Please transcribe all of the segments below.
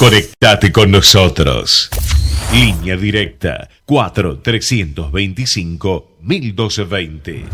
Conectate con nosotros. Línea directa 4 325 1220.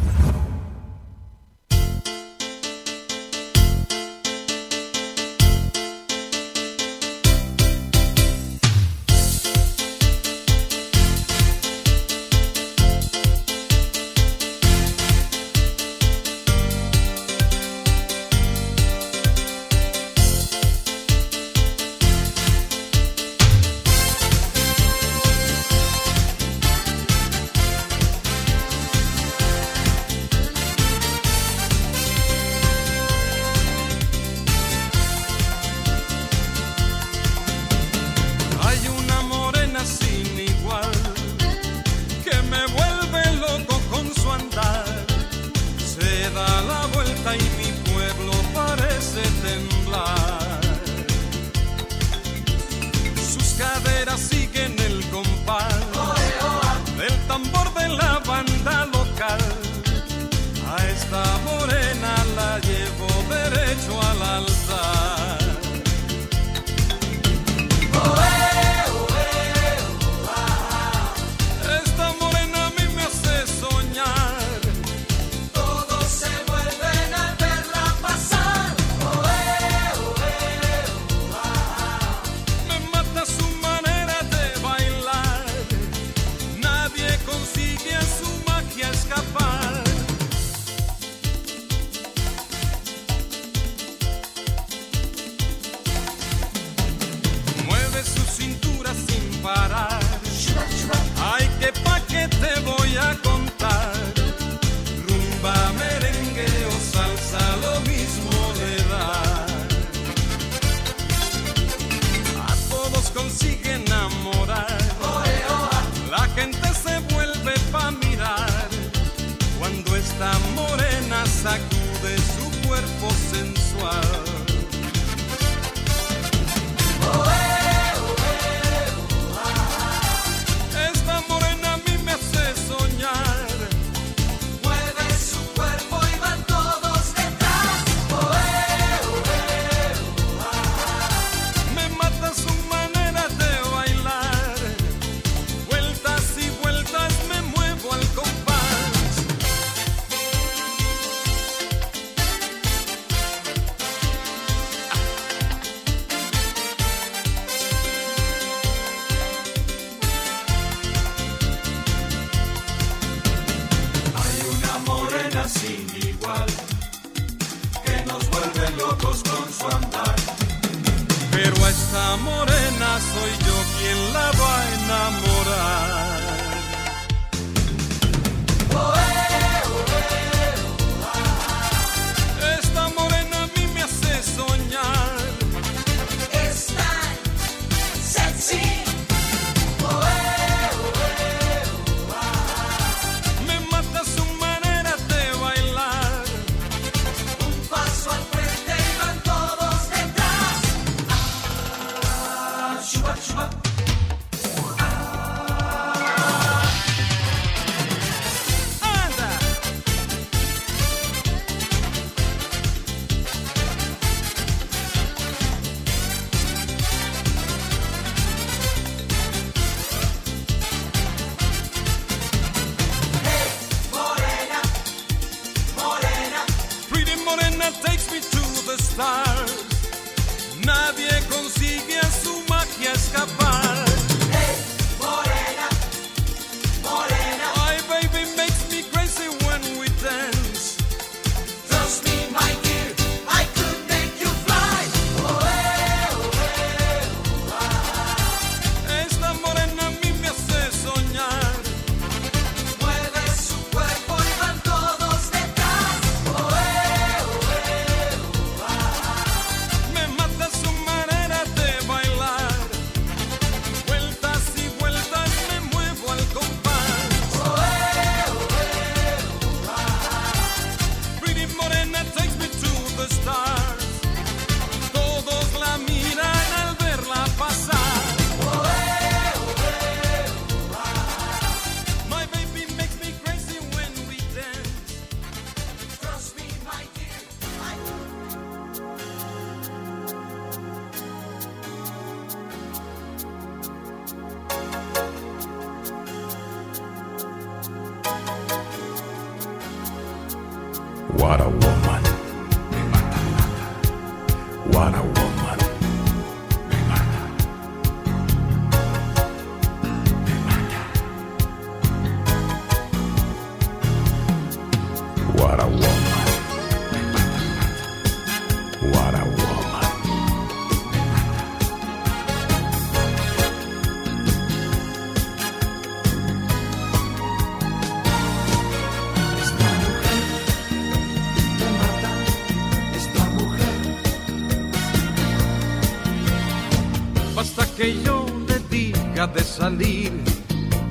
De salir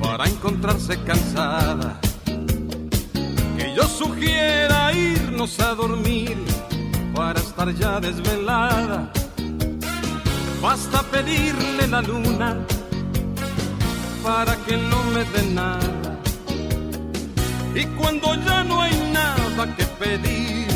para encontrarse cansada. Que yo sugiera irnos a dormir para estar ya desvelada. Basta pedirle la luna para que no me dé nada. Y cuando ya no hay nada que pedir,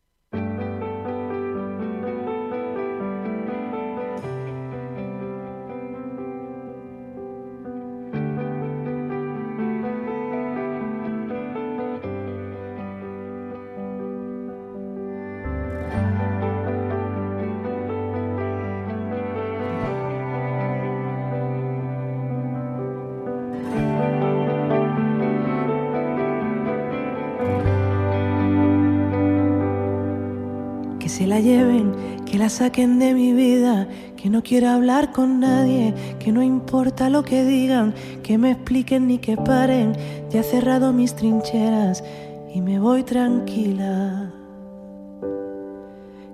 Saquen de mi vida, que no quiero hablar con nadie, que no importa lo que digan, que me expliquen ni que paren. Ya he cerrado mis trincheras y me voy tranquila.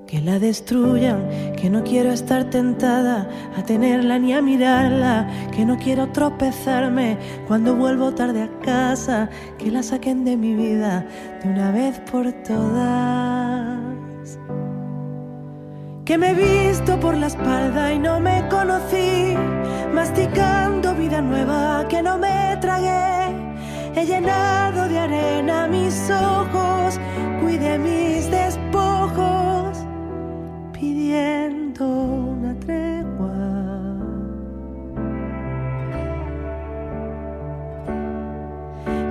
Que la destruyan, que no quiero estar tentada a tenerla ni a mirarla, que no quiero tropezarme cuando vuelvo tarde a casa, que la saquen de mi vida de una vez por todas. Que me he visto por la espalda y no me conocí, masticando vida nueva que no me tragué. He llenado de arena mis ojos, cuidé mis despojos, pidiendo una tregua.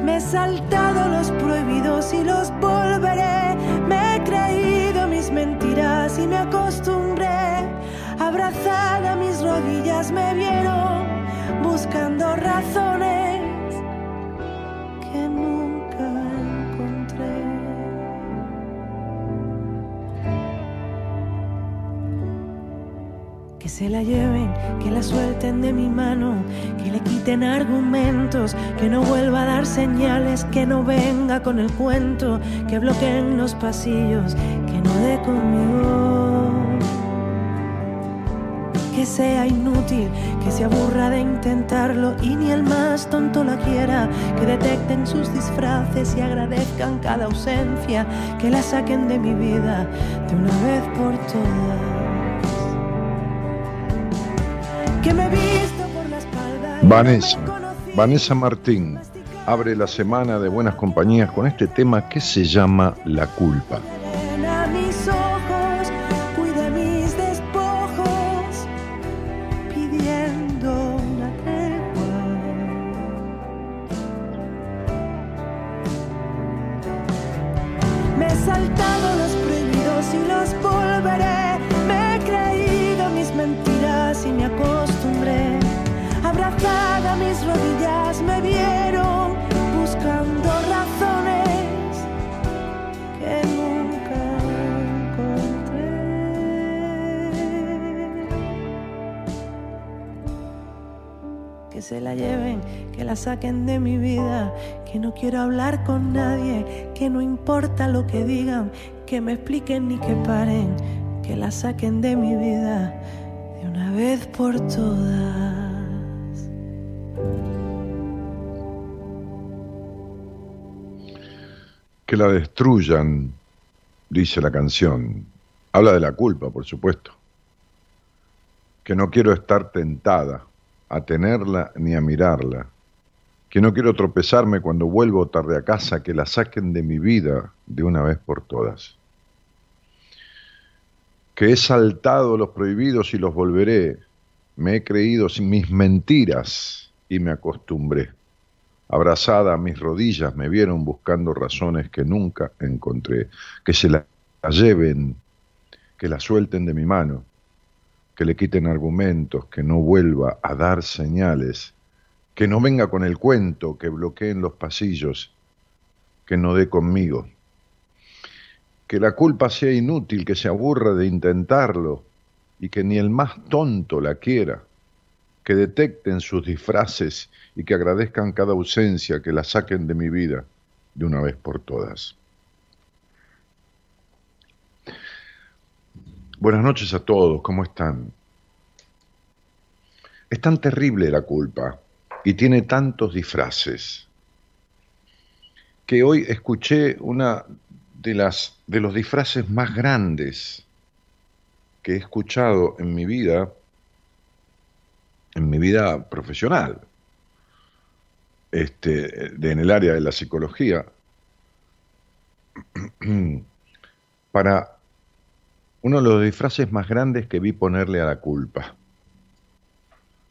Me he saltado los prohibidos y los. Rodillas me vieron buscando razones que nunca encontré. Que se la lleven, que la suelten de mi mano, que le quiten argumentos, que no vuelva a dar señales, que no venga con el cuento, que bloqueen los pasillos, que no dé conmigo. Que sea inútil, que se aburra de intentarlo y ni el más tonto la quiera, que detecten sus disfraces y agradezcan cada ausencia, que la saquen de mi vida de una vez por todas que me visto por la espalda. Vanessa Martín abre la semana de buenas compañías con este tema que se llama La culpa. Se la lleven, que la saquen de mi vida, que no quiero hablar con nadie, que no importa lo que digan, que me expliquen ni que paren, que la saquen de mi vida de una vez por todas. Que la destruyan, dice la canción. Habla de la culpa, por supuesto. Que no quiero estar tentada a tenerla ni a mirarla. Que no quiero tropezarme cuando vuelvo tarde a casa, que la saquen de mi vida de una vez por todas. Que he saltado los prohibidos y los volveré. Me he creído sin mis mentiras y me acostumbré. Abrazada a mis rodillas me vieron buscando razones que nunca encontré. Que se la lleven, que la suelten de mi mano, que le quiten argumentos, que no vuelva a dar señales, que no venga con el cuento, que bloqueen los pasillos, que no dé conmigo. Que la culpa sea inútil, que se aburra de intentarlo y que ni el más tonto la quiera que detecten sus disfraces y que agradezcan cada ausencia, que la saquen de mi vida de una vez por todas. Buenas noches a todos, ¿cómo están? Es tan terrible la culpa y tiene tantos disfraces que hoy escuché una de las de los disfraces más grandes que he escuchado en mi vida en mi vida profesional, este, en el área de la psicología, para uno de los disfraces más grandes que vi ponerle a la culpa.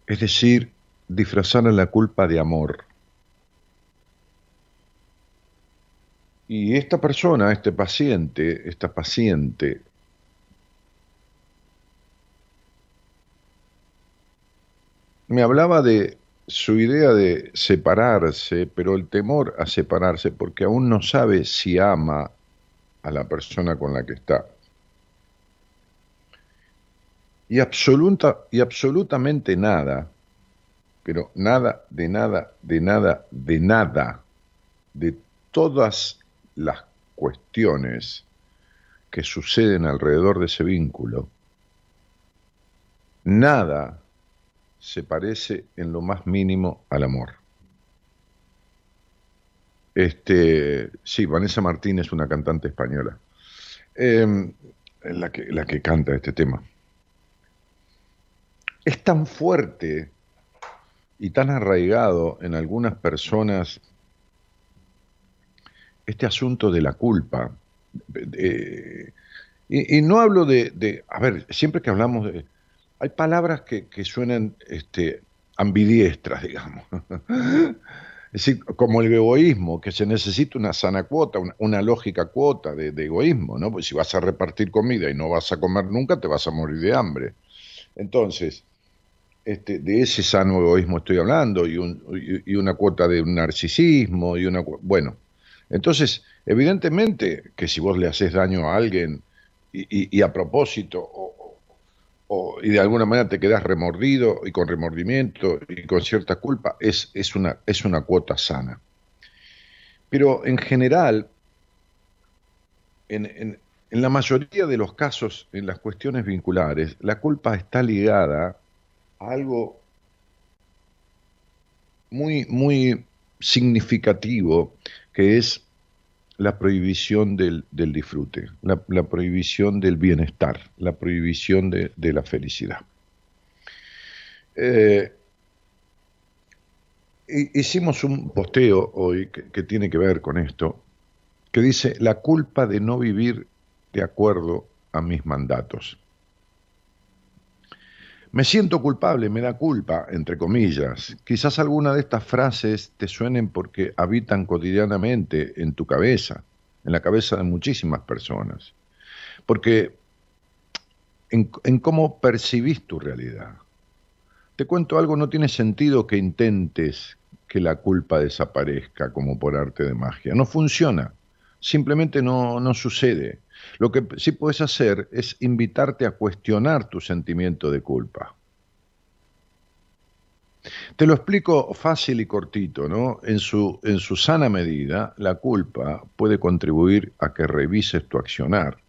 Es decir, disfrazar a la culpa de amor. Y esta persona, este paciente, esta paciente, me hablaba de su idea de separarse, pero el temor a separarse porque aún no sabe si ama a la persona con la que está. Y, absoluta, y absolutamente nada, pero nada, de nada, de nada, de nada, de todas las cuestiones que suceden alrededor de ese vínculo, nada se parece en lo más mínimo al amor. Este, sí, Vanessa Martínez, una cantante española, em, la, que, la que canta este tema. Es tan fuerte y tan arraigado en algunas personas este asunto de la culpa. y, no hablo de, de, a ver, siempre que hablamos de, hay palabras que, suenan este, ambidiestras, digamos. Es decir, como el egoísmo, que se necesita una sana cuota, una, lógica cuota de, egoísmo, ¿no? Pues si vas a repartir comida y no vas a comer nunca, te vas a morir de hambre. Entonces, este, de ese sano egoísmo estoy hablando, y, una cuota de narcisismo, y una... Bueno, entonces, evidentemente que si vos le haces daño a alguien y, a propósito, y de alguna manera te quedas remordido y con remordimiento y con cierta culpa, es, es, una, es una cuota sana. Pero en general, en, en, en la mayoría de los casos, en las cuestiones vinculares, la culpa está ligada algo muy, muy significativo, que es la prohibición del, disfrute, la, prohibición del bienestar, la prohibición de, la felicidad. Eh, hicimos un posteo hoy que, tiene que ver con esto, que dice la culpa de no vivir de acuerdo a mis mandatos. Me siento culpable, me da culpa, entre comillas. Quizás alguna de estas frases te suenen porque habitan cotidianamente en tu cabeza, en la cabeza de muchísimas personas. Porque en, cómo percibís tu realidad. Te cuento algo, no tiene sentido que intentes que la culpa desaparezca como por arte de magia. No funciona. Simplemente no, no sucede. Lo que sí puedes hacer es invitarte a cuestionar tu sentimiento de culpa. Te lo explico fácil y cortito, ¿no? En su, en su sana medida, la culpa puede contribuir a que revises tu accionar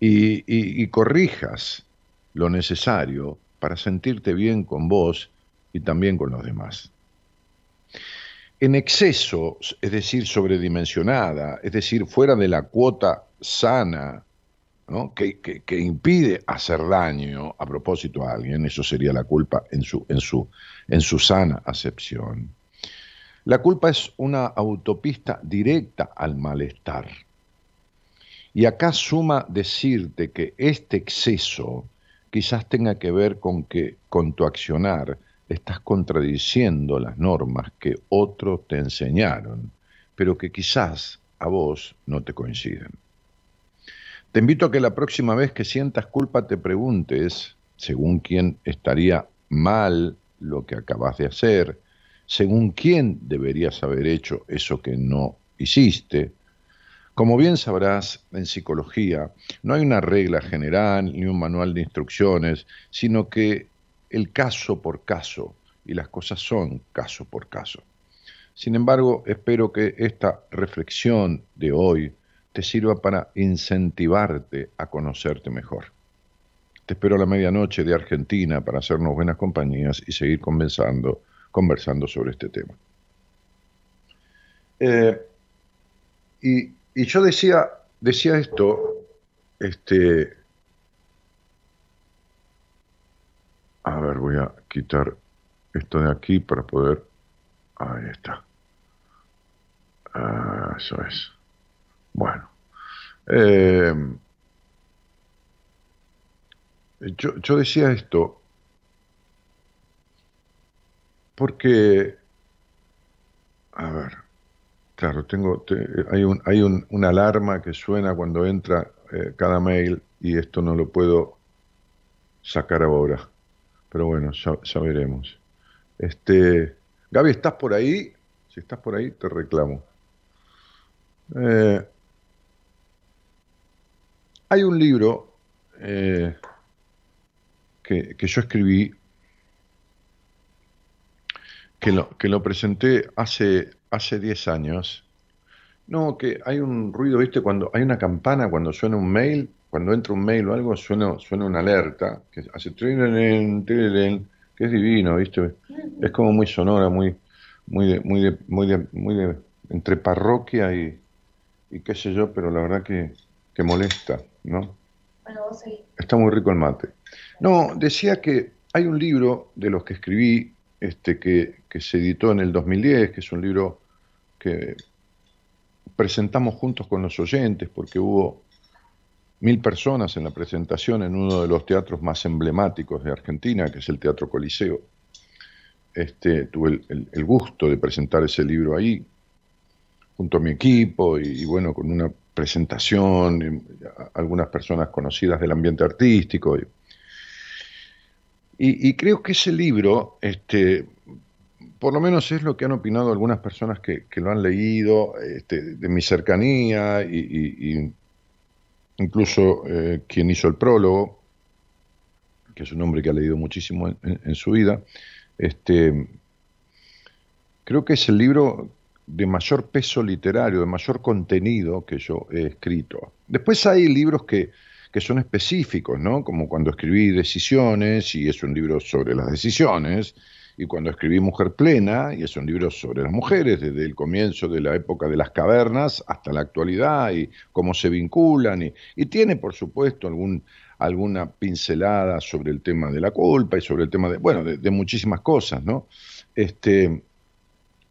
y, y- y corrijas lo necesario para sentirte bien con vos y también con los demás. En exceso, es decir, sobredimensionada, es decir, fuera de la cuota sana, ¿no? que, que- impide hacer daño a propósito a alguien, eso sería la culpa en su, en su, en su sana acepción. La culpa es una autopista directa al malestar. Y acá suma decirte que este exceso quizás tenga que ver con que con tu accionar estás contradiciendo las normas que otros te enseñaron, pero que quizás a vos no te coinciden. Te invito a que la próxima vez que sientas culpa te preguntes, según quién estaría mal lo que acabas de hacer, según quién deberías haber hecho eso que no hiciste. Como bien sabrás, en psicología no hay una regla general ni un manual de instrucciones, sino que el caso por caso, y las cosas son caso por caso. Sin embargo, espero que esta reflexión de hoy te sirva para incentivarte a conocerte mejor. Te espero a la medianoche de Argentina para hacernos buenas compañías y seguir conversando, conversando sobre este tema. Eh, y, y yo decía, decía esto, este, a ver, voy a quitar esto de aquí para poder, ahí está. Ah, eso es. Bueno. Eh, yo, yo decía esto porque, a ver, claro, tengo, te- hay, un, hay un, una alarma que suena cuando entra eh, cada mail y esto no lo puedo sacar ahora. Pero bueno, ya, ya veremos. Este, Gaby, ¿estás por ahí? Si estás por ahí, te reclamo. Eh, hay un libro eh, que, que yo escribí que lo, que lo presenté hace, hace 10 años. No, que hay un ruido, ¿viste? Cuando hay una campana, cuando suena un mail, cuando entra un mail o algo, suena, suena una alerta, que hace trilelen, trilelen, que es divino, ¿viste? Es como muy sonora, muy, muy de, muy de, muy de, muy de, entre parroquia y, y qué sé yo, pero la verdad que, que molesta, ¿no? Bueno, vos seguís. Está muy rico el mate. No, decía que hay un libro de los que escribí, este, que, que se editó en el 2010, que es un libro que presentamos juntos con los oyentes, porque hubo mil personas en la presentación en uno de los teatros más emblemáticos de Argentina, que es el Teatro Coliseo. Este, tuve el, el- el gusto de presentar ese libro ahí, junto a mi equipo, y, y bueno, con una presentación, algunas personas conocidas del ambiente artístico. Y, y- creo que ese libro, este, por lo menos es lo que han opinado algunas personas que, que lo han leído, este, de mi cercanía, y, incluso eh, quien hizo el prólogo, que es un hombre que ha leído muchísimo en, en- en su vida, este, creo que es el libro de mayor peso literario, de mayor contenido que yo he escrito. Después hay libros que, que son específicos, ¿no? Como cuando escribí Decisiones, y es un libro sobre las decisiones, y cuando escribí Mujer Plena, y es un libro sobre las mujeres, desde el comienzo de la época de las cavernas hasta la actualidad, y cómo se vinculan, y, tiene, por supuesto, algún, alguna pincelada sobre el tema de la culpa y sobre el tema de, bueno, de, de muchísimas cosas, ¿no? Este,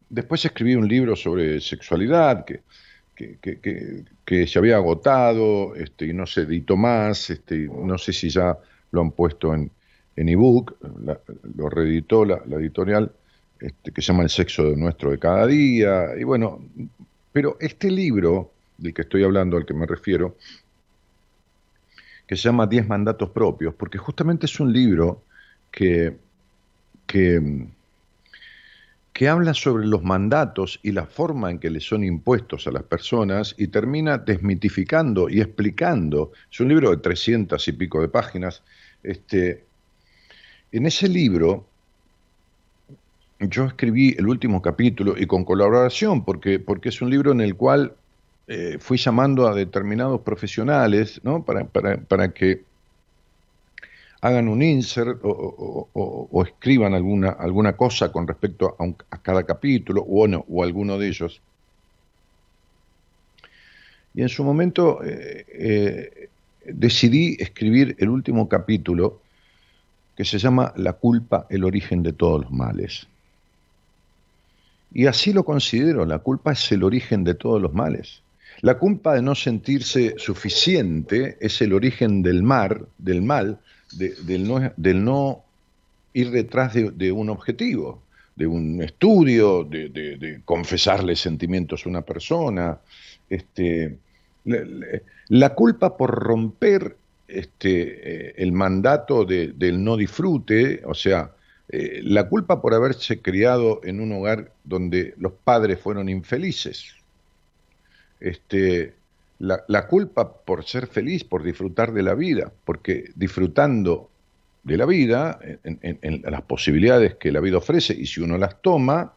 después escribí un libro sobre sexualidad que, que, se había agotado este, y no se editó más. Este, no sé si ya lo han puesto en, en ebook, lo reeditó la, la editorial, este, que se llama El sexo de nuestro de cada día. Y bueno, pero este libro del que estoy hablando, al que me refiero, que se llama Diez mandatos propios, porque justamente es un libro que, que, que habla sobre los mandatos y la forma en que le son impuestos a las personas y termina desmitificando y explicando. Es un libro de 300 y pico de páginas. Este, en ese libro yo escribí el último capítulo y con colaboración, porque, porque es un libro en el cual eh, fui llamando a determinados profesionales ¿no? para, para, para que hagan un insert o, escriban alguna, alguna cosa con respecto a cada capítulo o, no, o alguno de ellos. Y en su momento eh, eh, decidí escribir el último capítulo que se llama La culpa, el origen de todos los males. Y así lo considero, la culpa es el origen de todos los males. La culpa de no sentirse suficiente es el origen del mar, del mal, de- del, no, del no ir detrás de, un objetivo, de un estudio, de, de- confesarle sentimientos a una persona. Este, la culpa por romper este, eh, el mandato de- del no disfrute, o sea, eh, la culpa por haberse criado en un hogar donde los padres fueron infelices, este, la, culpa por ser feliz, por disfrutar de la vida, porque disfrutando de la vida, en, en- en las posibilidades que la vida ofrece, y si uno las toma,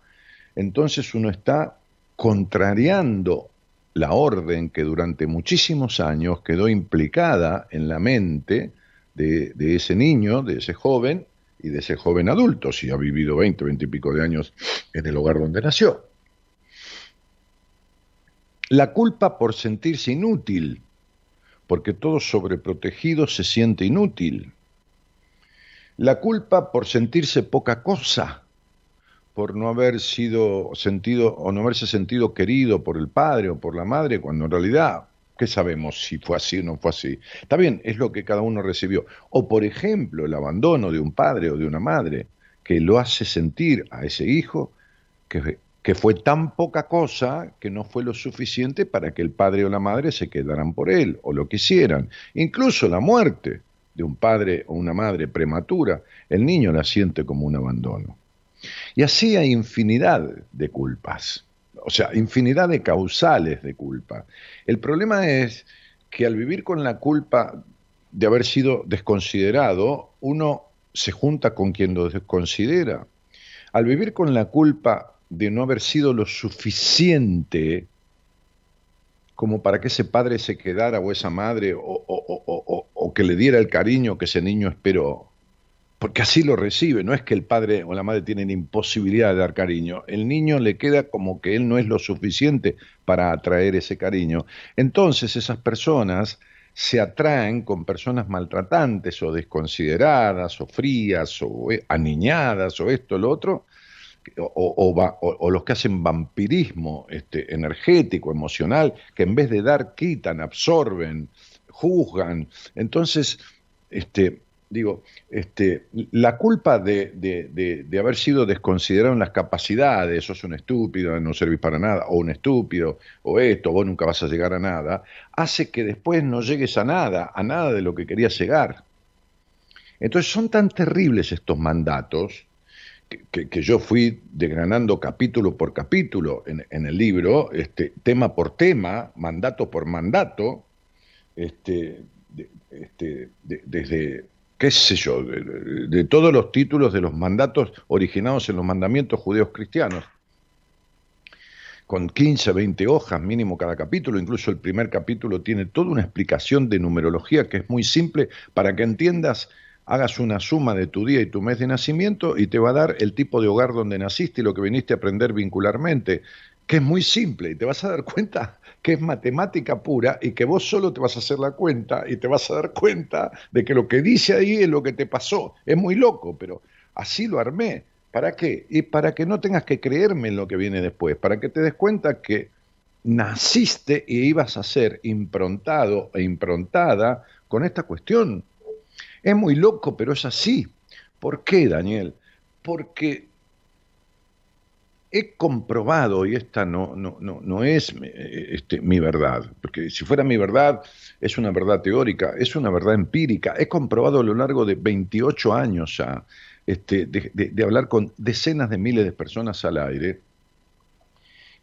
entonces uno está contrariando la orden que durante muchísimos años quedó implicada en la mente de, de ese niño, de ese joven y de ese joven adulto, si ha vivido 20, 20 y pico de años en el hogar donde nació. La culpa por sentirse inútil, porque todo sobreprotegido se siente inútil. La culpa por sentirse poca cosa, por no haber sido sentido o no haberse sentido querido por el padre o por la madre, cuando en realidad, ¿qué sabemos si fue así o no fue así? Está bien, es lo que cada uno recibió. O por ejemplo, el abandono de un padre o de una madre, que lo hace sentir a ese hijo que, que fue tan poca cosa que no fue lo suficiente para que el padre o la madre se quedaran por él o lo quisieran. Incluso la muerte de un padre o una madre prematura, el niño la siente como un abandono. Y así hay infinidad de culpas, o sea, infinidad de causales de culpa. El problema es que al vivir con la culpa de haber sido desconsiderado, uno se junta con quien lo desconsidera. Al vivir con la culpa de no haber sido lo suficiente como para que ese padre se quedara o esa madre o, o- o- o- que le diera el cariño que ese niño esperó, porque así lo recibe, no es que el padre o la madre tienen imposibilidad de dar cariño, el niño le queda como que él no es lo suficiente para atraer ese cariño. Entonces esas personas se atraen con personas maltratantes o desconsideradas o frías o eh, aniñadas o esto o lo otro, o, los que hacen vampirismo este, energético, emocional, que en vez de dar, quitan, absorben, juzgan. Entonces, este, digo, este, la culpa de, de- de- de haber sido desconsiderado en las capacidades, sos un estúpido, no servís para nada, o un estúpido, o esto, vos nunca vas a llegar a nada, hace que después no llegues a nada, a nada de lo que querías llegar. Entonces son tan terribles estos mandatos que, yo fui desgranando capítulo por capítulo en, el libro, este, tema por tema, mandato por mandato, este, este, de- desde, qué sé yo, de- de todos los títulos de los mandatos originados en los mandamientos judeos cristianos, con 15, 20 hojas mínimo cada capítulo, incluso el primer capítulo tiene toda una explicación de numerología que es muy simple para que entiendas, hagas una suma de tu día y tu mes de nacimiento y te va a dar el tipo de hogar donde naciste y lo que viniste a aprender vincularmente, que es muy simple y te vas a dar cuenta que es matemática pura y que vos solo te vas a hacer la cuenta y te vas a dar cuenta de que lo que dice ahí es lo que te pasó. Es muy loco, pero así lo armé. ¿Para qué? Y para que no tengas que creerme en lo que viene después, para que te des cuenta que naciste y ibas a ser improntado e improntada con esta cuestión. Es muy loco, pero es así. ¿Por qué, Daniel? Porque he comprobado, y esta no, no, no, no es eh, este, mi verdad, porque si fuera mi verdad es una verdad teórica, es una verdad empírica. He comprobado a lo largo de 28 años ya, este, de, hablar con decenas de miles de personas al aire,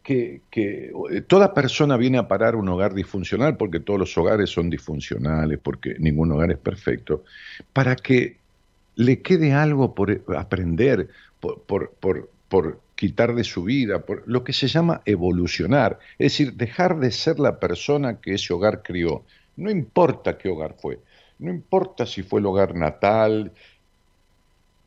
que, eh, toda persona viene a parar un hogar disfuncional, porque todos los hogares son disfuncionales, porque ningún hogar es perfecto, para que le quede algo por aprender, por, por, por, por quitar de su vida, por lo que se llama evolucionar, es decir, dejar de ser la persona que ese hogar crió. No importa qué hogar fue, no importa si fue el hogar natal,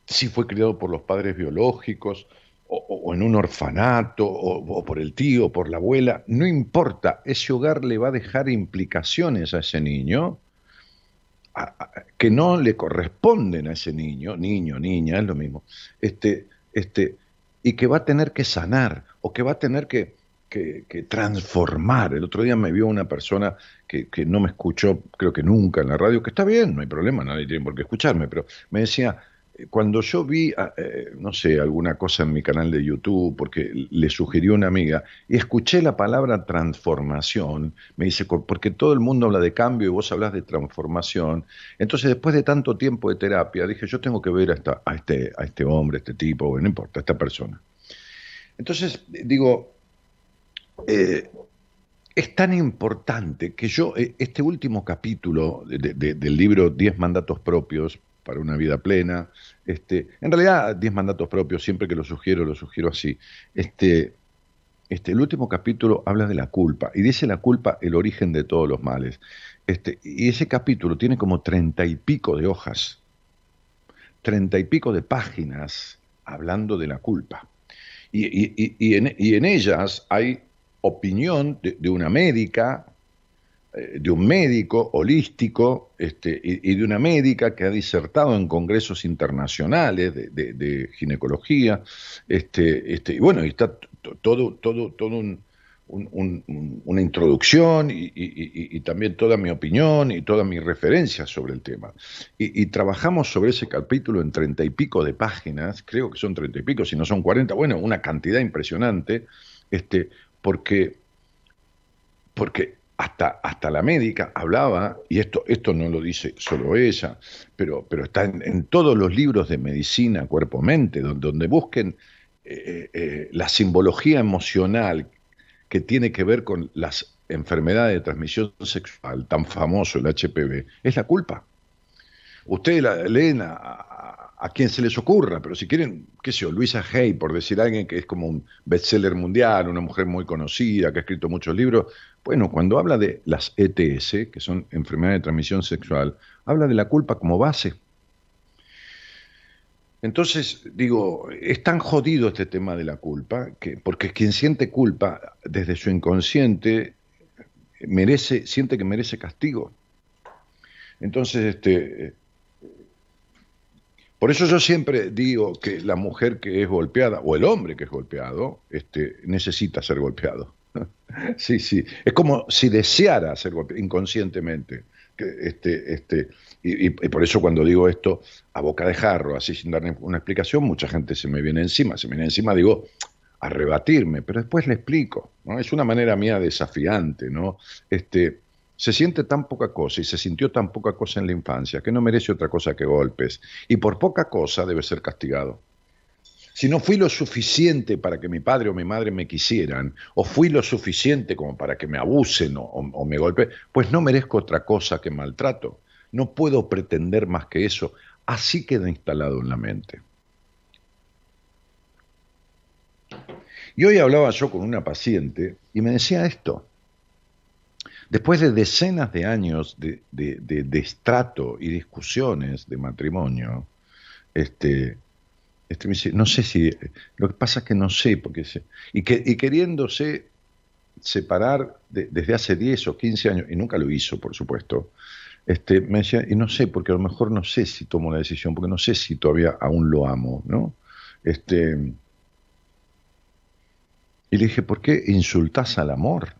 si fue criado por los padres biológicos, o, en un orfanato, o, por el tío, o por la abuela, no importa, ese hogar le va a dejar implicaciones a ese niño que no le corresponden a ese niño, niño, niña, es lo mismo, este, este, y que va a tener que sanar o que va a tener que, que- que transformar. El otro día me vio una persona que, que no me escuchó, creo que nunca en la radio, que está bien, no hay problema, nadie tiene por qué escucharme, pero me decía, cuando yo vi, ah, eh, no sé, alguna cosa en mi canal de YouTube, porque le sugirió una amiga, y escuché la palabra transformación, me dice, "Co- porque todo el mundo habla de cambio y vos hablas de transformación. Entonces, después de tanto tiempo de terapia, dije, yo tengo que ver a, este, este hombre, a este tipo, no importa, a esta persona. Entonces, digo, eh, es tan importante que yo, eh, este último capítulo de- de- del libro Diez mandatos propios para una vida plena, este, en realidad Diez mandatos propios, siempre que lo sugiero, lo sugiero así, este, este, el último capítulo habla de la culpa y dice la culpa el origen de todos los males. Este, y ese capítulo tiene como treinta y pico de hojas, treinta y pico de páginas hablando de la culpa. Y, y- y- en, y en ellas hay opinión de, de una médica, de un médico holístico este, y, de una médica que ha disertado en congresos internacionales de, ginecología. Este, este, y bueno, y está todo, todo, todo un- un- un- un- una introducción y, también toda mi opinión y toda mi referencia sobre el tema. Y, trabajamos sobre ese capítulo en treinta y pico de páginas, creo que son treinta y pico, si no son cuarenta, bueno, una cantidad impresionante, porque, porque hasta, hasta la médica hablaba, y esto, esto no lo dice solo ella, pero, pero está en, en todos los libros de medicina, cuerpo-mente, donde, busquen eh, eh, la simbología emocional que tiene que ver con las enfermedades de transmisión sexual, tan famoso el HPV, es la culpa. Ustedes la leen a- a quien se les ocurra, pero si quieren, qué sé yo, Luisa Hay, por decir alguien que es como un bestseller mundial, una mujer muy conocida, que ha escrito muchos libros, bueno, cuando habla de las ETS, que son enfermedades de transmisión sexual, habla de la culpa como base. Entonces, digo, es tan jodido este tema de la culpa, que, porque quien siente culpa desde su inconsciente merece, siente que merece castigo. Entonces, este, por eso yo siempre digo que la mujer que es golpeada, o el hombre que es golpeado, este, necesita ser golpeado. Sí, sí. Es como si deseara ser golpeado inconscientemente. Este, este, y, y- por eso cuando digo esto a boca de jarro, así sin dar una explicación, mucha gente se me viene encima. Se me viene encima, digo, a rebatirme, pero después le explico. ¿no? Es una manera mía desafiante, ¿no? Este, se siente tan poca cosa y se sintió tan poca cosa en la infancia que no merece otra cosa que golpes. Y por poca cosa debe ser castigado. Si no fui lo suficiente para que mi padre o mi madre me quisieran, o fui lo suficiente como para que me abusen o, me golpeen, pues no merezco otra cosa que maltrato. No puedo pretender más que eso. Así queda instalado en la mente. Y hoy hablaba yo con una paciente y me decía esto. Después de decenas de años de, de, de- y discusiones de matrimonio, este, este me dice, no sé si, lo que pasa es que no sé, porque se, y, que, y queriéndose separar de- desde hace 10 o 15 años, y nunca lo hizo, por supuesto, este, me decía, y no sé, porque a lo mejor no sé si tomo la decisión, porque no sé si todavía aún lo amo, ¿no? Este, y le dije, ¿por qué insultás al amor?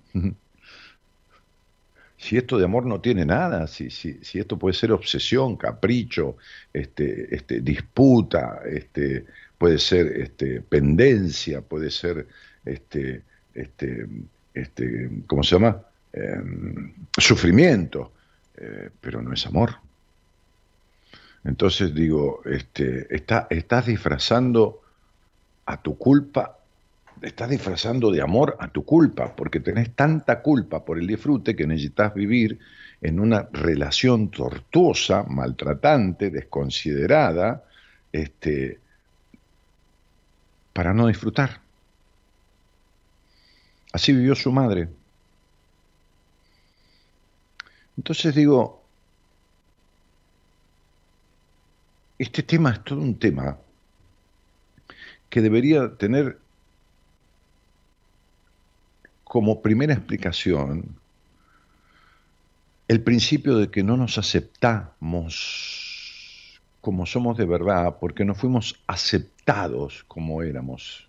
Si esto de amor no tiene nada, si, si, si esto puede ser obsesión, capricho, este, este, disputa, este, puede ser este, pendencia, puede ser, este, este, este, ¿cómo se llama? Em, sufrimiento, eh, pero no es amor. Entonces digo, este, está, estás disfrazando a tu culpa estás disfrazando de amor a tu culpa, porque tenés tanta culpa por el disfrute que necesitas vivir en una relación tortuosa, maltratante, desconsiderada, este, para no disfrutar. Así vivió su madre. Entonces digo, este tema es todo un tema que debería tener como primera explicación el principio de que no nos aceptamos como somos de verdad porque no fuimos aceptados como éramos.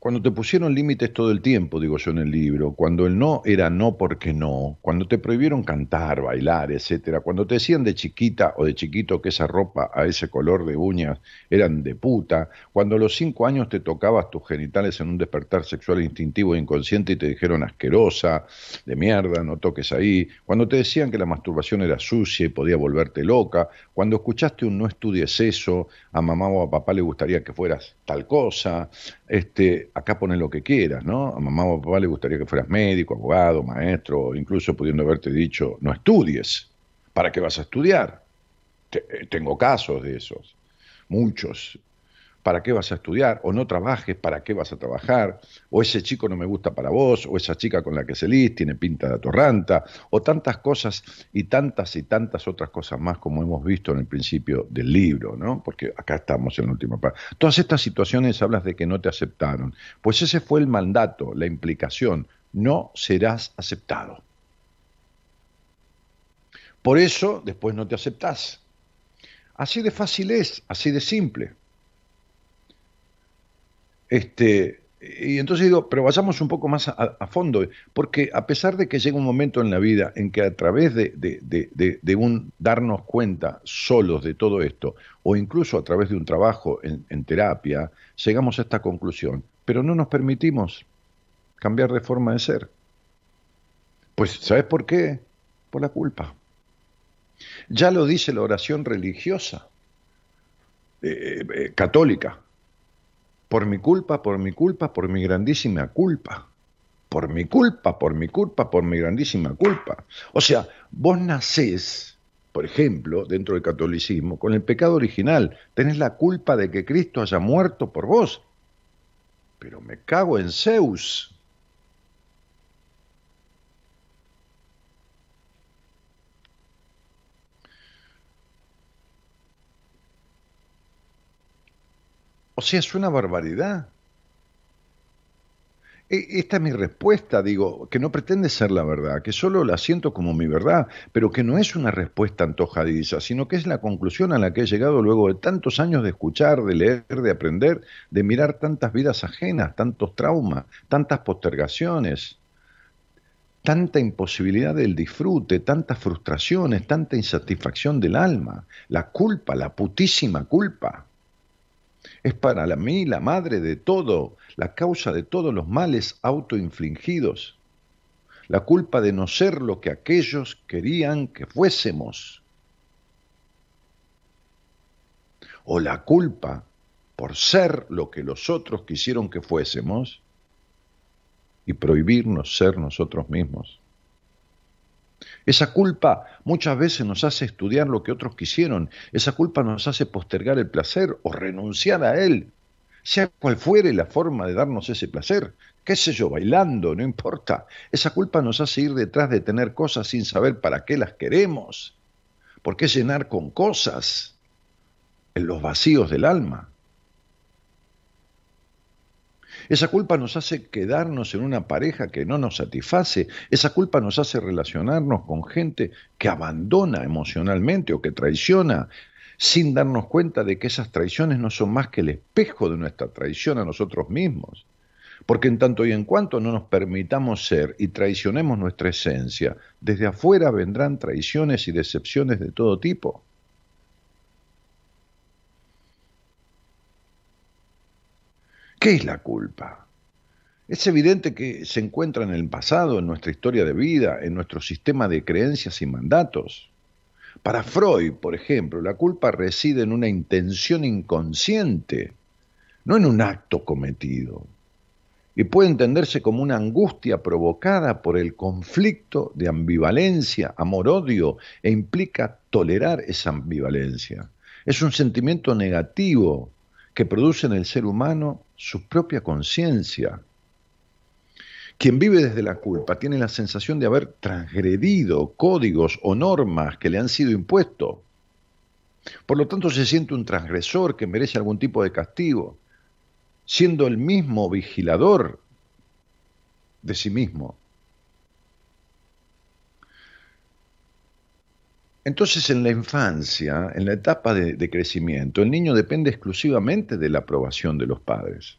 Cuando te pusieron límites todo el tiempo, digo yo en el libro, cuando el no era no porque no, cuando te prohibieron cantar, bailar, etcétera, cuando te decían de chiquita o de chiquito que esa ropa a ese color de uñas eran de puta, cuando a los cinco años te tocabas tus genitales en un despertar sexual instintivo e inconsciente y te dijeron asquerosa, de mierda, no toques ahí, cuando te decían que la masturbación era sucia y podía volverte loca, cuando escuchaste un no estudies eso, a mamá o a papá le gustaría que fueras tal cosa, este, acá pones lo que quieras, ¿no? A mamá o papá le gustaría que fueras médico, abogado, maestro, incluso pudiendo haberte dicho, no estudies. ¿Para qué vas a estudiar? Eh, tengo casos de esos, muchos. ¿Para qué vas a estudiar? O no trabajes, ¿para qué vas a trabajar? O ese chico no me gusta para vos, o esa chica con la que salís tiene pinta de atorranta, o tantas cosas y tantas y tantas otras cosas más como hemos visto en el principio del libro, ¿no? Porque acá estamos en la última parte. Todas estas situaciones hablas de que no te aceptaron. Pues ese fue el mandato, la implicación. No serás aceptado. Por eso después no te aceptás. Así de fácil es, así de simple. Este, y entonces digo, pero vayamos un poco más a, fondo, porque a pesar de que llega un momento en la vida en que a través de, de- de- de- un darnos cuenta solos de todo esto, o incluso a través de un trabajo en, en terapia, llegamos a esta conclusión, pero no nos permitimos cambiar de forma de ser. Pues, ¿sabes por qué? Por la culpa. Ya lo dice la oración religiosa, eh, eh, católica. Por mi culpa, por mi culpa, por mi grandísima culpa. Por mi culpa, por mi culpa, por mi grandísima culpa. O sea, vos nacés, por ejemplo, dentro del catolicismo, con el pecado original. Tenés la culpa de que Cristo haya muerto por vos. Pero me cago en Zeus. O sea, es una barbaridad. E- Esta es mi respuesta, digo, que no pretende ser la verdad, que solo la siento como mi verdad, pero que no es una respuesta antojadiza, sino que es la conclusión a la que he llegado luego de tantos años de escuchar, de leer, de aprender, de mirar tantas vidas ajenas, tantos traumas, tantas postergaciones, tanta imposibilidad del disfrute, tantas frustraciones, tanta insatisfacción del alma, la culpa, la putísima culpa. Es para mí la madre de todo, la causa de todos los males autoinfligidos, la culpa de no ser lo que aquellos querían que fuésemos, o la culpa por ser lo que los otros quisieron que fuésemos y prohibirnos ser nosotros mismos. Esa culpa muchas veces nos hace estudiar lo que otros quisieron. Esa culpa nos hace postergar el placer o renunciar a él. Sea cual fuere la forma de darnos ese placer. Qué sé yo, bailando, no importa. Esa culpa nos hace ir detrás de tener cosas sin saber para qué las queremos. ¿Por qué llenar con cosas en los vacíos del alma? Esa culpa nos hace quedarnos en una pareja que no nos satisface. Esa culpa nos hace relacionarnos con gente que abandona emocionalmente o que traiciona sin darnos cuenta de que esas traiciones no son más que el espejo de nuestra traición a nosotros mismos. Porque en tanto y en cuanto no nos permitamos ser y traicionemos nuestra esencia, desde afuera vendrán traiciones y decepciones de todo tipo. ¿Qué es la culpa? Es evidente que se encuentra en el pasado, en nuestra historia de vida, en nuestro sistema de creencias y mandatos. Para Freud, por ejemplo, la culpa reside en una intención inconsciente, no en un acto cometido, y puede entenderse como una angustia provocada por el conflicto de ambivalencia, amor-odio, e implica tolerar esa ambivalencia. Es un sentimiento negativo que produce en el ser humano su propia conciencia. Quien vive desde la culpa tiene la sensación de haber transgredido códigos o normas que le han sido impuestos. Por lo tanto, se siente un transgresor que merece algún tipo de castigo, siendo el mismo vigilador de sí mismo. Entonces, en la infancia, en la etapa de, crecimiento, el niño depende exclusivamente de la aprobación de los padres.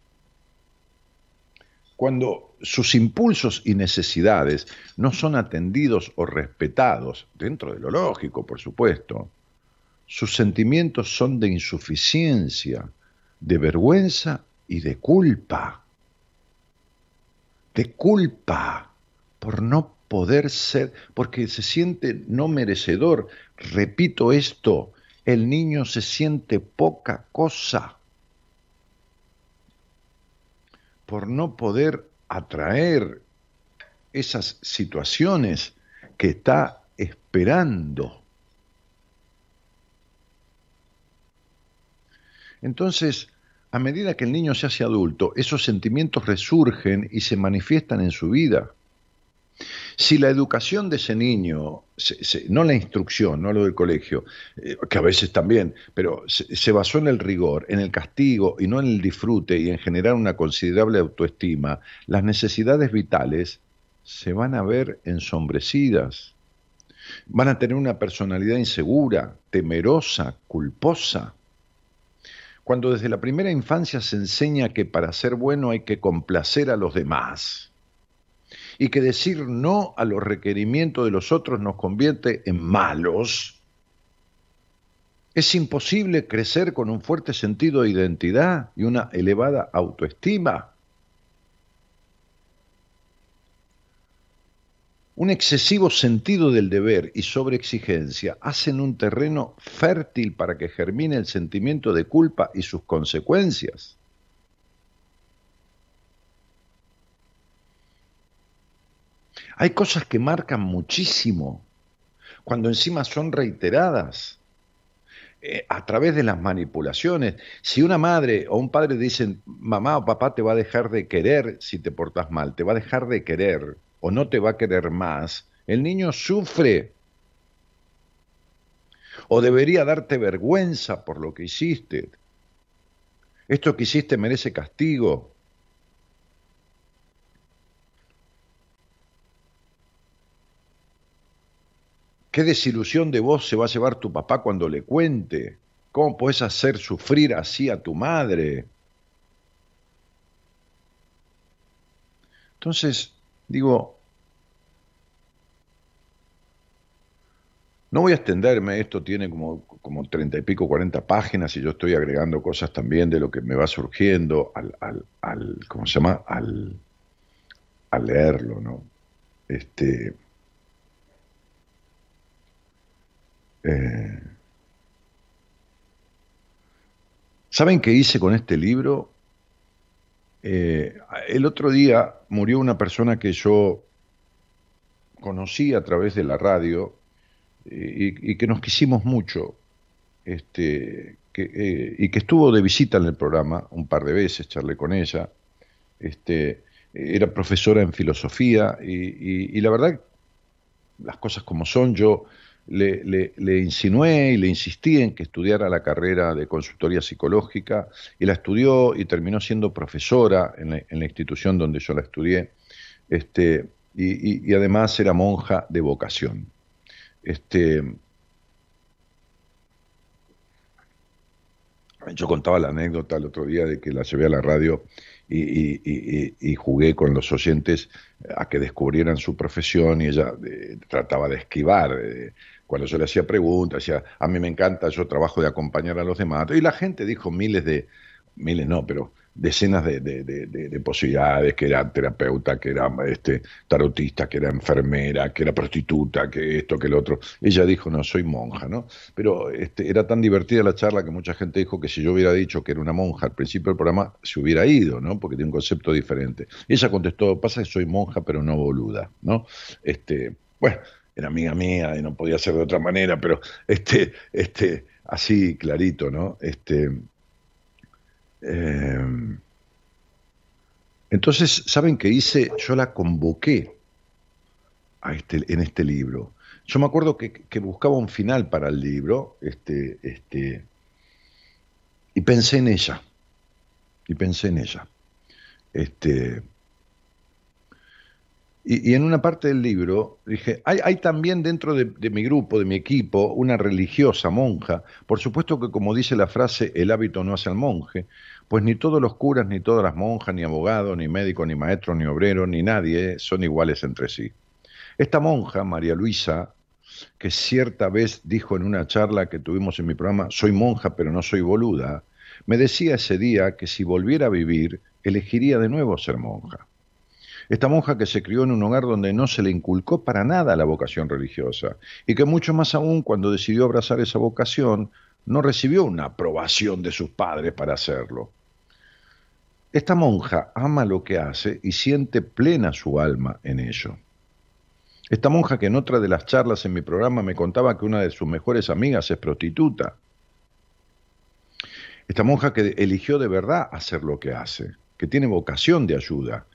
Cuando sus impulsos y necesidades no son atendidos o respetados, dentro de lo lógico, por supuesto, sus sentimientos son de insuficiencia, de vergüenza y de culpa. De culpa por no poder ser, porque se siente no merecedor. Repito esto, el niño se siente poca cosa por no poder atraer esas situaciones que está esperando. Entonces, a medida que el niño se hace adulto, esos sentimientos resurgen y se manifiestan en su vida. Si la educación de ese niño, se, no la instrucción, no lo del colegio, eh, que a veces también, pero se, se, basó en el rigor, en el castigo y no en el disfrute y en generar una considerable autoestima, las necesidades vitales se van a ver ensombrecidas. Van a tener una personalidad insegura, temerosa, culposa. Cuando desde la primera infancia se enseña que para ser bueno hay que complacer a los demás, y que decir no a los requerimientos de los otros nos convierte en malos, es imposible crecer con un fuerte sentido de identidad y una elevada autoestima. Un excesivo sentido del deber y sobreexigencia hacen un terreno fértil para que germine el sentimiento de culpa y sus consecuencias. Hay cosas que marcan muchísimo, cuando encima son reiteradas eh, a través de las manipulaciones. Si una madre o un padre dicen, mamá o papá te va a dejar de querer si te portas mal, te va a dejar de querer o no te va a querer más, el niño sufre. O debería darte vergüenza por lo que hiciste. Esto que hiciste merece castigo. ¿Qué desilusión de vos se va a llevar tu papá cuando le cuente? ¿Cómo puedes hacer sufrir así a tu madre? Entonces, digo, no voy a extenderme, esto tiene como, como 30 y pico, 40 páginas y yo estoy agregando cosas también de lo que me va surgiendo al, al, al ¿cómo se llama? Al, al leerlo, ¿no? Este, Eh, ¿Saben qué hice con este libro? Eh, el otro día murió una persona que yo conocí a través de la radio y, y que nos quisimos mucho, este, eh, y que estuvo de visita en el programa un par de veces, charlé con ella. Este, era profesora en filosofía y la verdad, las cosas como son, yo le, insinué y le insistí en que estudiara la carrera de consultoría psicológica y la estudió y terminó siendo profesora en la, institución donde yo la estudié este, y, además era monja de vocación. Este, yo contaba la anécdota el otro día de que la llevé a la radio y, jugué con los oyentes a que descubrieran su profesión y ella eh, trataba de esquivar. Eh, cuando yo le hacía preguntas, decía, a mí me encanta, yo trabajo de acompañar a los demás. Y la gente dijo miles de, miles no, pero decenas de, de, de, de posibilidades, que era terapeuta, que era este, tarotista, que era enfermera, que era prostituta, que esto, que lo otro. Ella dijo, no, soy monja, ¿no? Pero este, era tan divertida la charla que mucha gente dijo que si yo hubiera dicho que era una monja al principio del programa, se hubiera ido, ¿no? Porque tiene un concepto diferente. Ella contestó, pasa que soy monja, pero no boluda, ¿no? Este, bueno, era amiga mía y no podía ser de otra manera, pero este, este, así clarito, ¿no? Este, Eh, entonces, ¿saben qué hice? Yo la convoqué a este, en este libro. Yo me acuerdo que, que buscaba un final para el libro, este, este, y pensé en ella. Y pensé en ella. Este, y, en una parte del libro dije, hay, también dentro de, de mi grupo, de mi equipo, una religiosa monja. Por supuesto que como dice la frase, el hábito no hace al monje, pues ni todos los curas, ni todas las monjas, ni abogados, ni médicos, ni maestros, ni obreros, ni nadie son iguales entre sí. Esta monja, María Luisa, que cierta vez dijo en una charla que tuvimos en mi programa, soy monja pero no soy boluda, me decía ese día que si volviera a vivir, elegiría de nuevo ser monja. Esta monja que se crió en un hogar donde no se le inculcó para nada la vocación religiosa y que mucho más aún cuando decidió abrazar esa vocación, no recibió una aprobación de sus padres para hacerlo. Esta monja ama lo que hace y siente plena su alma en ello. Esta monja que en otra de las charlas en mi programa me contaba que una de sus mejores amigas es prostituta. Esta monja que eligió de verdad hacer lo que hace, que tiene vocación de ayuda.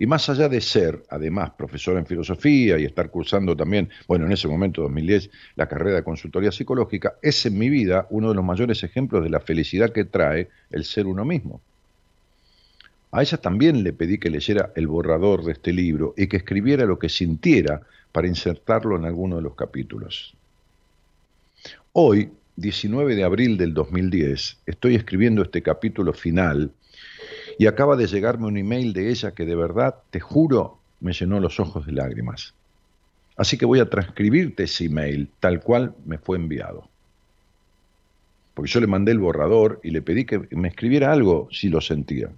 Y más allá de ser, además, profesora en filosofía y estar cursando también, bueno, en ese momento, 2010, la carrera de consultoría psicológica, es en mi vida uno de los mayores ejemplos de la felicidad que trae el ser uno mismo. A ella también le pedí que leyera el borrador de este libro y que escribiera lo que sintiera para insertarlo en alguno de los capítulos. Hoy, 19 de abril del 2010, estoy escribiendo este capítulo final y acaba de llegarme un email de ella que de verdad, te juro, me llenó los ojos de lágrimas. Así que voy a transcribirte ese email tal cual me fue enviado. Porque yo le mandé el borrador y le pedí que me escribiera algo si lo sentía.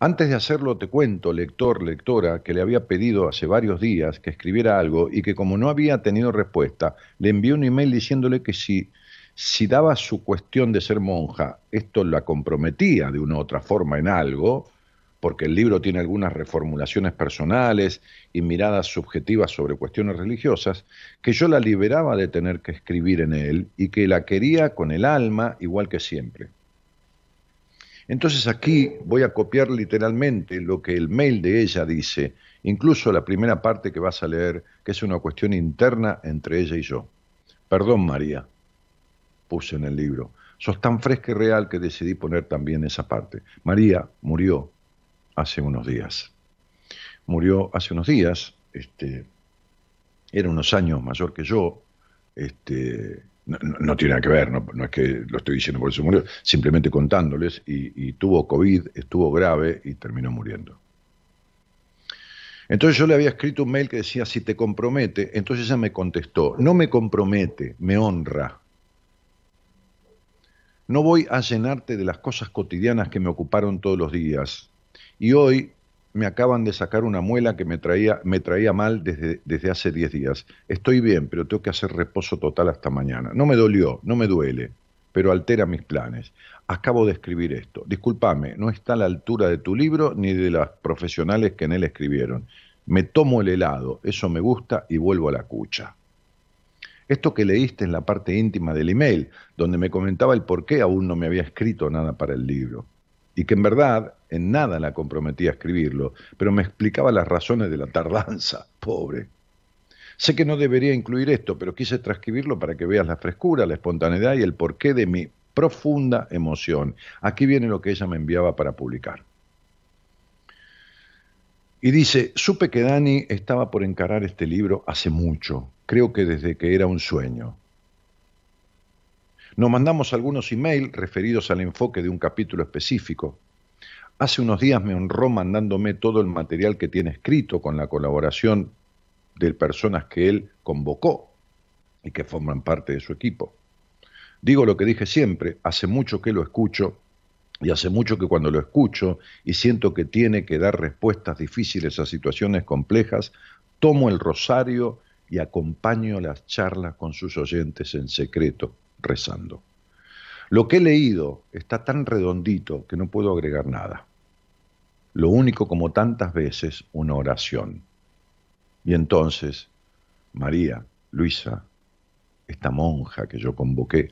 Antes de hacerlo te cuento, lector, lectora, que le había pedido hace varios días que escribiera algo y que como no había tenido respuesta, le envié un email diciéndole que si, si daba su cuestión de ser monja, esto la comprometía de una u otra forma en algo, porque el libro tiene algunas reformulaciones personales y miradas subjetivas sobre cuestiones religiosas, que yo la liberaba de tener que escribir en él y que la quería con el alma igual que siempre. Entonces aquí voy a copiar literalmente lo que el mail de ella dice, incluso la primera parte que vas a leer, que es una cuestión interna entre ella y yo. Perdón, María, puse en el libro. Sos tan fresca y real que decidí poner también esa parte. María murió hace unos días. Murió hace unos días, este, era unos años mayor que yo, este, no, tiene nada que ver, no, no, es que lo estoy diciendo por eso murió, simplemente contándoles, y, y, tuvo COVID, estuvo grave y terminó muriendo. Entonces yo le había escrito un mail que decía, si te compromete, entonces ella me contestó, no me compromete, me honra. No voy a llenarte de las cosas cotidianas que me ocuparon todos los días. Y hoy me acaban de sacar una muela que me traía, me traía mal desde, hace 10 días. Estoy bien, pero tengo que hacer reposo total hasta mañana. No me dolió, no me duele, pero altera mis planes. Acabo de escribir esto. Discúlpame, no está a la altura de tu libro ni de las profesionales que en él escribieron. Me tomo el helado, eso me gusta y vuelvo a la cucha. Esto que leíste en la parte íntima del email, donde me comentaba el por qué aún no me había escrito nada para el libro y que en verdad en nada la comprometía a escribirlo, pero me explicaba las razones de la tardanza, pobre. Sé que no debería incluir esto, pero quise transcribirlo para que veas la frescura, la espontaneidad y el porqué de mi profunda emoción. Aquí viene lo que ella me enviaba para publicar. Y dice, supe que Dani estaba por encarar este libro hace mucho, creo que desde que era un sueño. Nos mandamos algunos emails referidos al enfoque de un capítulo específico. Hace unos días me honró mandándome todo el material que tiene escrito con la colaboración de personas que él convocó y que forman parte de su equipo. Digo lo que dije siempre, hace mucho que lo escucho y hace mucho que cuando lo escucho y siento que tiene que dar respuestas difíciles a situaciones complejas, tomo el rosario y acompaño las charlas con sus oyentes en secreto rezando. Lo que he leído está tan redondito que no puedo agregar nada. Lo único, como tantas veces, una oración. Y entonces, María, Luisa, esta monja que yo convoqué,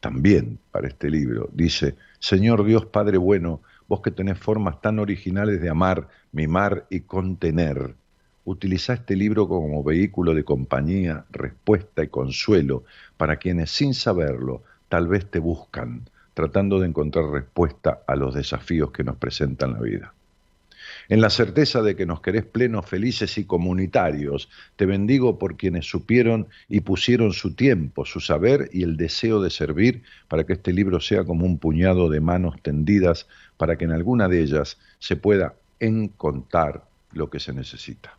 también para este libro. Dice, Señor Dios Padre bueno, vos que tenés formas tan originales de amar, mimar y contener, utiliza este libro como vehículo de compañía, respuesta y consuelo para quienes sin saberlo tal vez te buscan, tratando de encontrar respuesta a los desafíos que nos presentan la vida. En la certeza de que nos querés plenos, felices y comunitarios, te bendigo por quienes supieron y pusieron su tiempo, su saber y el deseo de servir para que este libro sea como un puñado de manos tendidas para que en alguna de ellas se pueda encontrar lo que se necesita.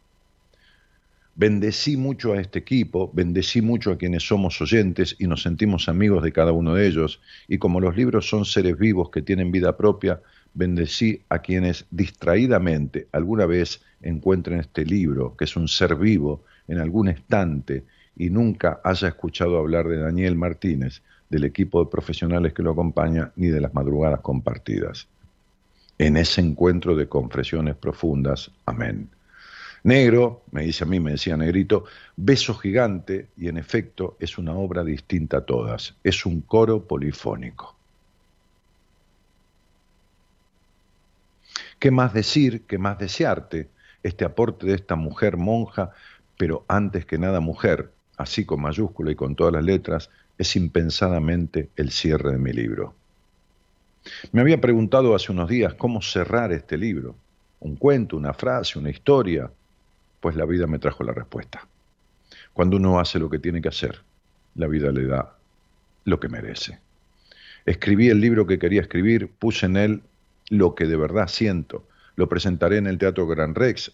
Bendecí mucho a este equipo, bendecí mucho a quienes somos oyentes y nos sentimos amigos de cada uno de ellos, y como los libros son seres vivos que tienen vida propia, bendecí a quienes distraídamente alguna vez encuentren este libro, que es un ser vivo, en algún estante y nunca haya escuchado hablar de Daniel Martínez, del equipo de profesionales que lo acompaña, ni de las madrugadas compartidas. En ese encuentro de confesiones profundas, amén. Negro, me dice a mí, me decía Negrito, beso gigante y en efecto es una obra distinta a todas, es un coro polifónico. ¿Qué más decir, qué más desearte? Este aporte de esta mujer monja, pero antes que nada mujer, así con mayúscula y con todas las letras, es impensadamente el cierre de mi libro. Me había preguntado hace unos días cómo cerrar este libro, un cuento, una frase, una historia, pues la vida me trajo la respuesta. Cuando uno hace lo que tiene que hacer, la vida le da lo que merece. Escribí el libro que quería escribir, puse en él lo que de verdad siento. Lo presentaré en el Teatro Gran Rex,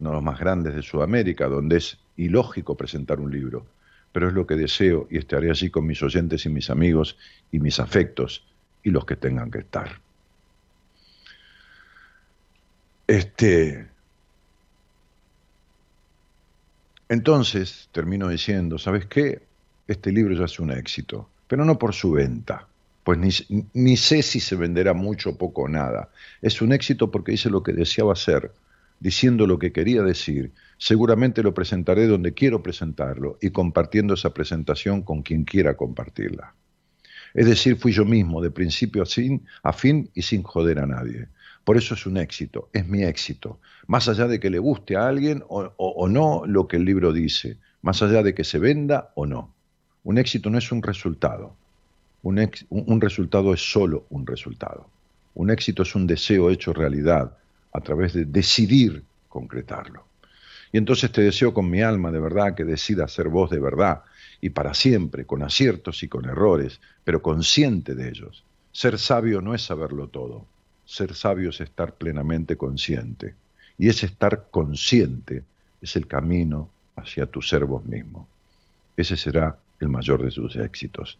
uno de los más grandes de Sudamérica, donde es ilógico presentar un libro, pero es lo que deseo y estaré allí con mis oyentes y mis amigos y mis afectos y los que tengan que estar. Este Entonces, termino diciendo, ¿sabes qué? Este libro ya es un éxito, pero no por su venta, pues ni, ni, sé si se venderá mucho, poco o nada. Es un éxito porque hice lo que deseaba hacer, diciendo lo que quería decir. Seguramente lo presentaré donde quiero presentarlo y compartiendo esa presentación con quien quiera compartirla. Es decir, fui yo mismo, de principio a fin, a fin y sin joder a nadie. Por eso es un éxito, es mi éxito. Más allá de que le guste a alguien o, no lo que el libro dice, más allá de que se venda o no. Un éxito no es un resultado. Un resultado es solo un resultado. Un éxito es un deseo hecho realidad a través de decidir concretarlo. Y entonces te deseo con mi alma de verdad que decidas ser vos de verdad y para siempre, con aciertos y con errores, pero consciente de ellos. Ser sabio no es saberlo todo, ser sabio es estar plenamente consciente. Y ese estar consciente es el camino hacia tu ser vos mismo. Ese será el mayor de sus éxitos.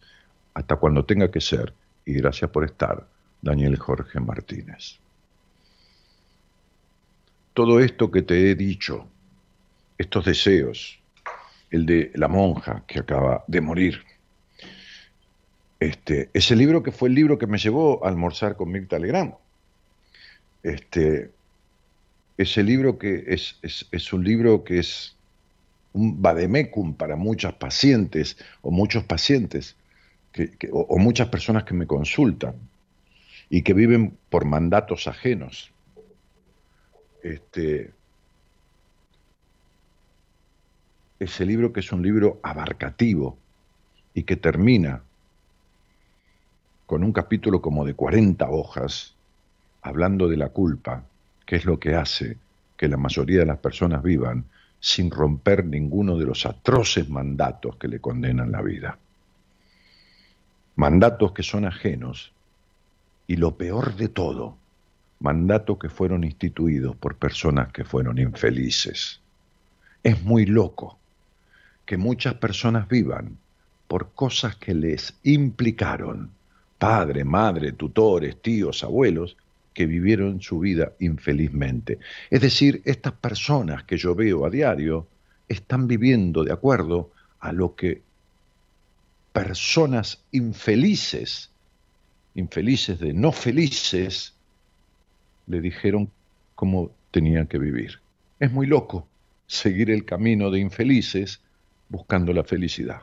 Hasta cuando tenga que ser, y gracias por estar, Daniel Jorge Martínez. Todo esto que te he dicho, estos deseos, el de la monja que acaba de morir, este, ese libro que fue el libro que me llevó a almorzar con Mirta Legrand, este, ese libro que es, es, un libro que es un vademecum para muchas pacientes o muchos pacientes que, o, o, muchas personas que me consultan y que viven por mandatos ajenos. Este, ese libro que es un libro abarcativo y que termina con un capítulo como de 40 hojas hablando de la culpa, que es lo que hace que la mayoría de las personas vivan sin romper ninguno de los atroces mandatos que le condenan la vida. Mandatos que son ajenos y lo peor de todo, mandatos que fueron instituidos por personas que fueron infelices. Es muy loco que muchas personas vivan por cosas que les implicaron padre, madre, tutores, tíos, abuelos, que vivieron su vida infelizmente. Es decir, estas personas que yo veo a diario están viviendo de acuerdo a lo que personas infelices, infelices de no felices, le dijeron cómo tenían que vivir. Es muy loco seguir el camino de infelices buscando la felicidad.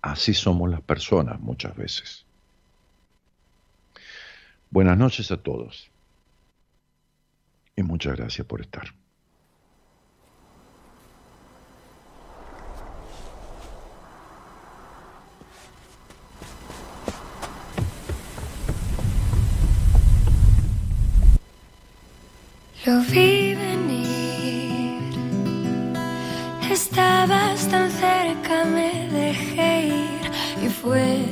así somos las personas muchas veces. Buenas noches a todos y muchas gracias por estar. Lo vi venir, estabas tan cerca, me dejé ir y fue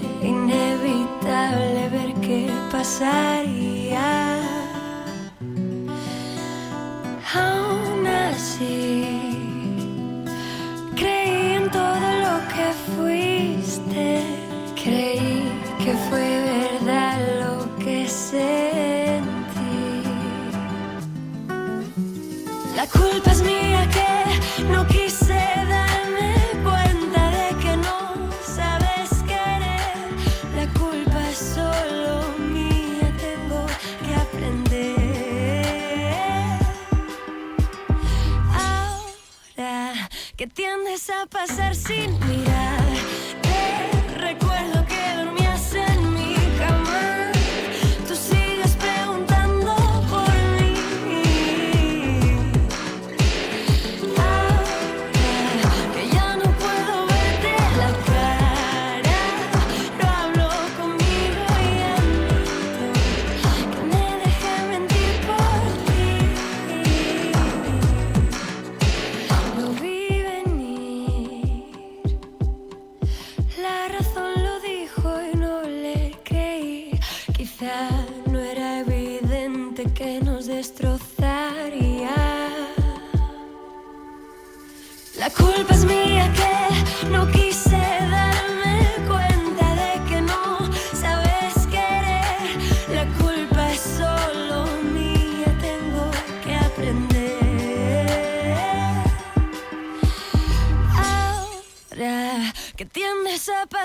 qué pasaría. A pasar sin mirar,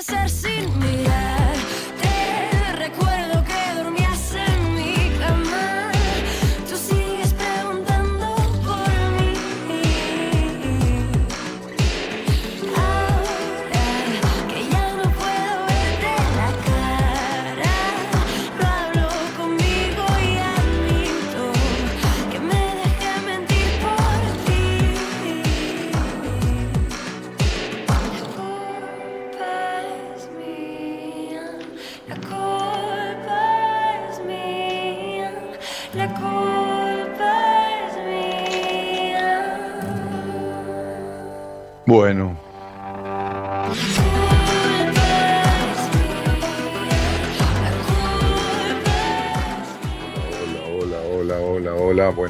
tiendes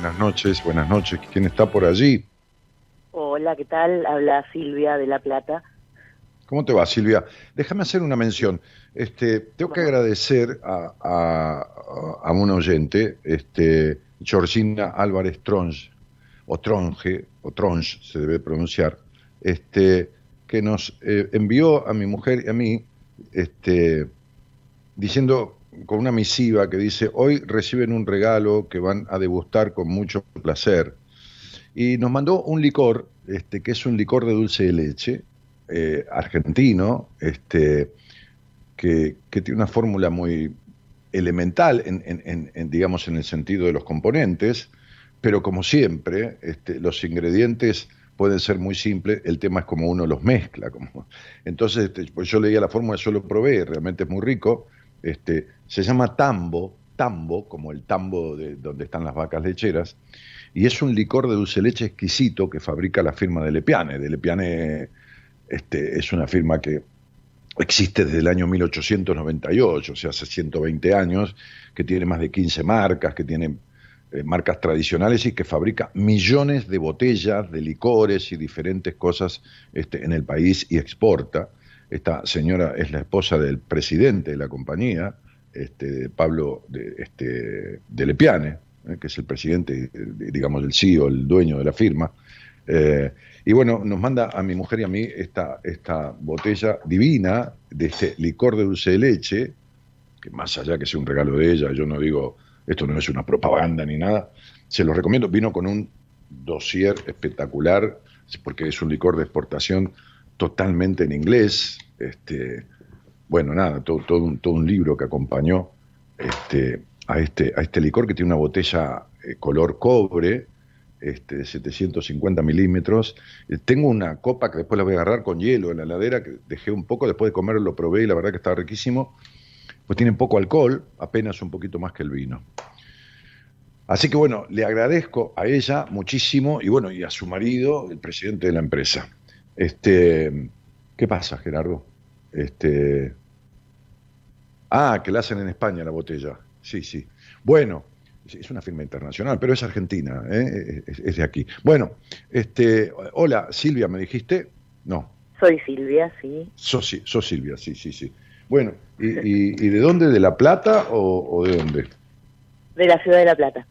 buenas noches, buenas noches. ¿Quién está por allí? Hola, ¿qué tal? Habla Silvia de La Plata. ¿Cómo te va, Silvia? Déjame hacer una mención. Este, tengo que agradecer a, a, a un oyente, este, Georgina Álvarez Tronge, o Tronge, o Tronge se debe pronunciar, este, que nos eh, envió a mi mujer y a mí, este, diciendo con una misiva que dice, hoy reciben un regalo que van a degustar con mucho placer. Y nos mandó un licor, este, que es un licor de dulce de leche, eh, argentino, este, que, que tiene una fórmula muy elemental, en, en- en- digamos, en el sentido de los componentes, pero como siempre, este, los ingredientes pueden ser muy simples, el tema es como uno los mezcla. Como... Entonces, este, pues yo leía la fórmula, yo lo probé, realmente es muy rico. Este, se llama tambo, tambo, como el tambo de donde están las vacas lecheras, y es un licor de dulce leche exquisito que fabrica la firma de Lepiane. De Lepiane este, es una firma que existe desde el año 1898, o sea, hace 120 años, que tiene más de 15 marcas, que tiene eh, marcas tradicionales y que fabrica millones de botellas de licores y diferentes cosas este, en el país y exporta. Esta señora es la esposa del presidente de la compañía, este, Pablo de, este, de Lepiane, eh, que es el presidente, digamos, el CEO, el dueño de la firma. Eh, y bueno, nos manda a mi mujer y a mí esta, esta botella divina de este licor de dulce de leche, que más allá que sea un regalo de ella, yo no digo, esto no es una propaganda ni nada, se los recomiendo, vino con un dossier espectacular, porque es un licor de exportación totalmente en inglés, Este, bueno, nada, todo, un, libro que acompañó este, a, este, a este licor que tiene una botella eh, color cobre, este, de 750 milímetros. Eh, tengo una copa que después la voy a agarrar con hielo en la heladera, que dejé un poco, después de comer lo probé y la verdad que estaba riquísimo. Pues tiene poco alcohol, apenas un poquito más que el vino. Así que bueno, le agradezco a ella muchísimo y bueno, y a su marido, el presidente de la empresa. Este, ¿qué pasa, Gerardo? Este, ah, que la hacen en España la botella. Sí, sí. Bueno, es- una firma internacional, pero es argentina, ¿eh? es, es de aquí. Bueno, este, hola, Silvia, ¿me dijiste? No, Soy Silvia, sí. sos, sos Silvia, sí, sí, sí. Bueno, ¿y, y- y de dónde? ¿De La Plata o, o de dónde? De la ciudad de La Plata.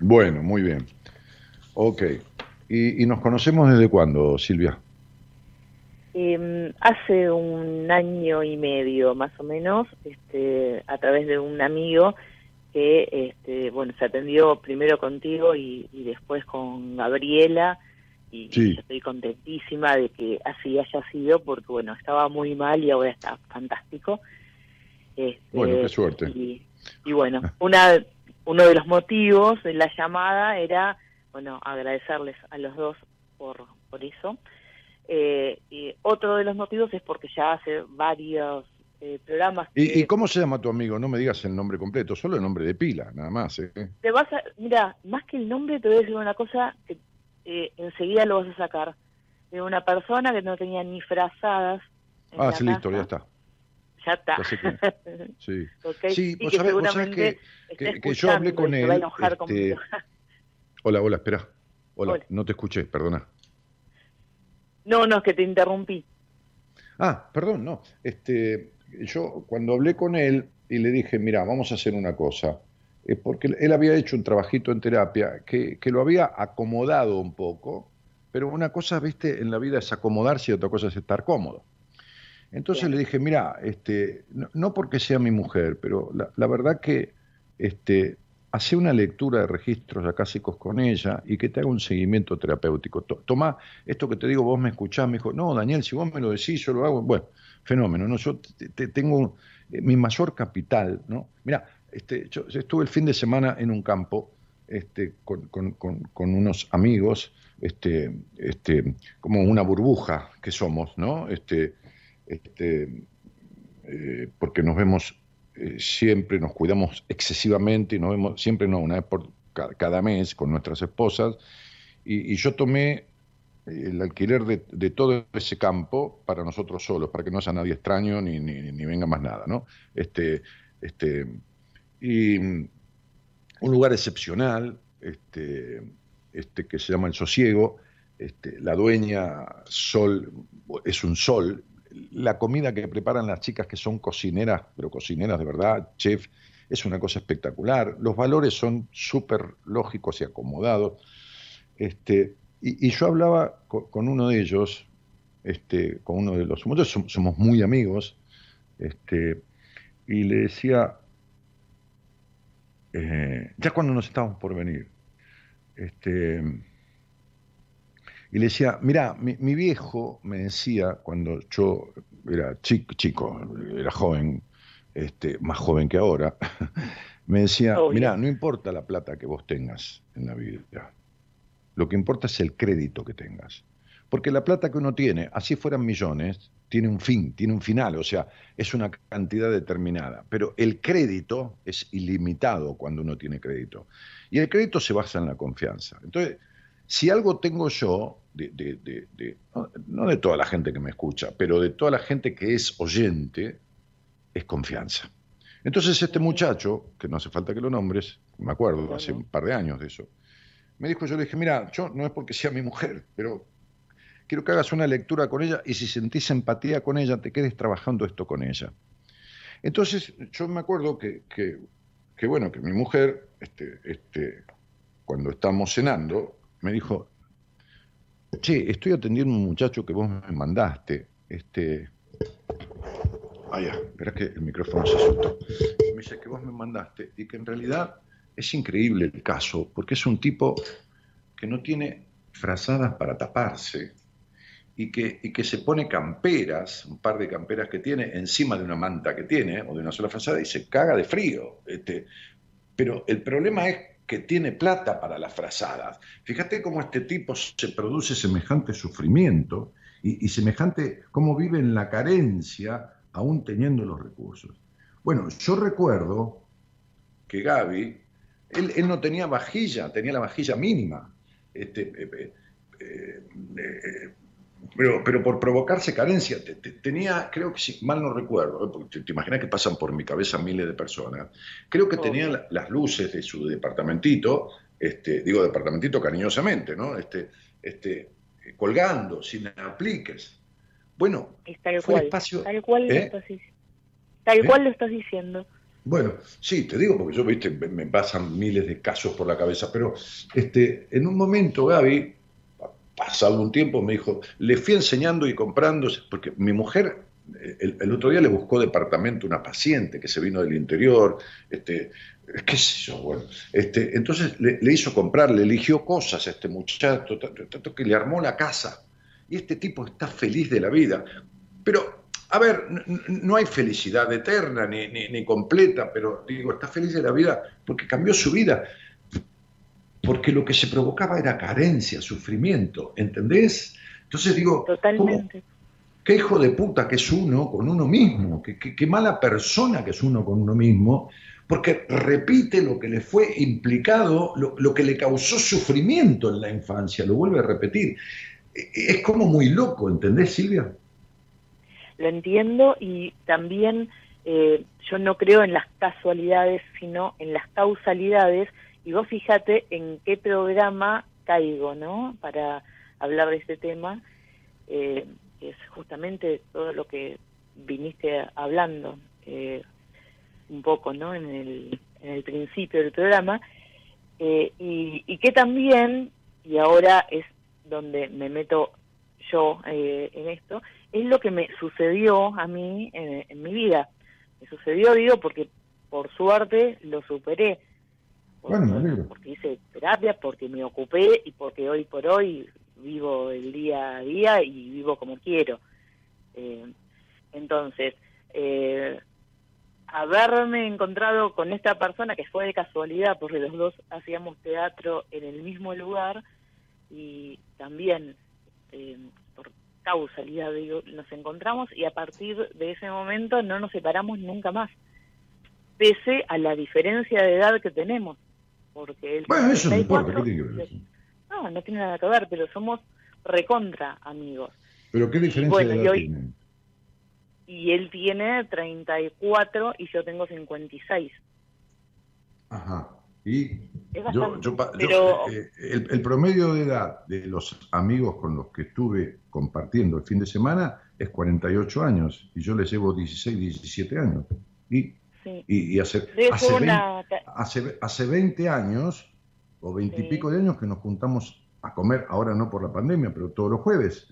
Bueno, muy bien. Ok. ¿Y, y nos conocemos desde cuándo, Silvia? Eh, hace un año y medio más o menos, este, a través de un amigo que, este, bueno, se atendió primero contigo y, y después con Gabriela y Sí. estoy contentísima de que así haya sido porque, bueno, estaba muy mal y ahora está fantástico. Este, Bueno, qué suerte. Y, y bueno, una, uno de los motivos de la llamada era, bueno, agradecerles a los dos por, por eso. Eh, y otro de los motivos es porque ya hace varios eh, programas que ¿Y, y cómo se llama tu amigo? No me digas el nombre completo, solo el nombre de pila, nada más. ¿eh? te vas a, mira, más que el nombre te voy a decir una cosa que eh, enseguida lo vas a sacar. De una persona que no tenía ni frazadas. en Ah, la sí, listo, ya está. Ya está. Ya Sí. Ok, Sí, vos que sabés- vos sabés que- está que- que yo hablé con él, este. Hola, hola, espera. Hola, Hola. no te escuché, perdona. No, no, es que te interrumpí. Ah, perdón, no. Este, yo cuando hablé con él y le dije, mira, vamos a hacer una cosa, eh, porque él había hecho un trabajito en terapia que, que lo había acomodado un poco, pero una cosa, viste, en la vida es acomodarse y otra cosa es estar cómodo. Entonces le dije, mira, este, no, no porque sea mi mujer, pero la, la verdad que este, hace una lectura de registros acásicos con ella y que te haga un seguimiento terapéutico. To- Tomá, esto que te digo, vos me escuchás, me dijo, no, Daniel, si vos me lo decís, yo lo hago. Bueno, fenómeno, ¿no? Yo te- te- tengo eh, mi mayor capital, ¿no? Mira, este, yo estuve el fin de semana en un campo este, con, con- con- con unos amigos, este, este, como una burbuja que somos, ¿no? Este, este, eh, porque nos vemos eh, siempre, nos cuidamos excesivamente y nos vemos siempre, no, una vez por ca- cada, mes con nuestras esposas. Y, yo tomé el alquiler de, todo ese campo para nosotros solos, para que no sea nadie extraño ni, ni, ni venga más nada, ¿no? Este, este, y mm, un lugar excepcional, este, este, que se llama El Sosiego, este, la dueña Sol es un sol, la comida que preparan las chicas que son cocineras, pero cocineras de verdad, chef, es una cosa espectacular, los valores son súper lógicos y acomodados, este, y, yo hablaba con, uno de ellos, este, con uno de los, som- somos muy amigos, este, y le decía, eh, ya cuando nos estábamos por venir, este, y le decía, mira, mi, mi viejo me decía cuando yo era chico, chico era joven, este, más joven que ahora, me decía, mira, no importa la plata que vos tengas en la vida, lo que importa es el crédito que tengas. Porque la plata que uno tiene, así fueran millones, tiene un fin, tiene un final, o sea, es una cantidad determinada. Pero el crédito es ilimitado cuando uno tiene crédito. Y el crédito se basa en la confianza. Entonces, si algo tengo yo, de, de- de- de- no, no de toda la gente que me escucha, pero de toda la gente que es oyente, es confianza. Entonces este muchacho, que no hace falta que lo nombres, me acuerdo, hace un par de años de eso, me dijo, yo le dije, mira, yo no es porque sea mi mujer, pero quiero que hagas una lectura con ella y si sentís empatía con ella, te quedes trabajando esto con ella. Entonces yo me acuerdo que, que, que, bueno, que mi mujer, este, este, cuando estábamos cenando, me dijo, che, estoy atendiendo a un muchacho que vos me mandaste, este... Ah, ya, espera que el micrófono se soltó. Me dice que vos me mandaste y que en realidad es increíble el caso, porque es un tipo que no tiene frazadas para taparse y que, y que se pone camperas, un par de camperas que tiene, encima de una manta que tiene, o de una sola frazada, y se caga de frío. Este, pero el problema es que tiene plata para las frazadas. Fíjate cómo este tipo se produce semejante sufrimiento y, semejante cómo vive en la carencia aún teniendo los recursos. Bueno, yo recuerdo que Gaby, él, no tenía vajilla, tenía la vajilla mínima. Este, eh, eh, eh, pero, pero por provocarse carencia, te- te- tenía, creo que si mal no recuerdo, ¿eh? porque te, te imaginas que pasan por mi cabeza miles de personas, creo que tenía la- las luces de su departamentito, este, digo departamentito cariñosamente, ¿no? Este, este, eh, colgando, sin apliques. Bueno, Es tal fue cual. espacio- Tal cual ¿Eh? lo estás diciendo. Tal ¿Eh? cual lo estás diciendo. Bueno, sí, te digo, porque yo, viste, me me pasan miles de casos por la cabeza, pero este, en un momento Gaby, pasado un tiempo, me dijo, le fui enseñando y comprando, porque mi mujer el, otro día le buscó departamento una paciente que se vino del interior, este, qué sé yo, bueno, este, entonces le, hizo comprar, le eligió cosas a este muchacho, tanto, que le armó la casa, y este tipo está feliz de la vida, pero a ver, no hay felicidad eterna ni- ni completa, pero digo, está feliz de la vida porque cambió su vida. Porque lo que se provocaba era carencia, sufrimiento, ¿entendés? Entonces digo, ¿cómo- Totalmente. qué hijo de puta que es uno con uno mismo, qué, qué- qué mala persona que es uno con uno mismo, porque repite lo que le fue implicado, lo, lo que le causó sufrimiento en la infancia, lo vuelve a repetir. E- Es como muy loco, ¿entendés, Silvia? Lo entiendo y también eh, yo no creo en las casualidades, sino en las causalidades. Y vos fíjate en qué programa caigo, ¿no? Para hablar de este tema, eh, que es justamente todo lo que viniste hablando eh, un poco, ¿no? En el, en el principio del programa. Eh, y, y que también, y ahora es donde me meto yo eh, en esto, es lo que me sucedió a mí en, en mi vida. Me sucedió, digo, porque por suerte lo superé. Por- Bueno, porque hice terapia, porque me ocupé y porque hoy por hoy vivo el día a día y vivo como quiero. Eh, entonces, eh, haberme encontrado con esta persona que fue de casualidad, porque los dos hacíamos teatro en el mismo lugar y también eh, por causalidad digo, nos encontramos y a partir de ese momento no nos separamos nunca más, pese a la diferencia de edad que tenemos. Porque él Bueno, eso no tiene importa, ¿qué 34, tiene que ver eso? no, no tiene nada que ver, pero somos recontra amigos. Pero qué diferencia Bueno, de y edad hoy- tienen. Y él tiene 34 y yo tengo 56. Ajá. Y Es yo, bastante, yo pa- yo, pero- eh, el, el promedio de edad de los amigos con los que estuve compartiendo el fin de semana es 48 años y yo les llevo 16, 17 años. Y, Sí. y, y hace, hace, ser 20, una... hace, hace 20 años o 20 y pico de años que nos juntamos a comer, ahora no por la pandemia, pero todos los jueves.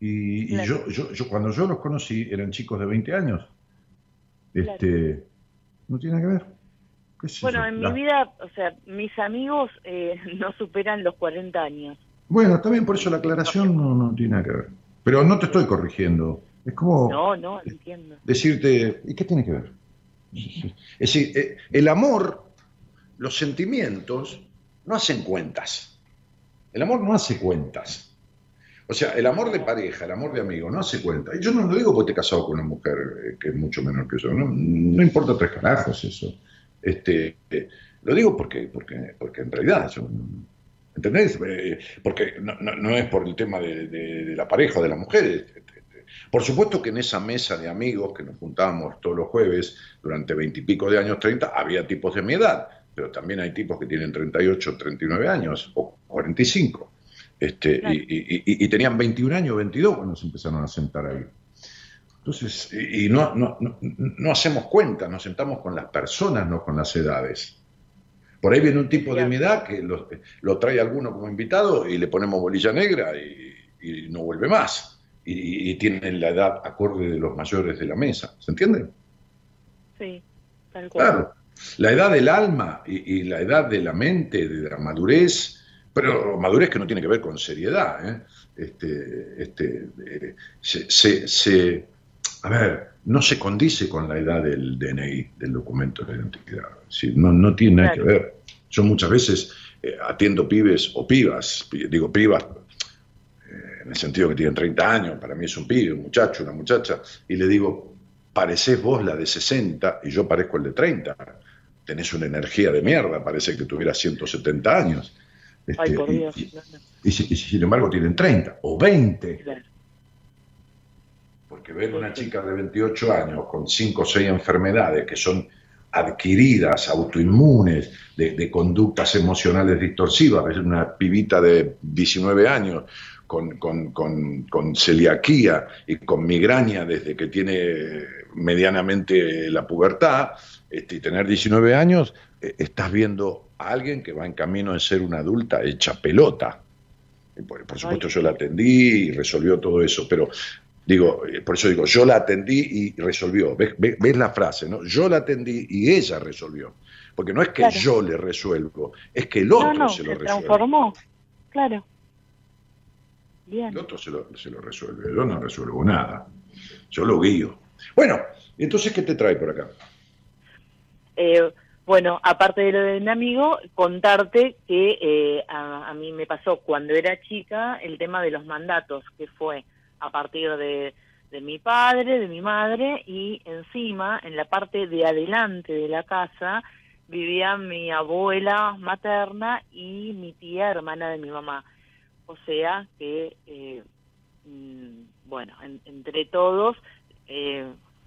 Y, yo, yo, yo cuando yo los conocí eran chicos de 20 años. Este, No tiene que ver. ¿Qué sé Bueno, en La- mi vida, o sea, mis amigos eh, no superan los 40 años. Bueno, también por eso la aclaración no, no tiene nada que ver. Pero no te estoy corrigiendo. Es como No, no, entiendo. decirte, ¿y qué tiene que ver? Es decir, eh, el amor, los sentimientos, no hacen cuentas. El amor no hace cuentas. O sea, el amor de pareja, el amor de amigo, no hace cuentas. Y yo no lo digo porque te casado con una mujer eh, que es mucho menor que yo. No, importa tres carajos eso. Este, eh, lo digo porque, porque, porque en realidad yo, ¿Entendés? Porque no, no- es por el tema de, la pareja o de las mujeres. Por supuesto que en esa mesa de amigos que nos juntábamos todos los jueves durante veintipico de años, 30, había tipos de mi edad, pero también hay tipos que tienen 38, 39 años o 45. Este, Claro. y, y- y- y tenían 21 años, 22 cuando se empezaron a sentar ahí. Entonces, y, no, no, no, no hacemos cuenta, nos sentamos con las personas, no con las edades. Por ahí viene un tipo de mi edad que lo, lo trae alguno como invitado y le ponemos bolilla negra y no vuelve más. Y, y tienen la edad acorde de los mayores de la mesa. ¿Se entiende? Sí, tal cual. Claro. La edad del alma y, y la edad de la mente, de la madurez, Pero madurez que no tiene que ver con seriedad. ¿eh? Este, este, eh, se, se- se- a ver, no se condice con la edad del DNI, del documento de identidad. Decir, no, no tiene nada que ver. Yo muchas veces eh, atiendo pibes o pibas, pi- digo pibas en el sentido que tienen 30 años, para mí es un pibe, un muchacho, una muchacha, y le digo, parecés vos la de 60 y yo parezco el de 30. Tenés una energía de mierda, parece que tuvieras 170 años. Este, Ay, por y- Dios. y- y, si- y sin embargo tienen 30 o 20. claro. Porque ver una chica de 28 años con 5 o 6 enfermedades que son adquiridas, autoinmunes, de, de conductas emocionales distorsivas, ver una pibita de 19 años con, con- con- con celiaquía y con migraña desde que tiene medianamente la pubertad, este, y tener 19 años, eh, estás viendo a alguien que va en camino de ser una adulta hecha pelota. Y por, por supuesto Ay. yo la atendí y resolvió todo eso, pero digo, eh, por eso digo, yo la atendí y resolvió. ¿Ves, ves- ves la frase, no? Yo la atendí y ella resolvió. Porque no es que Claro. yo le resuelvo, es que el otro No, no, se se, lo resuelve. transformó. Claro. Bien. El otro se lo, se lo resuelve, yo no resuelvo nada. Yo lo guío. Bueno, ¿y entonces qué te trae por acá? Eh, bueno, aparte de lo de un amigo, contarte que eh, a, a mí me pasó cuando era chica el tema de los mandatos, que fue a partir de, de mi padre, de mi madre, y encima, en la parte de adelante de la casa, vivía mi abuela materna y mi tía hermana de mi mamá. O sea que, eh, mm, bueno, en- entre todos eh,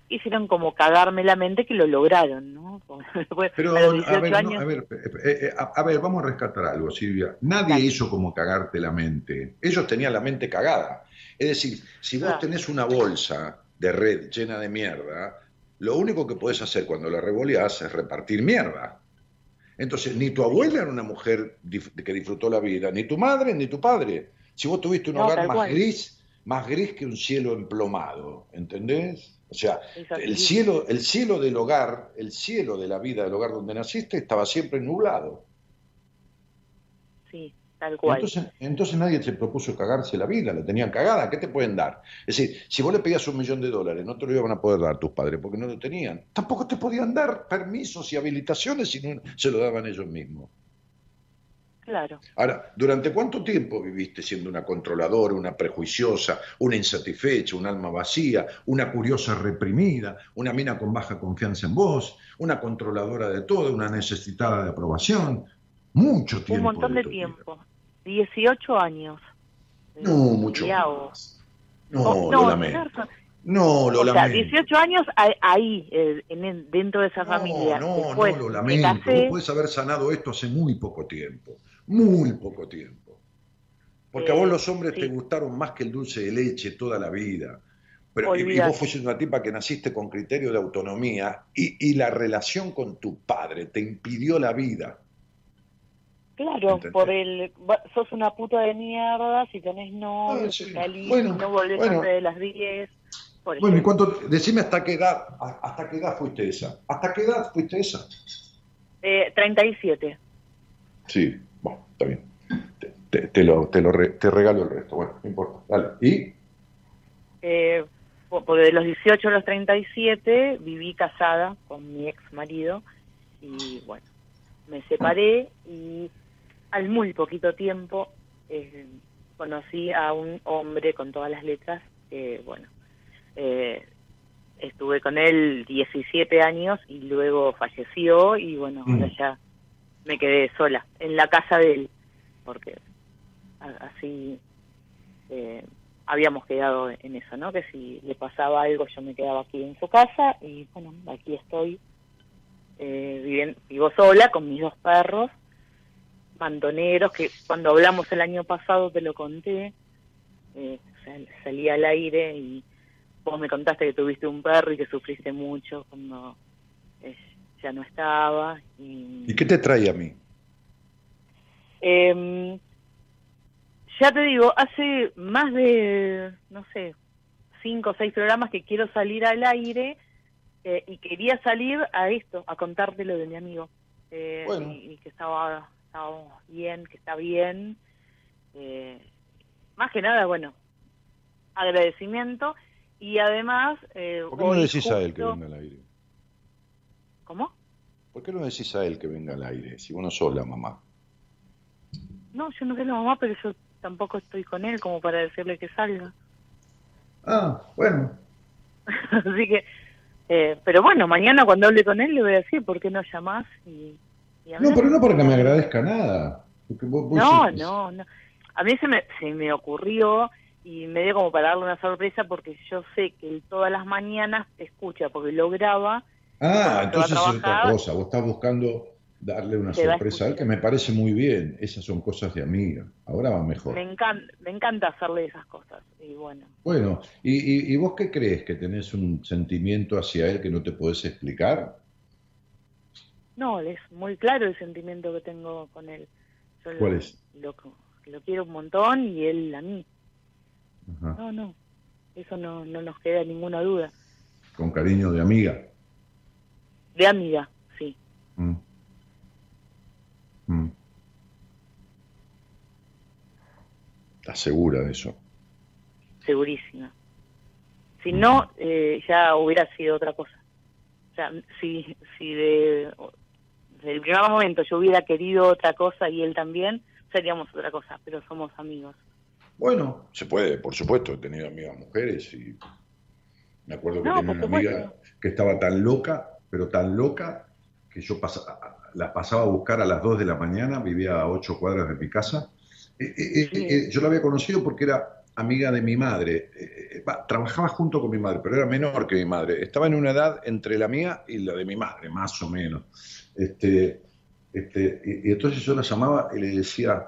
hicieron como cagarme la mente que lo lograron, ¿no? Pero, a los a 18 ver, no, años, a, ver, eh, a- a ver, vamos a rescatar algo, Silvia. Nadie Dale. hizo como cagarte la mente. Ellos tenían la mente cagada. Es decir, si vos Claro. tenés una bolsa de red llena de mierda, lo único que podés hacer cuando la revoleás es repartir mierda. Entonces, ni tu abuela era una mujer que disfrutó la vida, ni tu madre, ni tu padre. Si vos tuviste un No, hogar más cual. gris, más gris que un cielo emplomado, ¿entendés? O sea, el cielo, el cielo del hogar, el cielo de la vida del hogar donde naciste estaba siempre nublado. sí, tal cual. Entonces, entonces nadie se propuso cagarse la vida, la tenían cagada, ¿qué te pueden dar? Es decir, si vos le pedías un millón de dólares, no te lo iban a poder dar tus padres porque no lo tenían. Tampoco te podían dar permisos y habilitaciones si no se lo daban ellos mismos. Claro. Ahora, ¿durante cuánto tiempo viviste siendo una controladora, una prejuiciosa, una insatisfecha, un alma vacía, una curiosa reprimida, una mina con baja confianza en vos, una controladora de todo, una necesitada de aprobación? Mucho tiempo. Un montón de vida. Tiempo. 18 años. No, mucho más. No, Oh, lo no, lamento. tenés razón. No, lo o sea, lamento. 18 años ahí, eh, en dentro de esa familia. No, no, Después, no, lo me lamento. Vos podés haber sanado esto hace muy poco tiempo. Muy poco tiempo. Porque a Eh, vos los hombres sí. te gustaron más que el dulce de leche toda la vida. Pero, y- y, vos fuiste una tipa que naciste con criterio de autonomía y, y la relación con tu padre te impidió la vida. Claro, ¿Entendés? por el. Sos una puta de mierda si tenés novio, Ah, sí. salís, Bueno, no volvés bueno. antes de las 10. Por Bueno, ¿y cuánto? Decime hasta qué edad, hasta qué edad fuiste esa. ¿Hasta qué edad fuiste esa? Eh, 37. Sí, bueno, está bien. Te, te- te lo, te, lo re- te regalo el resto. Bueno, no importa. Dale. ¿Y? Eh, porque de los 18 a los 37 viví casada con mi ex marido y bueno, me separé y al muy poquito tiempo eh, conocí a un hombre con todas las letras que bueno, eh, estuve con él 17 años y luego falleció y bueno, Mm. ahora ya me quedé sola en la casa de él porque así eh, habíamos quedado en eso, ¿no? Que si le pasaba algo yo me quedaba aquí en su casa y bueno, aquí estoy eh, viviendo, vivo sola con mis dos perros, mandoneros, que cuando hablamos el año pasado te lo conté, eh, sal- salí al aire y vos me contaste que tuviste un perro y que sufriste mucho cuando eh, ya no estaba. Y, ¿Y qué te trae a mí? Em, ya te digo, hace más de, no sé, cinco o seis programas que quiero salir al aire eh, y quería salir a esto, a contarte lo de mi amigo. eh, Bueno. y, y que estaba estábamos bien, que está bien. Eh, más que nada, bueno, agradecimiento y además... Eh, ¿Por qué no decís a él que venga al aire? ¿Cómo? ¿Por qué no decís a él que venga al aire si vos no sos la mamá? No, yo no sé la mamá, pero yo tampoco estoy con él como para decirle que salga. Ah, bueno. Así que, eh, pero bueno, mañana cuando hable con él le voy a decir por qué no llamás y No, pero no para que me agradezca nada. Porque vos- vos No, no, no. A mí se me, se me ocurrió y me dio como para darle una sorpresa porque yo sé que él todas las mañanas escucha porque lo graba. Ah, entonces es otra cosa. Vos estás buscando darle una sorpresa a él, que me parece muy bien. Esas son cosas de amiga. Ahora va mejor. Me encanta, me encanta hacerle esas cosas. Y bueno, Bueno, ¿y, y, y vos qué crees? ¿Que tenés un sentimiento hacia él que no te podés explicar? No, es muy claro el sentimiento que tengo con él. Yo lo- ¿Cuál es? Lo, lo quiero un montón y él a mí. Ajá. No, no, eso no, no nos queda ninguna duda. Con cariño de amiga. De amiga, sí. Mm. Mm. ¿Estás segura de eso? segurísima. Si no, eh, ya hubiera sido otra cosa. O sea, si, si de, desde el primer momento yo hubiera querido otra cosa y él también, seríamos otra cosa, pero somos amigos. Bueno, se puede, por supuesto. He tenido amigas mujeres y me acuerdo que No, tenía una amiga que estaba tan loca, pero tan loca, que yo pasa- la pasaba a buscar a las 2 de la mañana, vivía a 8 cuadras de mi casa. Eh, eh, eh, eh, yo la había conocido porque era amiga de mi madre. Trabajaba junto con mi madre, pero era menor que mi madre. Estaba en una edad entre la mía y la de mi madre, más o menos. Este, este, y, y entonces yo la llamaba y le decía,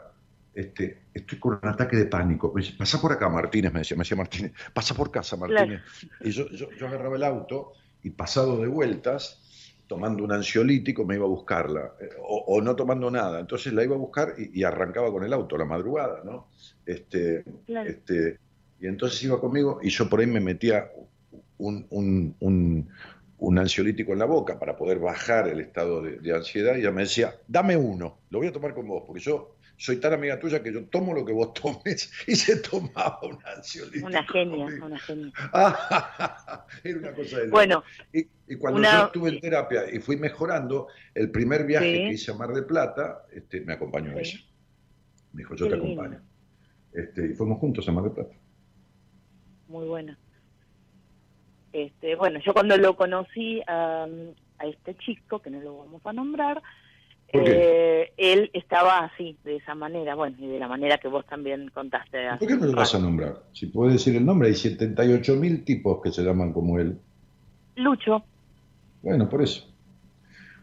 este, estoy con un ataque de pánico. Me dice, pasa por acá, Martínez, me decía, me decía Martínez, pasa por casa, Martínez. Y yo, yo, yo agarraba el auto y pasado de vueltas, tomando un ansiolítico, me iba a buscarla, eh, o, o no tomando nada. Entonces la iba a buscar y, y arrancaba con el auto a la madrugada, ¿no? Este, Claro. este, y entonces iba conmigo y yo por ahí me metía un, un, un, un ansiolítico en la boca para poder bajar el estado de, de ansiedad y ella me decía, dame uno, lo voy a tomar con vos, porque yo soy tan amiga tuya que yo tomo lo que vos tomes y se tomaba un ansiolítico. Una genia, una genia. Era una cosa de. Bueno, y, y cuando una- yo estuve en terapia y fui mejorando, el primer viaje Sí. que hice a Mar del Plata, este, me acompañó Sí. ella. Me dijo, yo Qué te lindo. acompaño. Este, y fuimos juntos a Mar del Plata. muy buena. Este, bueno, yo cuando lo conocí a, a este chico, que no lo vamos a nombrar, eh, él estaba así, de esa manera, bueno, y de la manera que vos también contaste. ¿Por qué no lo vas a nombrar? Si puedes decir el nombre, hay 78 mil tipos que se llaman como él. Lucho, Bueno, por eso.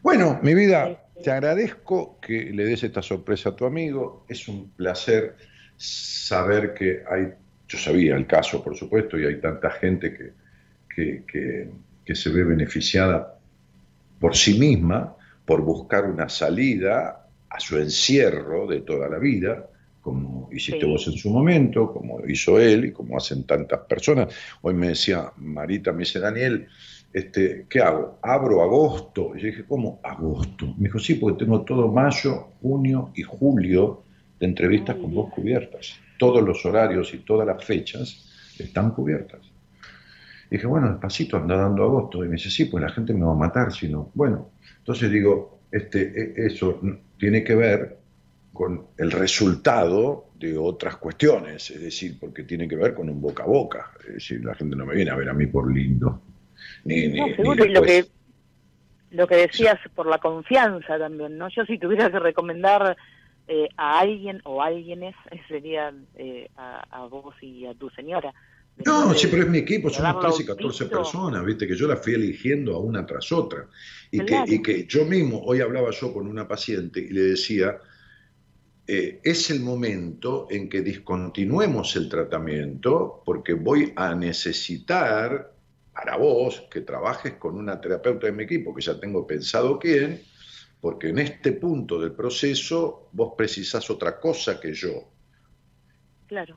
Bueno, mi vida, te agradezco que le des esta sorpresa a tu amigo. Es un placer saber que hay, yo sabía el caso, por supuesto, y hay tanta gente que, que, que- que se ve beneficiada por sí misma, por buscar una salida a su encierro de toda la vida, como hiciste Sí. vos en su momento, como hizo él y como hacen tantas personas. Hoy me decía Marita, me dice Daniel, este, ¿qué hago? ¿Abro agosto? Y yo dije, ¿cómo agosto? Me dijo, sí, porque tengo todo mayo, junio y julio de entrevistas con vos cubiertas. Todos los horarios y todas las fechas están cubiertas. Y dije, bueno, despacito, anda dando agosto. Y me dice, sí, pues la gente me va a matar si no. Bueno, entonces digo, este, e- eso tiene que ver con el resultado de otras cuestiones, es decir, porque tiene que ver con un boca a boca. Es decir, la gente no me viene a ver a mí por lindo. Ni, ni- no, ni seguro, y lo que, lo que decías por la confianza también, ¿no? Yo si tuviera que recomendar eh, a alguien o alguienes, serían eh, a, a vos y a tu señora. No, Después sí, pero es mi equipo, somos haberlo 13, 14 visto. personas, viste, que yo la fui eligiendo a una tras otra. Y, Claro. que, y que yo mismo, hoy hablaba yo con una paciente y le decía, eh, es el momento en que discontinuemos el tratamiento porque voy a necesitar para vos que trabajes con una terapeuta de mi equipo, que ya tengo pensado quién, porque en este punto del proceso vos precisás otra cosa que yo Claro,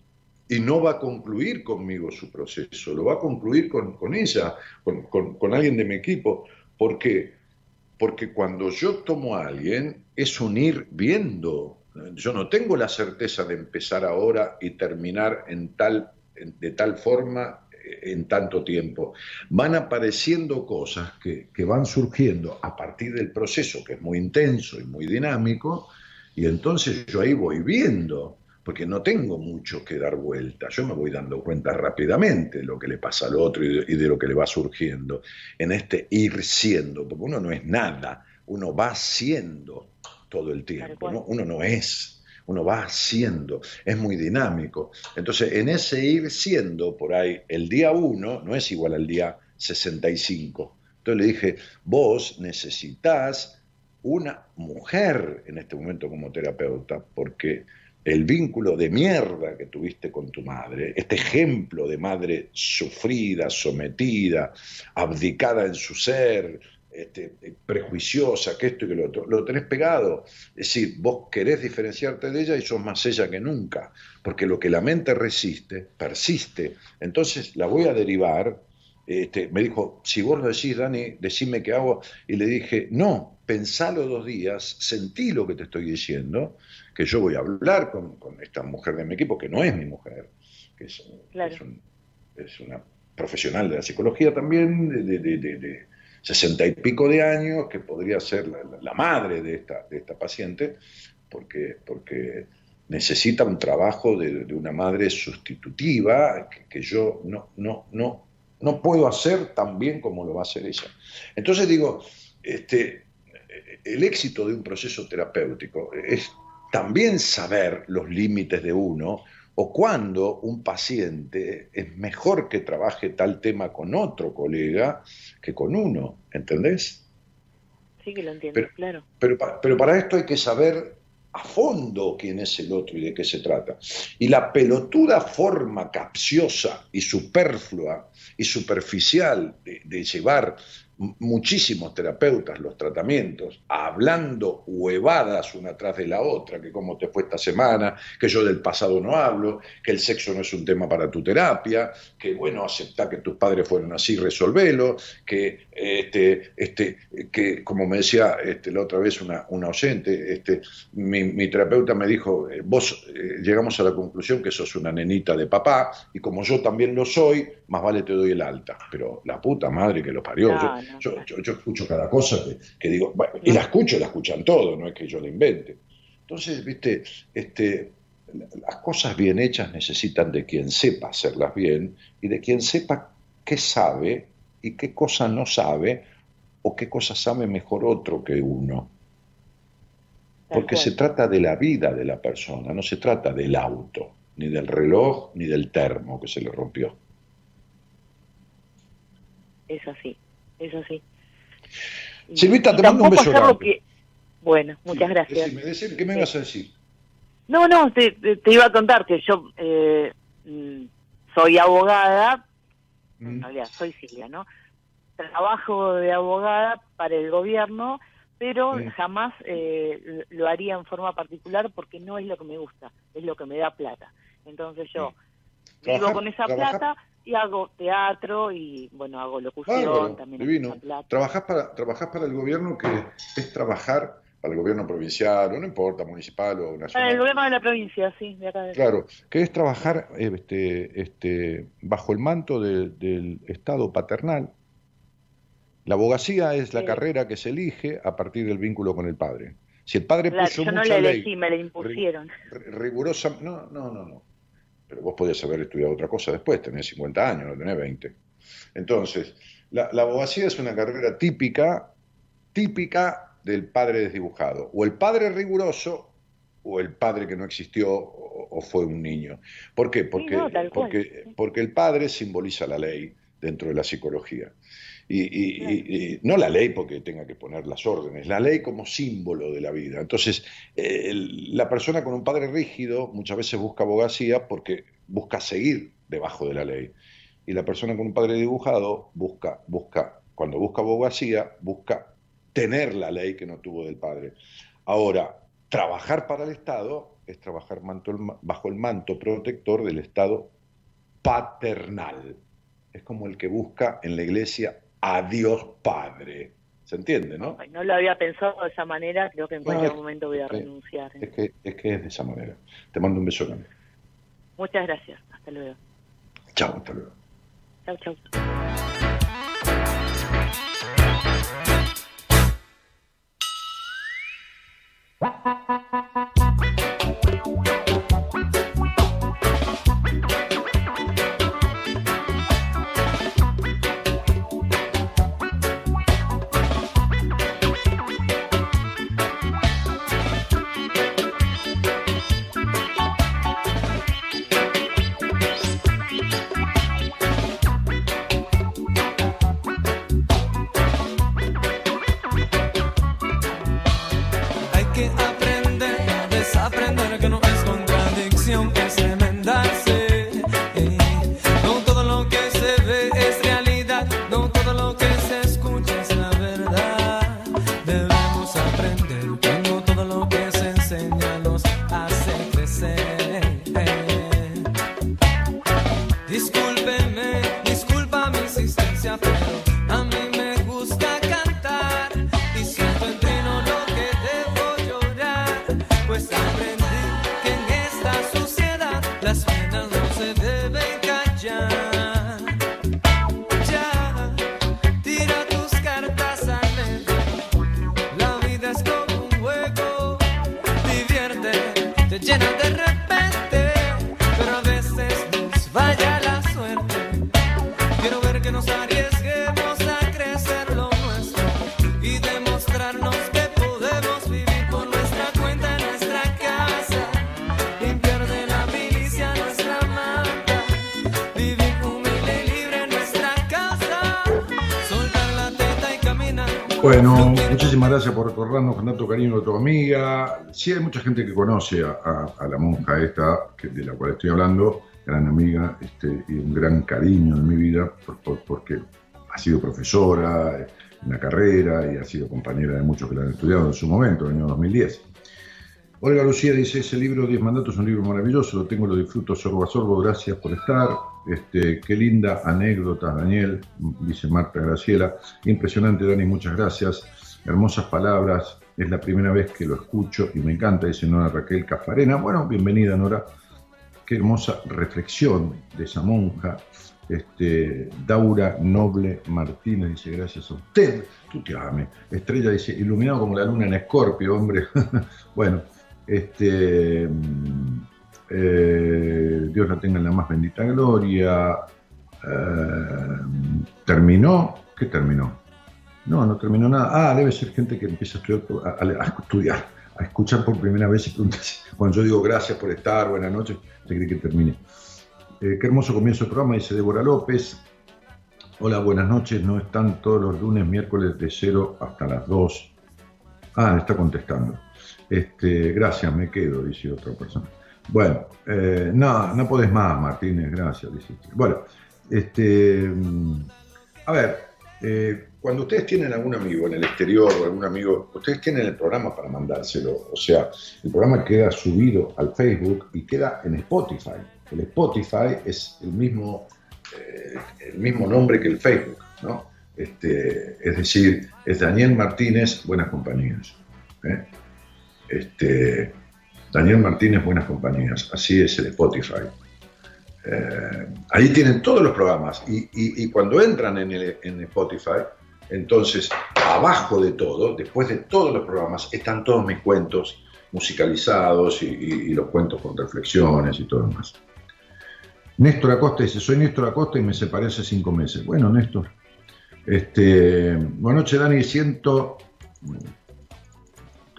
y no va a concluir conmigo su proceso, lo va a concluir con, con ella, con, con- con alguien de mi equipo. ¿Por qué? porque cuando yo tomo a alguien es un ir viendo. Yo no tengo la certeza de empezar ahora y terminar en tal, de tal forma eh, en tanto tiempo. Van apareciendo cosas que, que van surgiendo a partir del proceso, que es muy intenso y muy dinámico, y entonces yo ahí voy viendo, porque no tengo mucho que dar vuelta, yo me voy dando cuenta rápidamente de lo que le pasa al otro y de, y de lo que le va surgiendo en este ir siendo, porque uno no es nada, uno va siendo todo el tiempo, ¿no? uno no es, uno va haciendo, es muy dinámico. Entonces, en ese ir siendo, por ahí, el día uno no es igual al día 65. Entonces le dije, vos necesitas una mujer en este momento como terapeuta, porque el vínculo de mierda que tuviste con tu madre, este ejemplo de madre sufrida, sometida, abdicada en su ser, este, prejuiciosa, que esto y que lo otro, lo tenés pegado. Es decir, vos querés diferenciarte de ella y sos más ella que nunca, porque lo que la mente resiste, persiste. Entonces la voy a derivar. Este, me dijo, si vos lo decís, Dani, decime qué hago. Y le dije, no, pensalo dos días, sentí lo que te estoy diciendo, que yo voy a hablar con, con esta mujer de mi equipo, que no es mi mujer, que es, Claro. es un- es una profesional de la psicología también, de, de- de- de- sesenta y pico de años, que podría ser la, la- la madre de esta, de esta paciente, porque, porque necesita un trabajo de, de una madre sustitutiva que, que yo no, no, no, no puedo hacer tan bien como lo va a hacer ella. Entonces digo, este, el éxito de un proceso terapéutico es también saber los límites de uno o cuando un paciente es mejor que trabaje tal tema con otro colega que con uno, ¿entendés? Sí que lo entiendo, Pero- claro. Pero, pa- pero para esto hay que saber a fondo quién es el otro y de qué se trata. Y la pelotuda forma capciosa y superflua y superficial de, de llevar muchísimos terapeutas los tratamientos, hablando huevadas una tras de la otra, que cómo te fue esta semana, que yo del pasado no hablo, que el sexo no es un tema para tu terapia, que bueno, aceptar que tus padres fueron así, resolvelo, que este, este, que como me decía este, la otra vez una, una oyente, este, mi, mi terapeuta me dijo, eh, vos eh, llegamos a la conclusión que sos una nenita de papá, y como yo también lo soy, más vale te doy el alta. Pero la puta madre que lo parió, yo, yo- yo escucho cada cosa que, que digo, bueno, y la escucho, la escuchan todo, no es que yo la invente. Entonces, viste, este, las cosas bien hechas necesitan de quien sepa hacerlas bien y de quien sepa qué sabe y qué cosa no sabe o qué cosa sabe mejor otro que uno. Porque se trata de la vida de la persona, no se trata del auto, ni del reloj, ni del termo que se le rompió. Es así, es así. Y- Silvita, te mando un beso grande. que- Bueno, muchas gracias. Decime, decime, ¿qué me vas a decir? No, no, te, iba a contar que yo eh, mm, soy abogada, en Mm. realidad soy Silvia, ¿no? Trabajo de abogada para el gobierno, pero Sí. jamás eh, lo haría en forma particular porque no es lo que me gusta, es lo que me da plata. Entonces yo vivo con esa trabajar- plata y hago teatro y, bueno, hago locución, Bárbaro, también divino. Trabajás para, trabajás para el gobierno que es trabajar para el gobierno provincial, o no importa, municipal o Para el nacional. gobierno de la provincia, sí, de acá de Claro, que es trabajar este, este, bajo el manto de- del Estado paternal. La abogacía es la Sí. carrera que se elige a partir del vínculo con el padre. Si el padre Claro, puso yo no mucha la ley elegí, me la impusieron. ri- rigurosa, no, no, no, no. Pero vos podías haber estudiado otra cosa después, tenés 50 años, no tenés 20. Entonces, la, la abogacía es una carrera típica, típica del padre desdibujado. O el padre riguroso o el padre que no existió o, o fue un niño. ¿Por qué? Porque, no, porque el padre simboliza la ley dentro de la psicología. Y, y- y- y no la ley porque tenga que poner las órdenes, la ley como símbolo de la vida. Entonces, eh, la persona con un padre rígido muchas veces busca abogacía porque busca seguir debajo de la ley. Y la persona con un padre dibujado busca, busca, cuando busca abogacía, busca tener la ley que no tuvo del padre. Ahora, trabajar para el Estado es trabajar manto- bajo el manto protector del Estado paternal. Es como el que busca en la iglesia a Dios Padre. ¿Se entiende, no? Ay, no lo había pensado de esa manera, creo que en cualquier momento voy a sí. renunciar. ¿eh? Es que, es que es de esa manera. Te mando un beso grande. Muchas gracias. Hasta luego. Chao, hasta luego. Chau, chau. Mucha gente que conoce a, la monja esta, de la cual estoy hablando, gran amiga este, y un gran cariño en mi vida, por- por- porque ha sido profesora en la carrera y ha sido compañera de muchos que la han estudiado en su momento, en el año 2010. Olga Lucía dice, ese libro, Diez Mandatos, es un libro maravilloso, lo tengo, lo disfruto sorbo a sorbo, gracias por estar. Este, qué linda anécdota, Daniel, dice Marta Graciela. Impresionante, Dani, muchas gracias. Hermosas palabras, es la primera vez que lo escucho y me encanta, dice Nora Raquel Cafarena. Bueno, bienvenida, Nora. Qué hermosa reflexión de esa monja. Este, Daura Noble Martínez dice, gracias a usted. Tú te ames. Estrella dice, iluminado como la luna en Escorpio, hombre. bueno, este, mm, eh, Dios la tenga en la más bendita gloria. Eh, ¿Terminó? ¿Qué terminó? No, no terminó nada. Ah, debe ser gente que empieza a estudiar, a, estudiar, a escuchar por primera vez y pregunta si- cuando yo digo gracias por estar, buenas noches, se cree que termine. Eh, qué hermoso comienzo del programa, dice Débora López. Hola, buenas noches. No están todos los lunes, miércoles de 0 hasta las 2. Ah, está contestando. Este, gracias, me quedo, dice otra persona. Bueno, eh, no, no podés más, Martínez, gracias, dice. Bueno, este, mm, a ver, eh, cuando ustedes tienen algún amigo en el exterior o algún amigo, ustedes tienen el programa para mandárselo. O sea, el programa queda subido al Facebook y queda en Spotify. El Spotify es el mismo, eh, el mismo nombre que el Facebook, ¿no? Este, es decir, es Daniel Martínez, Buenas Compañías. ¿eh? Este, Daniel Martínez, Buenas Compañías. Así es el Spotify. Eh, ahí tienen todos los programas y, cuando entran en, el, Spotify, entonces abajo de todo, después de todos los programas, están todos mis cuentos musicalizados y los cuentos con reflexiones y todo lo demás. Néstor Acosta dice, soy Néstor Acosta y me separé hace cinco meses. Bueno, Néstor. Este, buenas noches, Dani. Siento,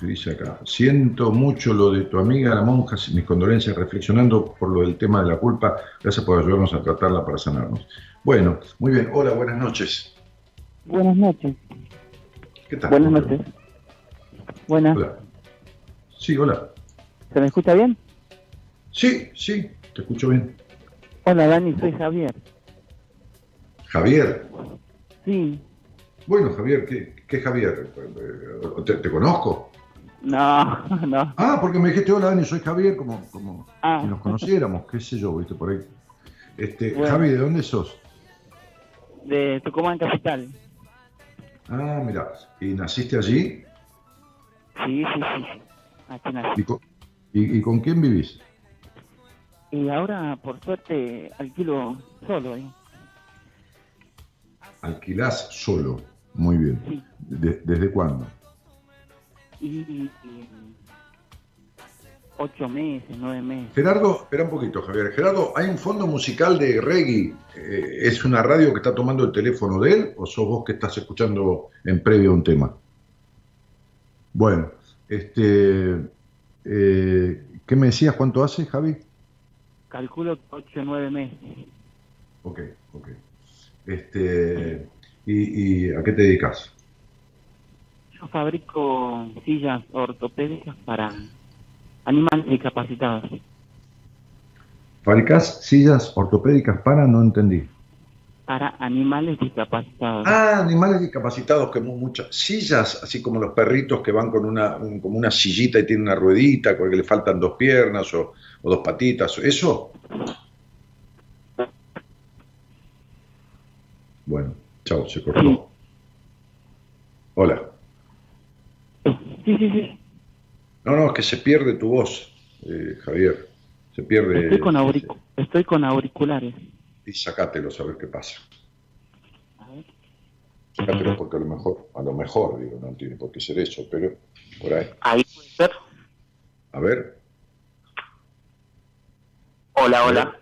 ¿qué dice acá? Siento mucho lo de tu amiga, la monja, mis condolencias, reflexionando por lo del tema de la culpa. Gracias por ayudarnos a tratarla para sanarnos. Bueno, muy bien. Hola, buenas noches. Buenas noches. ¿Qué tal? Buenas noches. Buenas. Hola. Sí, hola. ¿Se me escucha bien? Sí, sí, te escucho bien. Hola, Dani, soy Javier. Javier. Sí. Bueno, Javier, ¿qué, qué Javier? ¿Te, te conozco? No, no. Ah, porque me dijiste, hola Dani, soy Javier, como, como Ah. si nos conociéramos, qué sé yo, viste, por ahí. Este, Bueno. Javi, ¿de dónde sos? De Tucumán Capital. Ah, mira. ¿Y naciste allí? Sí, sí, sí. Aquí nací. ¿Y con, y- y con quién vivís? Y ahora, por suerte, alquilo solo. ¿eh? Alquilás solo. Muy bien. Sí. De- ¿Desde cuándo? Y, y- ocho meses, nueve meses. Gerardo, espera un poquito, Javier. Gerardo, ¿hay un fondo musical de reggae? Eh, ¿Es una radio que está tomando el teléfono de él o sos vos que estás escuchando en previo un tema? Bueno, este, eh, ¿qué me decías? ¿Cuánto hace, Javi? Calculo ocho o nueve meses. Ok, ok. Este, ¿y, y a qué te dedicas? Yo fabrico sillas ortopédicas para animales discapacitados. ¿Fabricás sillas ortopédicas para? No entendí. Para animales discapacitados. Ah, animales discapacitados que mu- muchas sillas, así como los perritos que van con una, un- como una sillita y tienen una ruedita, porque le faltan dos piernas o, o dos patitas, ¿eso? Bueno, chao, se cortó. Sí. Hola. Sí, sí, sí. No, no, es que se pierde tu voz, eh, Javier. Se pierde. Estoy con, auricu- estoy con auriculares. Y sacátelo, a ver qué pasa. A ver. Sacátelo porque a lo mejor, a lo mejor, digo, no tiene por qué ser eso, pero por ahí. Ahí puede ser. A ver. Hola, hola.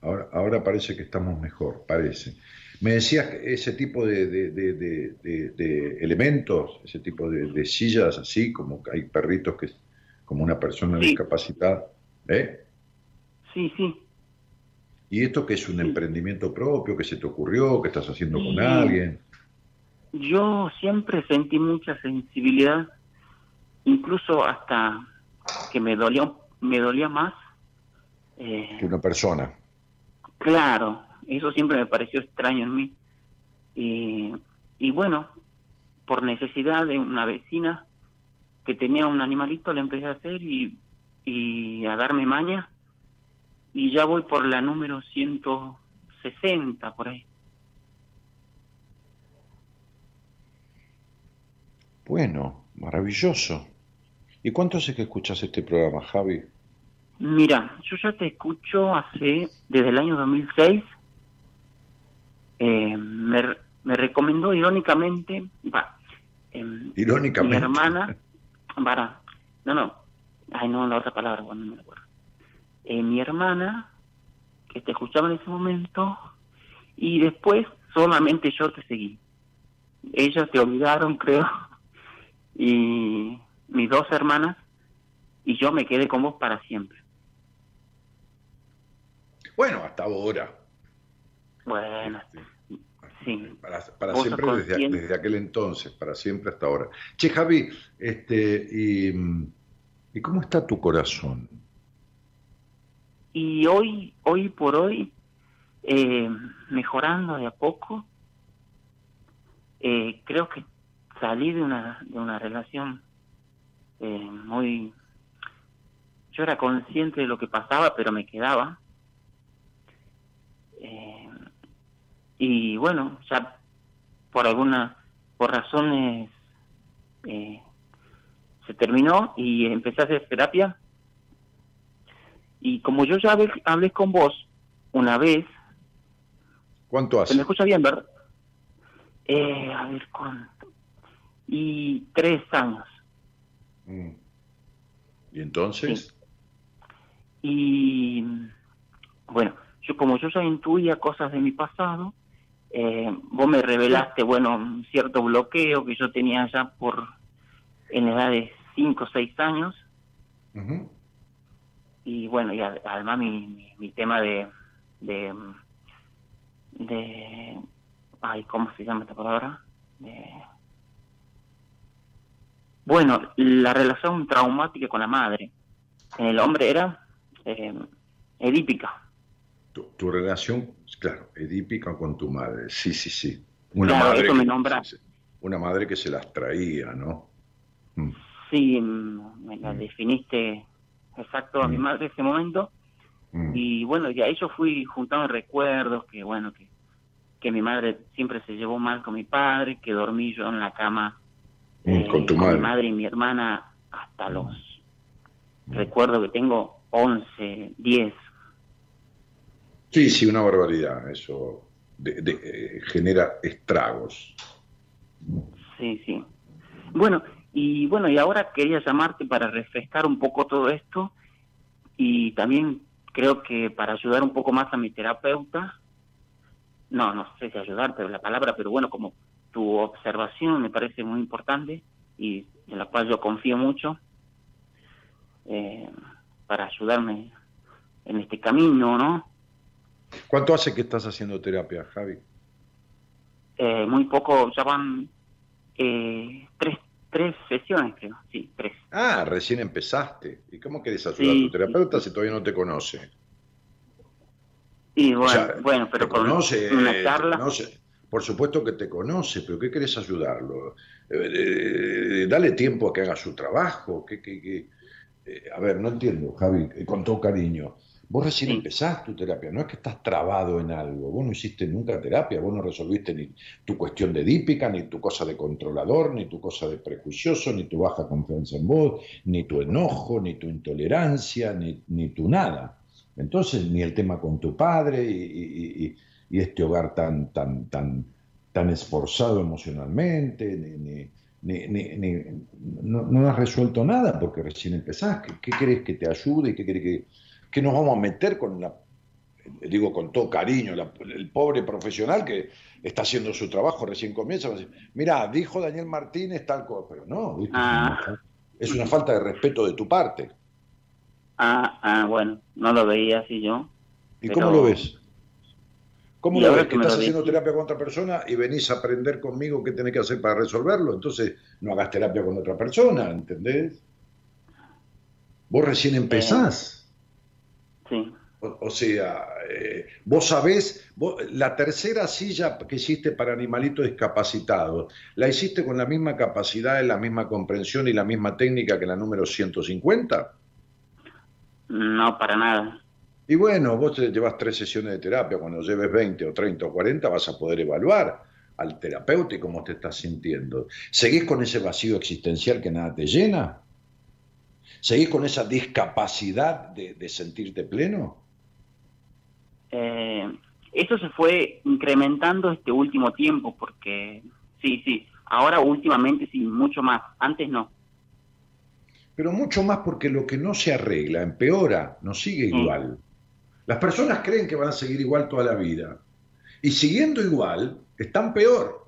Ahora, ahora parece que estamos mejor, parece. Me decías que ese tipo de, de- elementos, ese tipo de, sillas así, como hay perritos que como una persona Sí. discapacitada. ¿eh? Sí, sí. ¿Y esto que es un emprendimiento propio, que se te ocurrió, que estás haciendo con alguien? Yo siempre sentí mucha sensibilidad, incluso hasta que me dolía, me dolía más. Eh, Que una persona. Claro, eso siempre me pareció extraño en mí. Y, y bueno, por necesidad de una vecina que tenía un animalito, le empecé a hacer y, y a darme maña. Y ya voy por la número 160, por ahí. Bueno, maravilloso. ¿Y cuánto hace que escuchas este programa, Javi? Mira, yo ya te escucho hace, desde el año 2006. Eh, me, me recomendó irónicamente, va, em, Irónicamente. Mi hermana, para, no, no, ay no, la otra palabra, bueno, no me acuerdo. Eh, mi hermana, que te escuchaba en ese momento, y después solamente yo te seguí. Ellas te olvidaron, creo, y mis dos hermanas, y yo me quedé con vos para siempre. Bueno, hasta ahora. Bueno, sí. Para, para siempre desde, aquel entonces, para siempre hasta ahora. Che, Javi, este, y, mm, ¿y cómo está tu corazón? Y hoy, hoy por hoy, eh, mejorando de a poco, eh, creo que salí de una, de una relación eh, muy... Yo era consciente de lo que pasaba, pero me quedaba. Eh, y bueno, ya por alguna, por razones, eh, se terminó y empecé a hacer terapia. Y como yo ya hablé, hablé con vos una vez, ¿Cuánto ¿se hace? me escucha bien, verdad? Eh, a ver cuánto. Y tres años. Mm. ¿Y entonces? Y bueno, yo como yo ya intuía cosas de mi pasado, eh, vos me revelaste, bueno, un cierto bloqueo que yo tenía ya por en edad de cinco o seis años. Ujú. y bueno y ad- además mi, mi, mi tema de de de ay cómo se llama esta palabra de bueno la relación traumática con la madre en el hombre era eh, edípica Tu, tu relación, claro, edípica con tu madre. Sí, sí, sí. Una Claro, madre eso me que- nombra. Una madre que se las traía, ¿no? Mm. sí mm, me la definiste exacto a mi madre en ese momento Mm. y bueno y ahí yo fui juntando recuerdos que bueno que que mi madre siempre se llevó mal con mi padre, que dormí yo en la cama Mm, con tu madre. mi madre y mi hermana hasta los... Recuerdo que tengo 11, 10. Sí, sí, una barbaridad. Eso de- de- eh, genera estragos. Sí, sí. Bueno, y bueno, y ahora quería llamarte para refrescar un poco todo esto y también creo que para ayudar un poco más a mi terapeuta, no, no sé si ayudar, pero la palabra, pero bueno, como tu observación me parece muy importante y en la cual yo confío mucho eh, para ayudarme en este camino, ¿no? ¿Cuánto hace que estás haciendo terapia, Javi? Eh, muy poco, ya van eh, tres, tres sesiones, creo, sí, tres. Ah, recién empezaste. ¿Y cómo querés ayudar Sí, a tu terapeuta si todavía no te conoce? Y bueno, O sea, bueno, pero te con conoce, una eh, charla. te conoce. Por supuesto que te conoce, pero ¿qué querés ayudarlo? Eh, eh, dale tiempo a que haga su trabajo. Que, que- que- eh, a ver, no entiendo, Javi, eh, con todo cariño. Vos recién empezás tu terapia, no es que estás trabado en algo. Vos no hiciste nunca terapia, vos no resolviste ni tu cuestión de dípica, ni tu cosa de controlador, ni tu cosa de prejuicioso, ni tu baja confianza en vos, ni tu enojo, ni tu intolerancia, ni, ni tu nada. Entonces, ni el tema con tu padre y, y- y- y este hogar tan, tan, tan, tan esforzado emocionalmente, ni, ni- ni- ni- ni- no, no has resuelto nada porque recién empezás. ¿Qué, qué querés que te ayude? ¿Qué querés que, que nos vamos a meter con la, digo con todo cariño, la- el pobre profesional que está haciendo su trabajo, recién comienza, va a decir, mira, dijo Daniel Martínez tal cosa, pero no. Ah. Es, una, falta de respeto de tu parte. Ah, ah, bueno, no lo veía así yo. ¿Y pero- cómo lo ves? ¿Cómo lo ves? que estás haciendo terapia con otra persona y venís a aprender conmigo qué tenés que hacer para resolverlo. Entonces, no hagas terapia con otra persona, ¿entendés? Vos recién empezás. Sí. O, o sea, eh, vos sabés, vos- la tercera silla que hiciste para animalitos discapacitados, ¿la hiciste con la misma capacidad, la misma comprensión y la misma técnica que la número 150? No, para nada. Y bueno, vos te llevas tres sesiones de terapia, cuando lleves 20 o 30 o 40 vas a poder evaluar al terapeuta y cómo te estás sintiendo. ¿Seguís con ese vacío existencial que nada te llena? ¿Seguís con esa discapacidad de, de sentirte pleno? Eh, eso se fue incrementando este último tiempo porque, sí, sí, ahora últimamente sí, mucho más, antes no. Pero mucho más porque lo que no se arregla empeora, no sigue igual. Las personas creen que van a seguir igual toda la vida. Y siguiendo igual, están peor.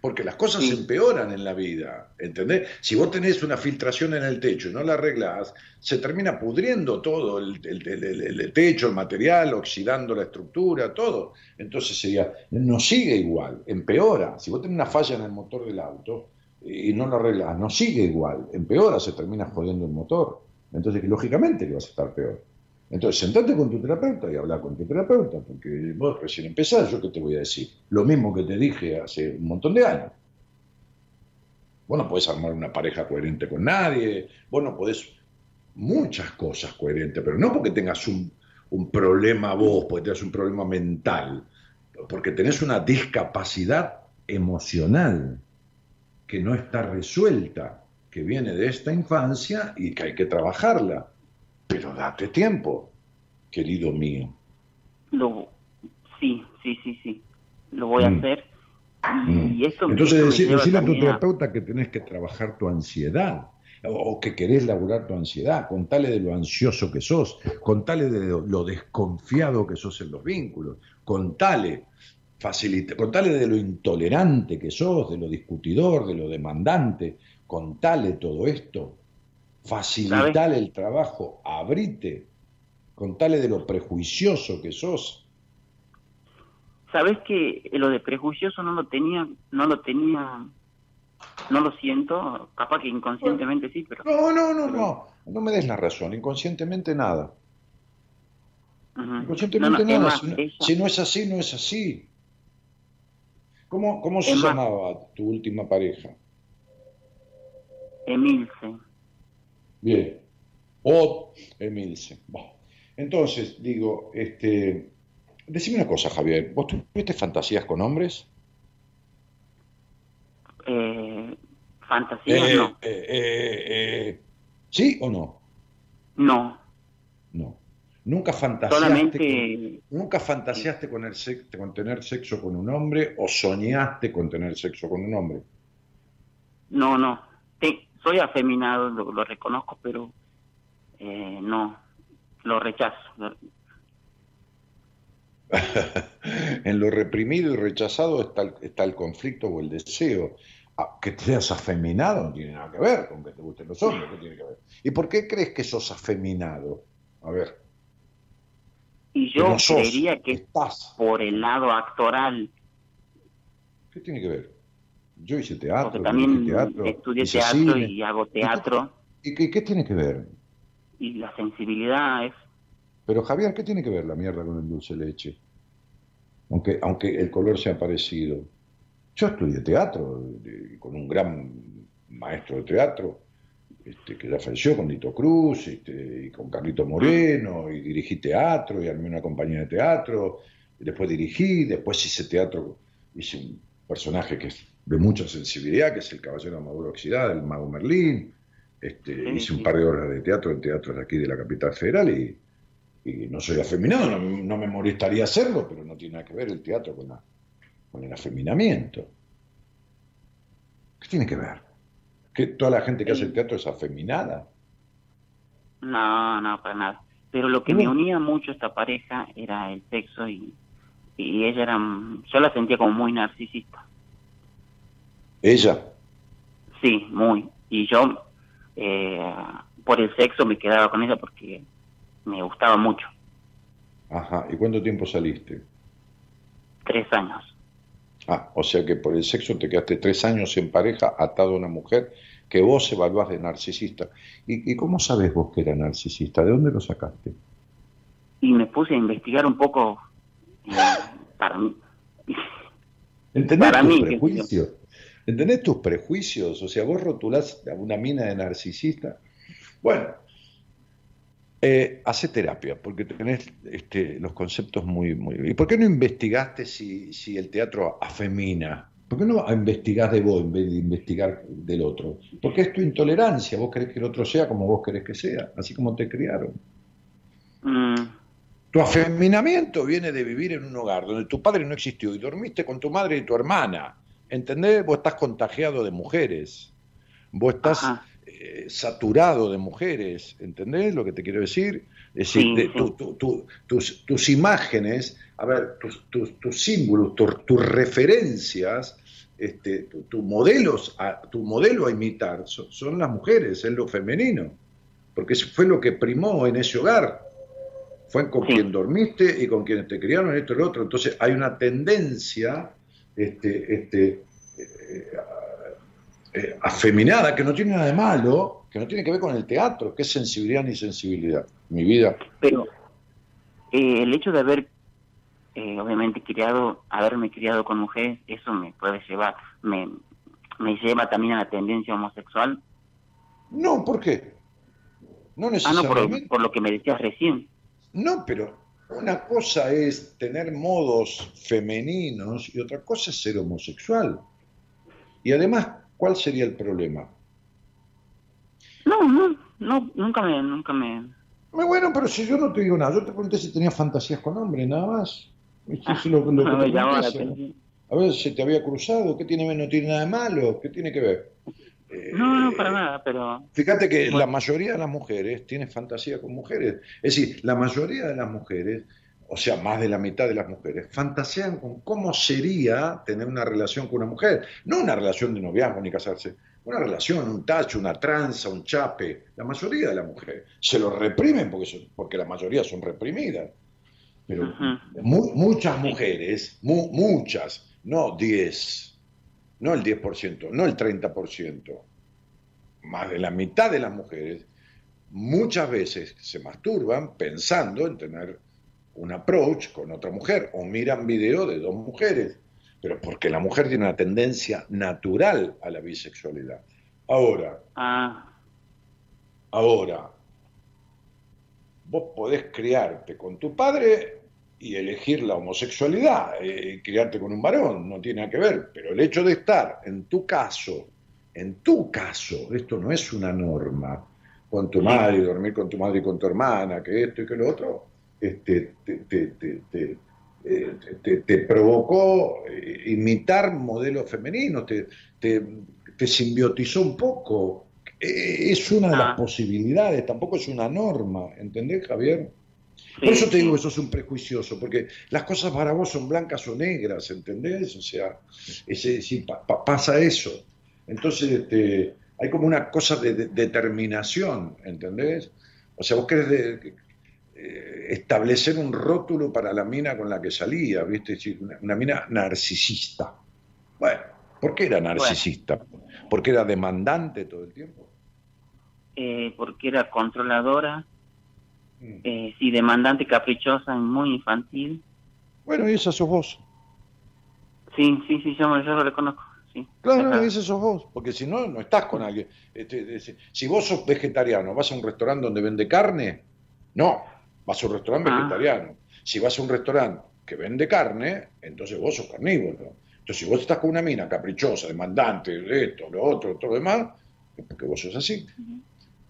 Porque las cosas se empeoran en la vida, ¿entendés? Si vos tenés una filtración en el techo y no la arreglás, se termina pudriendo todo, el, el- el- el- el techo, el material, oxidando la estructura, todo. Entonces sería, no sigue igual, empeora. Si vos tenés una falla en el motor del auto y no lo arreglás, no sigue igual, empeora, se termina jodiendo el motor. Entonces, lógicamente que vas a estar peor. Entonces, sentate con tu terapeuta y habla con tu terapeuta, porque vos recién empezás, yo qué te voy a decir. Lo mismo que te dije hace un montón de años. Vos no podés armar una pareja coherente con nadie, vos no podés muchas cosas coherentes, pero no porque tengas un, problema vos, porque tengas un problema mental, porque tenés una discapacidad emocional que no está resuelta, que viene de esta infancia y que hay que trabajarla. Pero date tiempo, querido mío. Lo, sí, sí, sí, sí, lo voy a Mm. hacer. Y esto, Entonces, esto decir, decirle a tu terapeuta que tenés que trabajar tu ansiedad o, que querés laburar tu ansiedad, contale de lo ansioso que sos, contale de lo, lo desconfiado que sos en los vínculos, contale, facilita, contale de lo intolerante que sos, de lo discutidor, de lo demandante, contale todo esto, facilitale el trabajo, abrite, contale de lo prejuicioso que sos. Sabes que lo de prejuicioso no lo tenía, no lo tenía, no lo siento, capaz que inconscientemente sí, pero No, no, no, no, no me des la razón, inconscientemente nada. Inconscientemente No, no, es nada. más, si, no, ella- si no es así, no es así. ¿Cómo, cómo se llamaba tu última pareja? Emilce. Bien. O Emilce. Entonces, digo, este, Decime una cosa, Javier. ¿Vos tuviste fantasías con hombres? Eh, fantasías, Eh, no. eh, eh, ¿Sí o no? No, No. Nunca fantaseaste, solamente... con, nunca fantaseaste con, el con tener sexo con un hombre o soñaste con tener sexo con un hombre. No, no. Te- soy afeminado, lo, lo reconozco, pero eh, no, lo rechazo. En lo reprimido y rechazado está el, está el conflicto o el deseo. Ah, que seas afeminado no tiene nada que ver con que te gusten los hombres. ¿qué tiene que ver? ¿Y por qué crees que sos afeminado? A ver. Y yo no sos, creería que es estás. por el lado actoral, ¿Qué tiene que ver? Yo hice teatro, porque también hice teatro, estudié hice teatro cine. y hago teatro, ¿Y qué, qué tiene que ver? y la sensibilidad es... Pero Javier, ¿qué tiene que ver la mierda con el dulce leche? Aunque, aunque el color sea parecido. Yo estudié teatro de- con un gran maestro de teatro, este, que ya falleció, con Dito Cruz, este, y con Carlito Moreno, y dirigí teatro, y armé una compañía de teatro, y después dirigí, después hice teatro, hice un personaje que es de mucha sensibilidad, que es el Caballero Maduro Oxidado, el Mago Merlín, este, Sí, hice un par de horas de teatro en teatros de aquí de la capital federal, y, y no soy afeminado, no, no me molestaría hacerlo, pero no tiene nada que ver el teatro con, la- con el afeminamiento. ¿Qué tiene que ver? ¿Que toda la gente que hace el teatro es afeminada? No, no, para nada. Pero lo que me unía mucho a esta pareja era el sexo y, y ella era... Yo la sentía como muy narcisista. Ella, Sí, muy. Y yo, eh, por el sexo, me quedaba con ella porque me gustaba mucho. ajá, ¿y cuánto tiempo saliste? Tres años. Ah, o sea que por el sexo te quedaste tres años en pareja atado a una mujer que vos evaluás de narcisista. ¿Y, y cómo sabes vos que era narcisista? ¿De dónde lo sacaste? Y me puse a investigar un poco eh, para mí. ¿Entendés Para mí? ¿Entendés tus prejuicios? O sea, vos rotulás a una mina de narcisista. Bueno, eh, hace terapia, porque tenés este, los conceptos muy, muy... ¿Y por qué no investigaste si, si el teatro afemina? ¿Por qué no investigás de vos en vez de investigar del otro? Porque es tu intolerancia, vos querés que el otro sea como vos querés que sea, así como te criaron. Mm, Tu afeminamiento viene de vivir en un hogar donde tu padre no existió y dormiste con tu madre y tu hermana. ¿Entendés? Vos estás contagiado de mujeres. Vos estás eh, saturado de mujeres. ¿Entendés lo que te quiero decir? Es decir, Sí, de- sí. tu- tu- tu- tus, tus imágenes, a ver, tus, tus- tus símbolos, tu- tus referencias, este, tu, modelos a, tu modelo a imitar son, son las mujeres, es lo femenino. Porque eso fue lo que primó en ese hogar fue con Sí. quien dormiste y con quienes te criaron esto y lo otro. Entonces hay una tendencia este, este, eh, eh, afeminada que no tiene nada de malo, que no tiene que ver con el teatro, que es sensibilidad ni sensibilidad. Mi vida. pero eh, el hecho de haber, obviamente, criado, haberme criado con mujeres, eso me puede llevar, me, me lleva también a la tendencia homosexual. No, ¿por qué? No Ah, no, necesariamente. por, por lo que me decías recién. No, pero una cosa es tener modos femeninos y otra cosa es ser homosexual. Y además, ¿cuál sería el problema? No, no, no, nunca me, nunca me... Bueno, pero si yo no te digo nada, yo te pregunté si tenías fantasías con hombres, nada más. Es lo, lo atención. A ver, ¿se te había cruzado? ¿Qué tiene, no tiene nada de malo? ¿Qué tiene que ver? Eh, No, no, para nada, pero... Fíjate que Bueno. la mayoría de las mujeres tiene fantasía con mujeres. Es decir, la mayoría de las mujeres, o sea, más de la mitad de las mujeres, fantasean con cómo sería tener una relación con una mujer. No una relación de noviazgo ni casarse, una relación, un tacho, una tranza, un chape. La mayoría de las mujeres se lo reprimen porque, son- porque la mayoría son reprimidas. Pero mu- muchas mujeres, mu- muchas, no 10, no el 10%, no el 30%, más de la mitad de las mujeres, muchas veces se masturban pensando en tener un approach con otra mujer o miran video de dos mujeres, pero porque la mujer tiene una tendencia natural a la bisexualidad. Ahora, Ah, ahora, vos podés criarte con tu padre y elegir la homosexualidad, eh, criarte con un varón, no tiene nada que ver, pero el hecho de estar en tu caso, en tu caso, esto no es una norma, con tu madre, dormir con tu madre y con tu hermana, que esto y que lo otro, este, te, te- te- te- eh, te- te provocó eh, imitar modelos femeninos, te, te, te simbiotizó un poco. Es una de las Ah. posibilidades, tampoco es una norma, ¿entendés, Javier? Por eso te digo que sos un prejuicioso, porque las cosas para vos son blancas o negras, ¿entendés? O sea, sí, pa- pa- pasa eso. Entonces, este, hay como una cosa de, de- determinación, ¿entendés? O sea, vos querés de- eh, establecer un rótulo para la mina con la que salía, ¿viste? Es decir, Una, una mina narcisista. Bueno, ¿por qué era narcisista? ¿Porque era demandante todo el tiempo? eh, porque era controladora, eh, sí, demandante, caprichosa y muy infantil. Bueno, y esa sos vos. Sí, sí, sí, yo, yo lo reconozco. Sí, Claro, Ajá. ese sos vos, porque si no, no estás con alguien. Este, si- vos sos vegetariano, ¿vas a un restaurante donde vende carne? No, vas a un restaurante Ah. vegetariano. Si vas a un restaurante que vende carne, entonces vos sos carnívoro. Entonces, si vos estás con una mina caprichosa, demandante, esto, lo otro, todo lo demás, es porque vos sos así.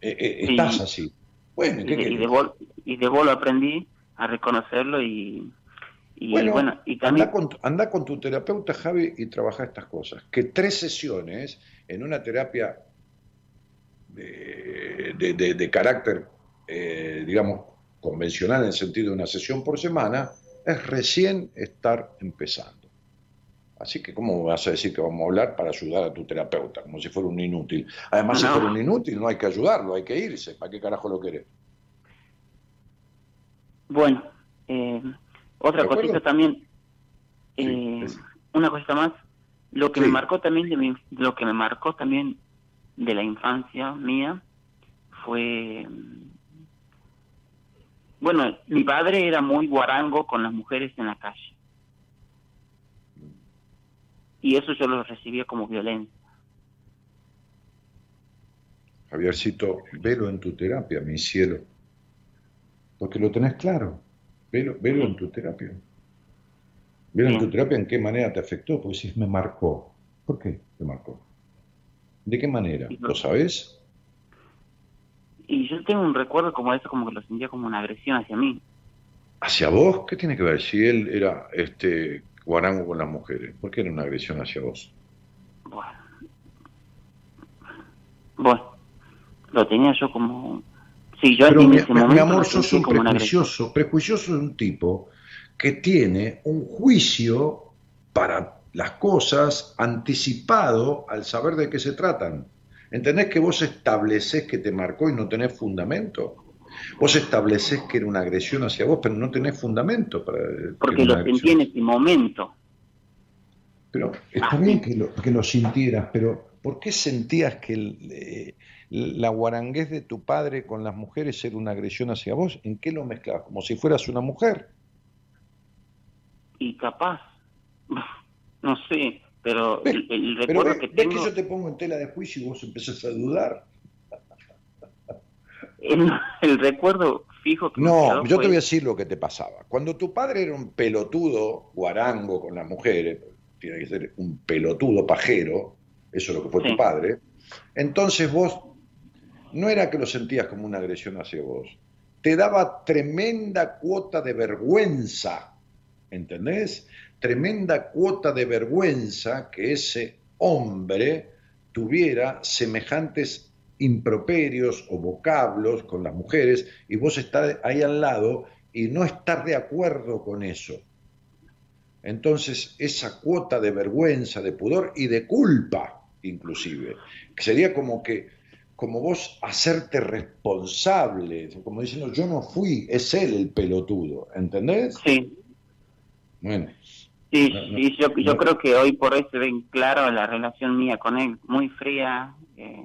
Eh, eh, Sí. estás así. Bueno, y ¿qué de, y de vos, y de lo aprendí a reconocerlo y, y Bueno, bueno, y también anda, con, tu- anda con tu terapeuta, Javi, y trabaja estas cosas. Que tres sesiones en una terapia de, de- de- de carácter, eh, digamos, convencional en el sentido de una sesión por semana, es recién estar empezando. Así que, ¿cómo vas a decir que vamos a hablar para ayudar a tu terapeuta? Como si fuera un inútil. Además, si No. fuera un inútil, no hay que ayudarlo, hay que irse. ¿Para qué carajo lo querés? Bueno, eh, otra cosita también, eh, una cosita más, lo que Sí. me marcó también de mi, lo que me marcó también de la infancia mía fue, mm, bueno, mi padre era muy guarango con las mujeres en la calle y eso yo lo recibía como violencia. Javiercito, velo en tu terapia, mi cielo. Porque lo tenés claro. Velo, velo en tu terapia. Velo en tu terapia en qué manera te afectó, porque si me marcó. ¿Por qué te marcó? ¿De qué manera? ¿Lo sabés? Y yo tengo un recuerdo como eso, como que lo sentía como una agresión hacia mí. ¿Hacia vos? ¿Qué tiene que ver? Si él era este guarango con las mujeres, ¿por qué era una agresión hacia vos? Bueno, bueno lo tenía yo como... Sí, yo Pero en mi, ese mi- momento mi lo amor, sos un como prejuicioso. Prejuicioso es un tipo que tiene un juicio para las cosas anticipado al saber de qué se tratan. ¿Entendés que vos estableces que te marcó y no tenés fundamento? Vos estableces que era una agresión hacia vos, pero no tenés fundamento para que Porque lo sentí en ese momento. Pero está Ah, bien que lo, que lo sintieras, pero ¿por qué sentías que el, eh, la guaranguez de tu padre con las mujeres era una agresión hacia vos? ¿En qué lo mezclabas? Como si fueras una mujer. Y capaz, no sé, pero el, Pero recuerdo ves, que que yo te pongo en tela de juicio y vos empezás a dudar. El, el recuerdo fijo que me No, yo fue- te voy a decir lo que te pasaba. Cuando tu padre era un pelotudo guarango con las mujeres, tiene que ser un pelotudo pajero, eso es lo que fue Sí. tu padre, entonces vos no era que lo sentías como una agresión hacia vos, te daba tremenda cuota de vergüenza, ¿entendés? Tremenda cuota de vergüenza que ese hombre tuviera semejantes improperios o vocablos con las mujeres y vos estás ahí al lado y no estar de acuerdo con eso. Entonces, esa cuota de vergüenza, de pudor y de culpa, inclusive, que sería como que, como vos hacerte responsable, como diciendo, yo no fui, es él el pelotudo, ¿entendés? Sí, Bueno, sí, No, no, sí, yo, yo no. creo que hoy por hoy se ven claro la relación mía con él, muy fría. eh,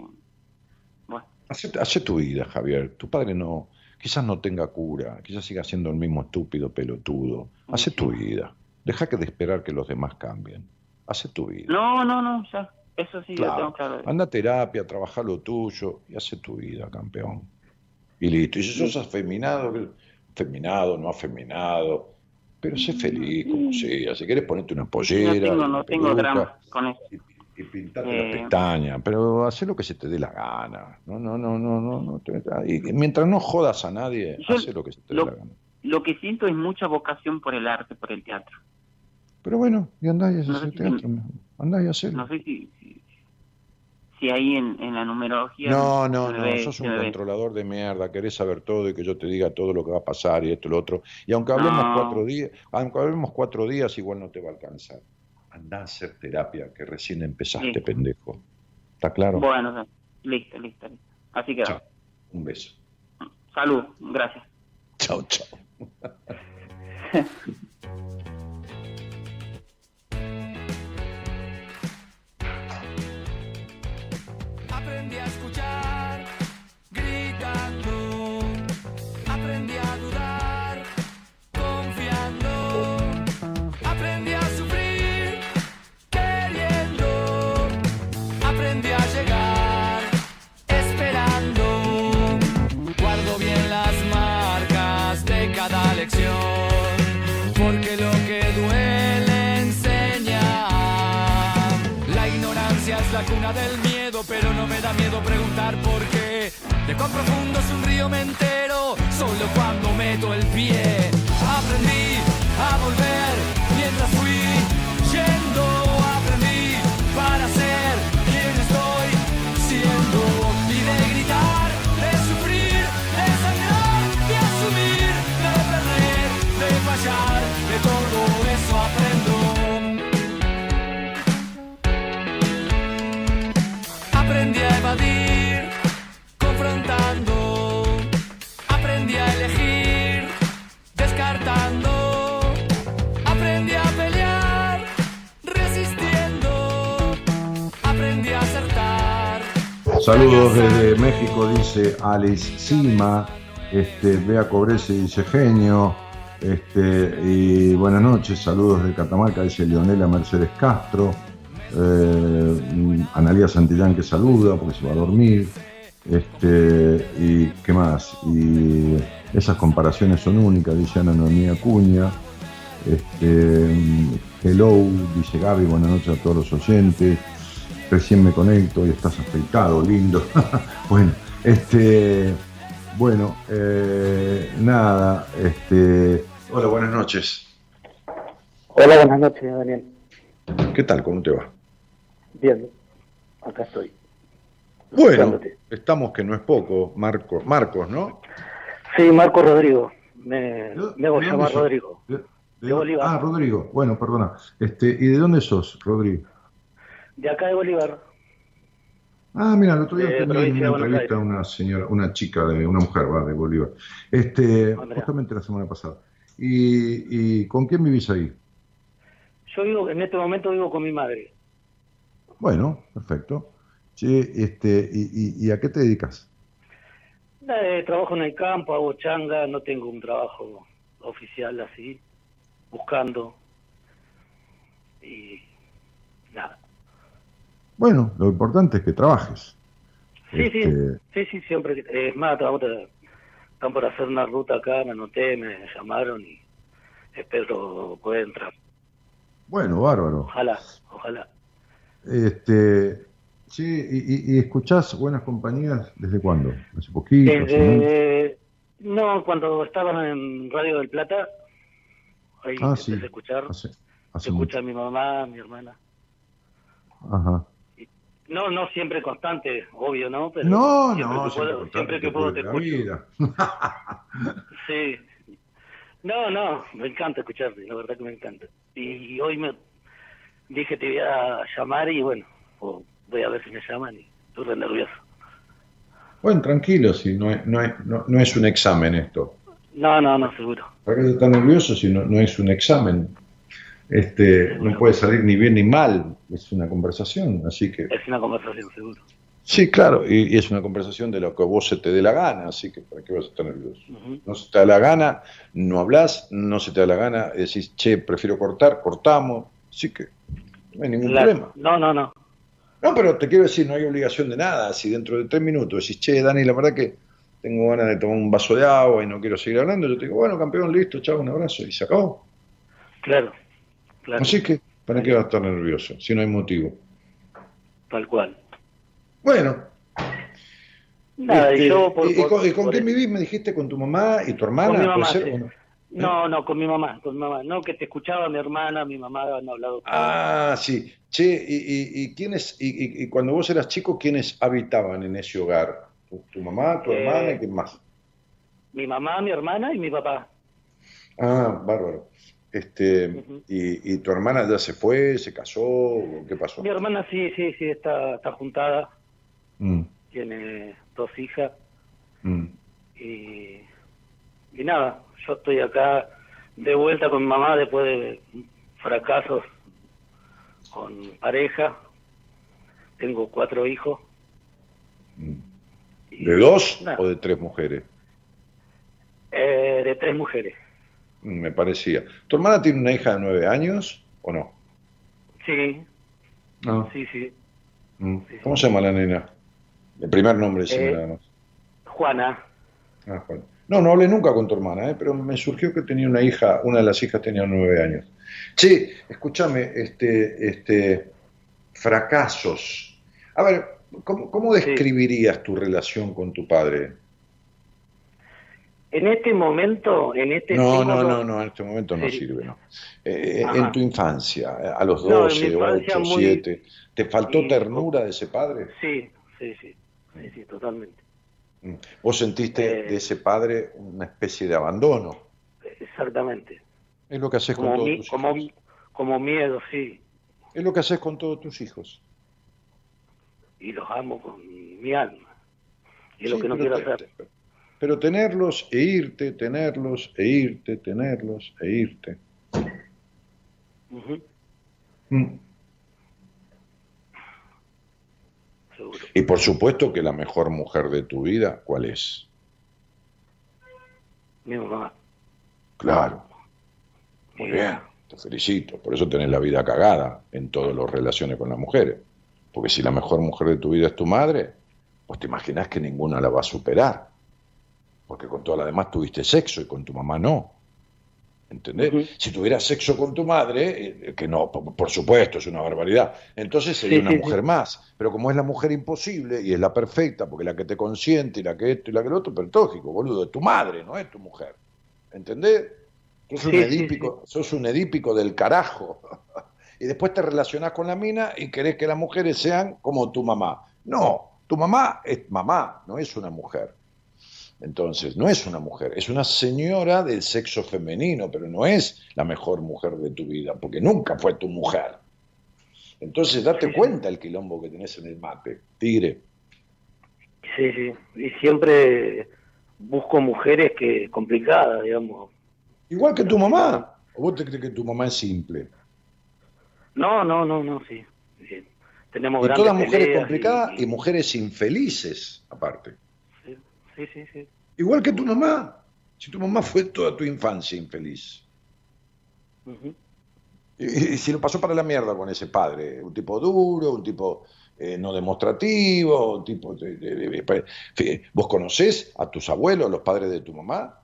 hace, hace tu vida, Javier. Tu padre no, quizás no tenga cura, quizás siga siendo el mismo estúpido pelotudo. Hace tu vida. Deja que de esperar que los demás cambien. Hace tu vida. no, no, no, ya, eso sí, lo Claro. tengo claro. Anda a terapia, trabaja lo tuyo y hace tu vida, campeón. Y listo. Y si sos afeminado, afeminado, no afeminado, Pero sé feliz, como sea. Si quieres ponerte una pollera, No tengo, no tengo drama con eso. Y pintarte Eh. las pestañas, pero haz lo que se te dé la gana. No, no, no, no, no. no te- y mientras no jodas a nadie, haz lo que se te dé lo- la gana. Lo que siento es mucha vocación por el arte, por el teatro. Pero bueno, y andá y haces No sé el si- teatro. Andá y hacelo. No sé si, si, si ahí en, en la numerología... No, no, me no, sos un me controlador de mierda, querés saber todo y que yo te diga todo lo que va a pasar y esto y lo otro. Y aunque hablemos No. cuatro días, aunque hablemos cuatro días, igual no te va a alcanzar. Andá a hacer terapia, que recién empezaste, pendejo. ¿Está claro? Bueno, listo, listo, listo. Así que Chao. Un beso. salud, gracias. Chao, chao. del miedo, pero no me da miedo preguntar por qué. De cuán profundo es un río me entero, solo cuando meto el pie. Aprendí a volver mientras fui yendo, aprendí para ser quien estoy siendo. Y de gritar, de sufrir, de sangrar, de asumir, de perder, de fallar, de todo eso. Aprendí evadir, confrontando. Aprendí a elegir, descartando. Aprendí a pelear, resistiendo. Aprendí a acertar. Saludos desde México, dice Alice Sima. Este, Bea Cobrese dice genio. Este, y buenas noches, saludos de Catamarca, dice Leonela Mercedes Castro. Eh, Analia Santillán que saluda porque se va a dormir. Este, y qué más. Y esas comparaciones son únicas, dice Ana Noemí Acuña. Este, hello, dice Gaby, buenas noches a todos los oyentes. Recién me conecto y estás afeitado, lindo. bueno, este, bueno, eh, nada, este, hola, buenas noches. Hola, buenas noches, Daniel. ¿Qué tal? ¿Cómo te va? Bien, acá estoy. Bueno, Escuchándote. estamos que no es poco, Marco, Marcos, ¿no? Sí, Marco Rodrigo. Me, me hago ¿De dónde llamar sos? Rodrigo. De- de- De Bolívar. Ah, Rodrigo. Bueno, perdona. Este, ¿y de dónde sos, Rodrigo? De acá de Bolívar. Ah, mira, el otro día tenía una entrevista a una señora, una chica de una mujer, va, de Bolívar. Este, justamente la semana pasada. ¿Y, y con quién vivís ahí? Yo vivo, en este momento vivo con mi madre. Bueno, perfecto. Sí, este, y, y- y a qué te dedicas? Eh, trabajo en el campo, hago changa, no tengo un trabajo oficial así, buscando. Y nada. Bueno, lo importante es que trabajes. Sí, Este, sí, sí, sí, siempre. Es más, estamos, están por hacer una ruta acá, me anoté, me llamaron y espero poder entrar. Bueno, bárbaro. Ojalá, ojalá. Este, sí, y, y- y escuchás Buenas Compañías desde cuándo? ¿Hace poquito? hace? Desde, no, cuando estaban en Radio del Plata, ahí Ah, sí. a escuchar, Hace, se escucha mi mamá, mi hermana. Ajá. No, no siempre constante, obvio, ¿no? Pero No, siempre no, que siempre puedo, siempre que puedo te escucho. vida. Sí. No, no, me encanta escucharte, la verdad que me encanta. Y hoy me dije te voy a llamar y bueno, voy a ver si me llaman y estoy re nervioso. Bueno, tranquilo, si no es, no, es, no, no es un examen esto. No, no, no, seguro. ¿Para qué estás nervioso si no, no es un examen? Este, no puede salir ni bien ni mal, es una conversación, así que... Es una conversación, seguro. Sí, claro, y, y es una conversación de lo que vos se te dé la gana, así que ¿para qué vas a estar nervioso? No se te da la gana, no hablas, no se te da la gana, decís, che, prefiero cortar, cortamos, así que no hay ningún problema. No, no, no. No, pero te quiero decir, no hay obligación de nada, si dentro de tres minutos decís, che, Dani, la verdad que tengo ganas de tomar un vaso de agua y no quiero seguir hablando, yo te digo, bueno, campeón, listo, chao, un abrazo, y se acabó. Claro, claro, Así que, ¿para qué va a estar nervioso si no hay motivo? tal cual. Bueno. Nada, este, y yo por, ¿y por- con, y con por quién vivís? Me dijiste con tu mamá y tu hermana. Con mi ¿puede ser? sí. ¿O no? No, con mi mamá, con mi mamá. No, que te escuchaba mi hermana, mi mamá han hablado. Ah, sí. Che, y, y, y quiénes, y, y- y cuando vos eras chico, ¿quiénes habitaban en ese hogar? ¿Tu, tu mamá, tu Eh, hermana y quién más? Mi mamá, mi hermana y mi papá. Ah, bárbaro. Este, y, y tu hermana ya se fue, se casó? ¿o ¿Qué pasó? Mi hermana sí, sí, sí, está, está juntada, Mm, tiene dos hijas mm. y, y nada, yo estoy acá de vuelta con mi mamá después de fracasos con pareja. Tengo cuatro hijos. ¿De dos Nada. o de tres mujeres? eh, de tres mujeres. Mm, Me parecía. ¿Tu hermana tiene una hija de nueve años o no? Sí, No. sí, sí. Mm. ¿Cómo se llama la nena? El primer nombre, sí, Eh, nada más. Juana. Ah, Juan. No, no hablé nunca con tu hermana, ¿eh? pero me surgió que tenía una hija, una de las hijas tenía nueve años. Che, escúchame, este, este, fracasos. A ver, ¿cómo, cómo describirías tu relación con tu padre? En este momento, en este No, no, no, no, en este momento no sirve, no. Eh, en tu infancia, a los No, en mi 12, infancia 8, muy- 7, ¿te faltó Sí. ternura de ese padre? Sí, sí, sí, sí, sí, totalmente. Mm. ¿Vos sentiste Eh. de ese padre una especie de abandono? Exactamente. Es lo que haces con todos mi- tus como, hijos. como miedo, sí. Es lo que haces con todos tus hijos. Y los amo con mi alma. Y es lo que no quiero te- hacer. Pero tenerlos e irte, tenerlos e irte, tenerlos e irte. Mm. Seguro. Y por supuesto que la mejor mujer de tu vida, ¿cuál es? Mi mamá. Claro. Muy bien, te felicito. Por eso tenés la vida cagada en todas las relaciones con las mujeres. Porque si la mejor mujer de tu vida es tu madre, pues te imaginas que ninguna la va a superar. Porque con todas las demás tuviste sexo y con tu mamá no. ¿Entendés? Si tuvieras sexo con tu madre, eh, que no, por, por supuesto, es una barbaridad, entonces sería Sí, una sí, mujer sí. más. Pero como es la mujer imposible y es la perfecta, porque la que te consiente y la que esto y la que lo otro, pero tóxico, boludo, es tu madre, no es tu mujer. ¿Entendés? Sos un edípico, sos un edípico del carajo. y después te relacionás con la mina y querés que las mujeres sean como tu mamá. No, tu mamá es mamá, no es una mujer. Entonces, no es una mujer, es una señora del sexo femenino, pero no es la mejor mujer de tu vida, porque nunca fue tu mujer. Entonces, date cuenta el quilombo que tenés en el mate, tigre. Sí, sí. Y siempre busco mujeres que complicadas, digamos. Igual que tu mamá. ¿O vos te crees que tu mamá es simple? No, no, no, no, sí. sí. Tenemos Y grandes todas mujeres complicadas y mujeres infelices, aparte. Y- Sí, sí, sí. Igual que tu mamá. Si tu mamá fue toda tu infancia infeliz. Y, y si lo pasó para la mierda con ese padre, un tipo duro, un tipo eh, no demostrativo, un tipo... de- ¿Vos conocés a tus abuelos, los padres de tu mamá?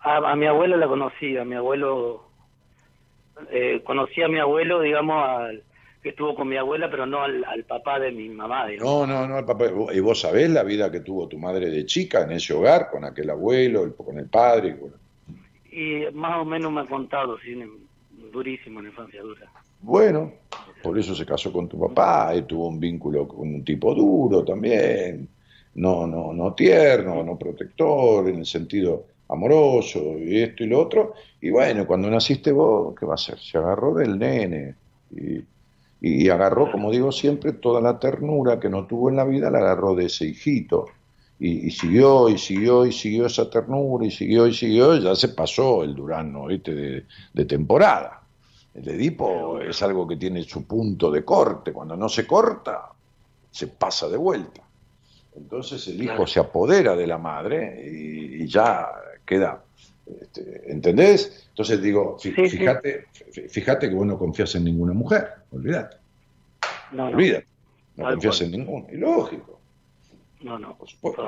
A, a mi abuelo la conocí, a mi abuelo, eh, conocí a mi abuelo, digamos, al, que estuvo con mi abuela, pero no al, al papá de mi mamá, digamos. No, no, no, el papá. ¿Y vos sabés la vida que tuvo tu madre de chica en ese hogar, con aquel abuelo, el- con el padre? con- Y más o menos me ha contado, sí, durísimo en la infancia dura. Bueno, por eso se casó con tu papá, y tuvo un vínculo con un tipo duro también, no, no, no tierno, no protector, en el sentido amoroso, y esto y lo otro. Y bueno, cuando naciste vos, ¿qué va a hacer? Se agarró del nene y, y agarró, como digo siempre, toda la ternura que no tuvo en la vida, la agarró de ese hijito. Y, y siguió, y siguió, y siguió esa ternura, y siguió, y siguió, y ya se pasó el Durano, ¿viste? De, de temporada. El Edipo es algo que tiene su punto de corte. Cuando no se corta, se pasa de vuelta. Entonces el hijo se apodera de la madre y, y ya queda. este, ¿Entendés? Entonces digo, fí- Sí, sí. Fíjate, fí- fíjate que vos no confías en ninguna mujer. Olvídate. No, no. Olvídate. No Tal confías cual. en ninguna. Y lógico. No, no.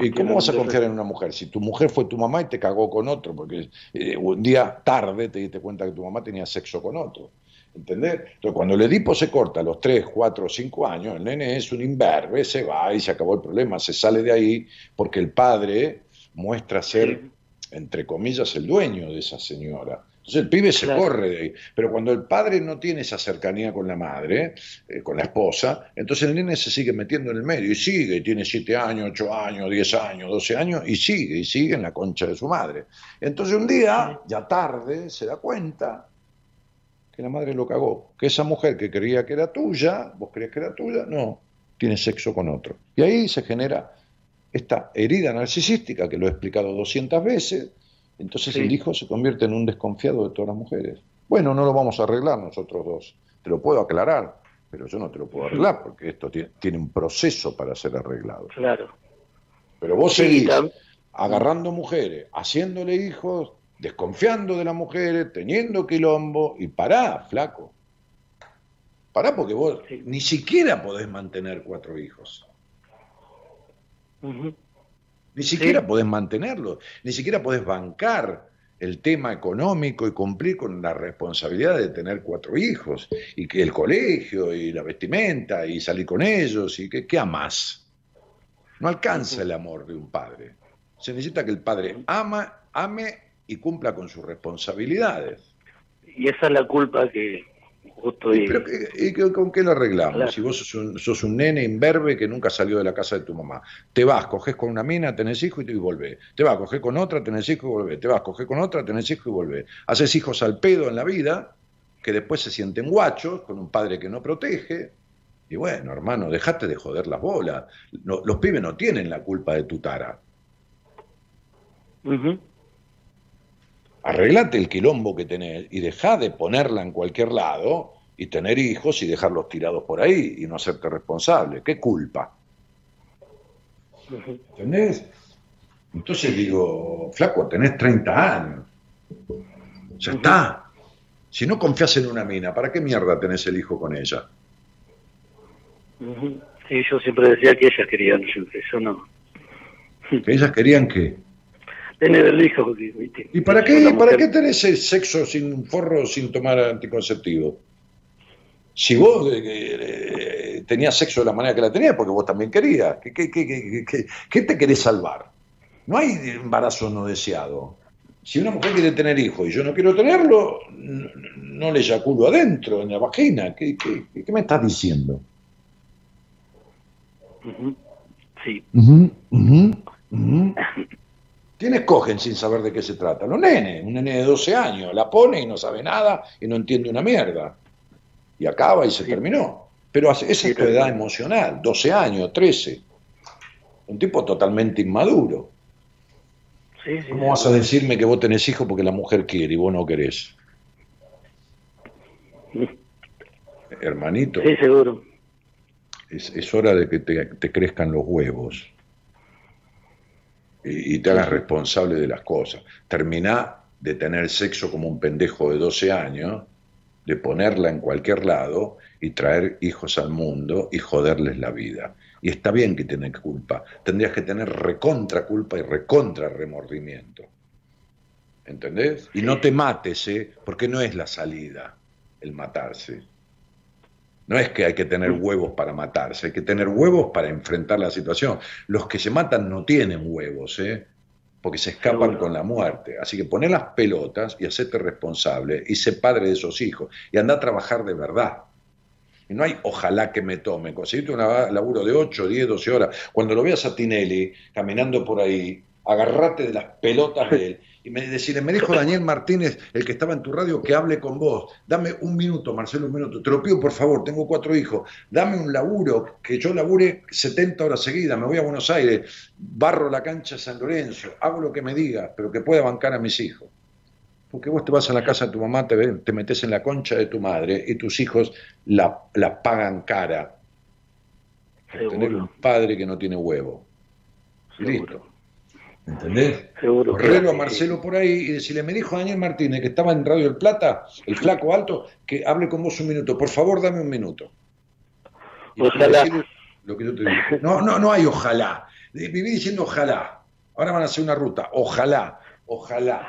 ¿Y cómo vas a confiar en una mujer? Si tu mujer fue tu mamá y te cagó con otro, porque eh, un día tarde te diste cuenta que tu mamá tenía sexo con otro. ¿Entendés? Entonces, cuando el Edipo se corta a los 3, 4, 5 años, el nene es un imberbe, se va y se acabó el problema, se sale de ahí porque el padre muestra ser, entre comillas, el dueño de esa señora. Entonces el pibe se Claro. corre de ahí. Pero cuando el padre no tiene esa cercanía con la madre, eh, con la esposa, entonces el nene se sigue metiendo en el medio y sigue, y tiene 7 años, 8 años, 10 años, 12 años, y sigue, y sigue en la concha de su madre. Entonces un día, ya tarde, se da cuenta que la madre lo cagó, que esa mujer que creía que era tuya, vos creías que era tuya, no, tiene sexo con otro. Y ahí se genera esta herida narcisística que lo he explicado 200 veces, entonces Sí. el hijo se convierte en un desconfiado de todas las mujeres. Bueno, no lo vamos a arreglar nosotros dos, te lo puedo aclarar, pero yo no te lo puedo arreglar porque esto tiene, tiene un proceso para ser arreglado. Claro. Pero vos Sí, seguís agarrando mujeres, haciéndole hijos, desconfiando de las mujeres, teniendo quilombo, y pará, flaco. Pará porque vos ni siquiera podés mantener cuatro hijos. Ni siquiera podés mantenerlo, ni siquiera podés bancar el tema económico y cumplir con la responsabilidad de tener cuatro hijos, y que el colegio, y la vestimenta, y salir con ellos, y que, ¿qué amás? No alcanza el amor de un padre. Se necesita que el padre ama, ame y cumpla con sus responsabilidades. Y esa es la culpa que justo ¿Y, pero y qué- con qué lo arreglamos? Claro. Si vos sos un, sos un nene imberbe que nunca salió de la casa de tu mamá. Te vas, coges con una mina, tenés hijo y y volvés. Te vas, coges con otra, tenés hijo y volvés. Te vas, coges con otra, tenés hijo y volvés. Haces hijos al pedo en la vida, que después se sienten guachos, con un padre que no protege. Y bueno, hermano, dejate de joder las bolas. No- los pibes no tienen la culpa de tu tara. Arreglate el quilombo que tenés y dejá de ponerla en cualquier lado y tener hijos y dejarlos tirados por ahí y no hacerte responsable. ¿Qué culpa? ¿Entendés? Entonces digo, flaco, tenés 30 años. Ya está. Si no confías en una mina, ¿para qué mierda tenés el hijo con ella? Sí, yo siempre decía que ellas querían, yo, no. Que ellas querían que... Tener el hijo, ¿viste? ¿Y para qué, mujer- para qué tenés el sexo sin forro, sin tomar anticonceptivo? Si vos eh, eh, tenías sexo de la manera que la tenías, porque vos también querías. ¿Qué, qué, qué, qué- te querés salvar? No hay embarazo no deseado. Si una mujer quiere tener hijos y yo no quiero tenerlo, no, no le eyaculo adentro, en la vagina. ¿Qué, qué, qué me estás diciendo? Ujú. Sí. ¿Quiénes cogen sin saber de qué se trata? Los nenes, un nene de 12 años, la pone y no sabe nada y no entiende una mierda. Y acaba y se terminó. Pero esa es tu edad emocional, 12 años, 13. Un tipo totalmente inmaduro. Sí, sí. ¿Cómo vas a decirme que vos tenés hijos porque la mujer quiere y vos no querés? Hermanito, Sí, seguro. es, es hora de que te, te crezcan los huevos y, y te hagas responsable de las cosas. Terminá de tener sexo como un pendejo de 12 años, de ponerla en cualquier lado y traer hijos al mundo y joderles la vida. Y está bien que tenés culpa, tendrías que tener recontra culpa y recontra remordimiento. ¿Entendés? Y no te mates, ¿eh? porque no es la salida el matarse. No es que hay que tener huevos para matarse, hay que tener huevos para enfrentar la situación. Los que se matan no tienen huevos, ¿eh? porque se escapan con la muerte. Así que poné las pelotas y hacete responsable y sé padre de esos hijos y anda a trabajar de verdad. Y no hay ojalá que me tome. Conseguiste un laburo de 8, 10, 12 horas. Cuando lo veas a Tinelli caminando por ahí, agarrate de las pelotas de él y me, decirle, me dijo Daniel Martínez, el que estaba en tu radio, que hable con vos. Dame un minuto, Marcelo, un minuto. Te lo pido, por favor, tengo cuatro hijos. Dame un laburo, que yo labure 70 horas seguidas, me voy a Buenos Aires, barro la cancha de San Lorenzo, hago lo que me diga, pero que pueda bancar a mis hijos. Porque vos te vas a la casa de tu mamá, te, te metes en la concha de tu madre y tus hijos la, la pagan cara. Tener un padre que no tiene huevo. Listo. ¿Entendés? Seguro. Correlo a Marcelo por ahí y decirle, me dijo Daniel Martínez, que estaba en Radio del Plata, el flaco alto, que hable con vos un minuto. Por favor, dame un minuto. Y Ojalá. Lo que yo te digo. No, no, no hay ojalá. viví diciendo ojalá. Ahora van a hacer una ruta. Ojalá, ojalá.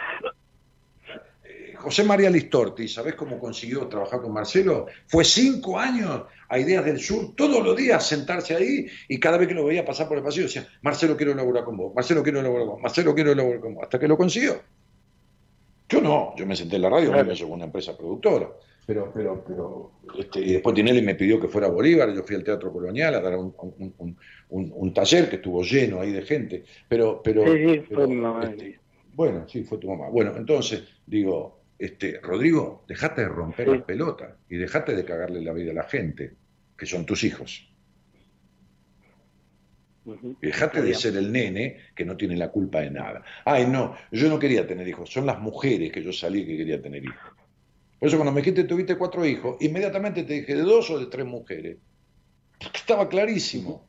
José María Listorti, ¿sabés cómo consiguió trabajar con Marcelo? Fue cinco años a Ideas del Sur, todos los días sentarse ahí y cada vez que lo veía pasar por el pasillo decía, Marcelo quiero laburar con vos, Marcelo quiero laburar con vos, Marcelo quiero laburar con vos, hasta que lo consiguió. Yo no, yo me senté en la radio, me con una empresa productora. Pero, pero, pero, este, y después Tinelli me pidió que fuera a Bolívar, yo fui al Teatro Colonial a dar un, un- un- un- un taller que estuvo lleno ahí de gente. Pero, pero, Sí, sí, pero, fue mi mamá. este, bueno, sí, fue tu mamá. Bueno, entonces, digo, este, Rodrigo, dejate de romper las pelotas y dejate de cagarle la vida a la gente, que son tus hijos. Y dejate de ser el nene que no tiene la culpa de nada. Ay, no, yo no quería tener hijos, son las mujeres que yo salí que quería tener hijos. Por eso cuando me dijiste tuviste cuatro hijos, inmediatamente te dije de dos o de tres mujeres. Porque estaba clarísimo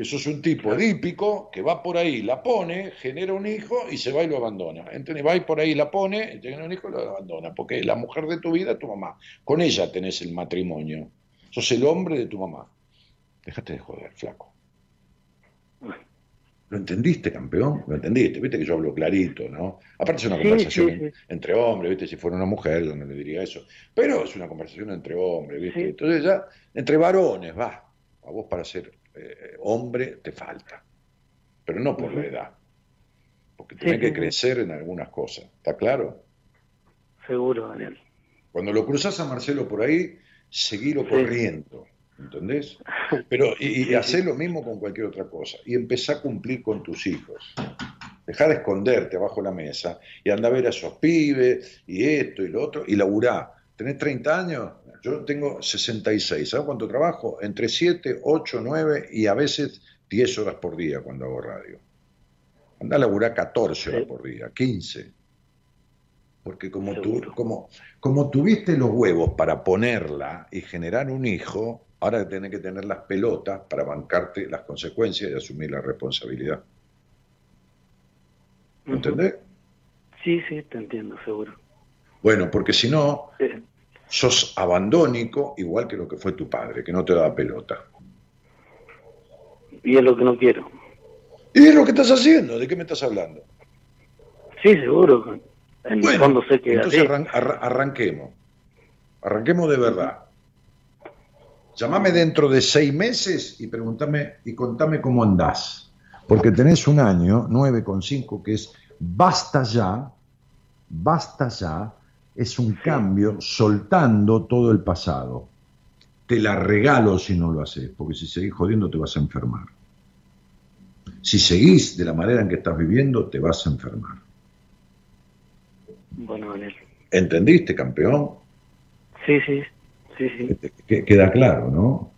que sos un tipo edípico que va por ahí, la pone, genera un hijo y se va y lo abandona. Entonces va y por ahí la pone, genera un hijo y lo abandona. Porque la mujer de tu vida es tu mamá. Con ella tenés el matrimonio. Sos el hombre de tu mamá. Déjate de joder, flaco. ¿Lo entendiste, campeón? ¿Lo entendiste? Viste que yo hablo clarito, ¿no? Aparte es una Sí, conversación sí, sí. entre hombres, ¿viste? Si fuera una mujer yo no le diría eso. Pero es una conversación entre hombres, ¿viste? Entonces ya, entre varones, va. A vos para ser eh, hombre te falta. Pero no por la edad. Porque tenés Sí, que crecer en algunas cosas. ¿Está claro? Seguro, Daniel. Cuando lo cruzas a Marcelo por ahí, seguilo corriendo, ¿entendés? Pero, y, y hacé lo mismo con cualquier otra cosa. Y empezá a cumplir con tus hijos. Dejá de esconderte abajo de la mesa y anda a ver a esos pibes y esto y lo otro y laburá. ¿Tenés 30 años? Yo tengo 66. ¿Sabes cuánto trabajo? Entre 7, 8, 9 y a veces 10 horas por día cuando hago radio. Anda a laburar 14 horas por día, 15. Porque como, tú, como, como tuviste los huevos para ponerla y generar un hijo, ahora tenés que tener las pelotas para bancarte las consecuencias y asumir la responsabilidad. ¿Me ¿Entendés? Sí, sí, te entiendo, seguro. Bueno, porque si no, sos abandónico igual que lo que fue tu padre, que no te da pelota. Y es lo que no quiero. ¿Y es lo que estás haciendo? ¿De qué me estás hablando? Sí, seguro. En el Bueno, fondo sé que entonces arran- arra- arranquemos. Arranquemos de verdad. Llamame dentro de seis meses y preguntame y contame cómo andás. Porque tenés un año, 9,5, que es basta ya, basta ya, es un cambio soltando todo el pasado. Te la regalo si no lo haces, porque si seguís jodiendo te vas a enfermar. Si seguís de la manera en que estás viviendo, te vas a enfermar. Bueno, Daniel. ¿Entendiste, campeón? Sí, sí, sí, sí, Que- Queda claro, ¿no?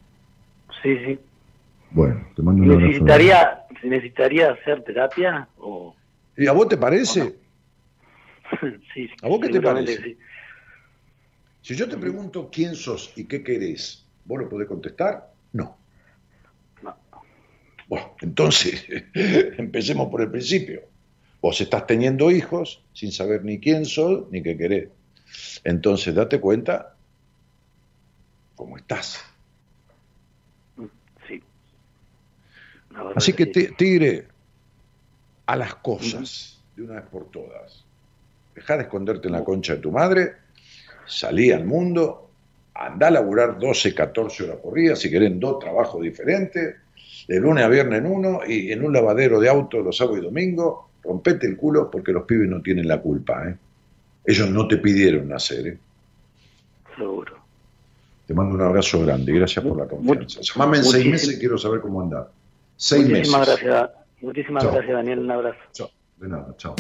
sí, sí. Bueno, te mando un abrazo. ¿Necesitaría, necesitaría hacer terapia? O... ¿Y a vos te parece? sí, ¿A vos qué te parece? sí. Si yo te pregunto quién sos y qué querés, ¿vos lo podés contestar? No. Bueno, entonces, empecemos por el principio. Vos estás teniendo hijos sin saber ni quién sos ni qué querés. Entonces, date cuenta cómo estás. Sí. La verdad Así que, sí. ti- tigre, a las cosas, de una vez por todas. Dejá de esconderte en la concha de tu madre, salí al mundo, andá a laburar 12, 14 horas por día, si querés, en dos trabajos diferentes, de lunes a viernes en uno, y en un lavadero de auto los sábados y domingos, rompete el culo porque los pibes no tienen la culpa, ¿eh? Ellos no te pidieron nacer, ¿eh? Seguro. Te mando un abrazo grande y gracias por la confianza. Llamame en seis meses y quiero saber cómo andás. Seis Muchísimas meses. gracias. Muchísimas Chao. gracias, Daniel. Un abrazo. Chao. De nada, chao.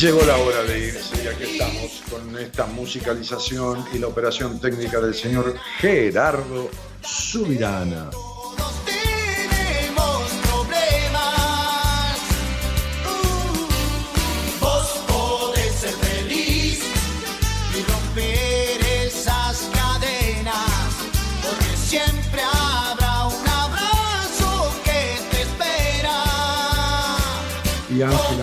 Llegó la hora de irse, y aquí estamos con esta musicalización y la operación técnica del señor Gerardo Subirana.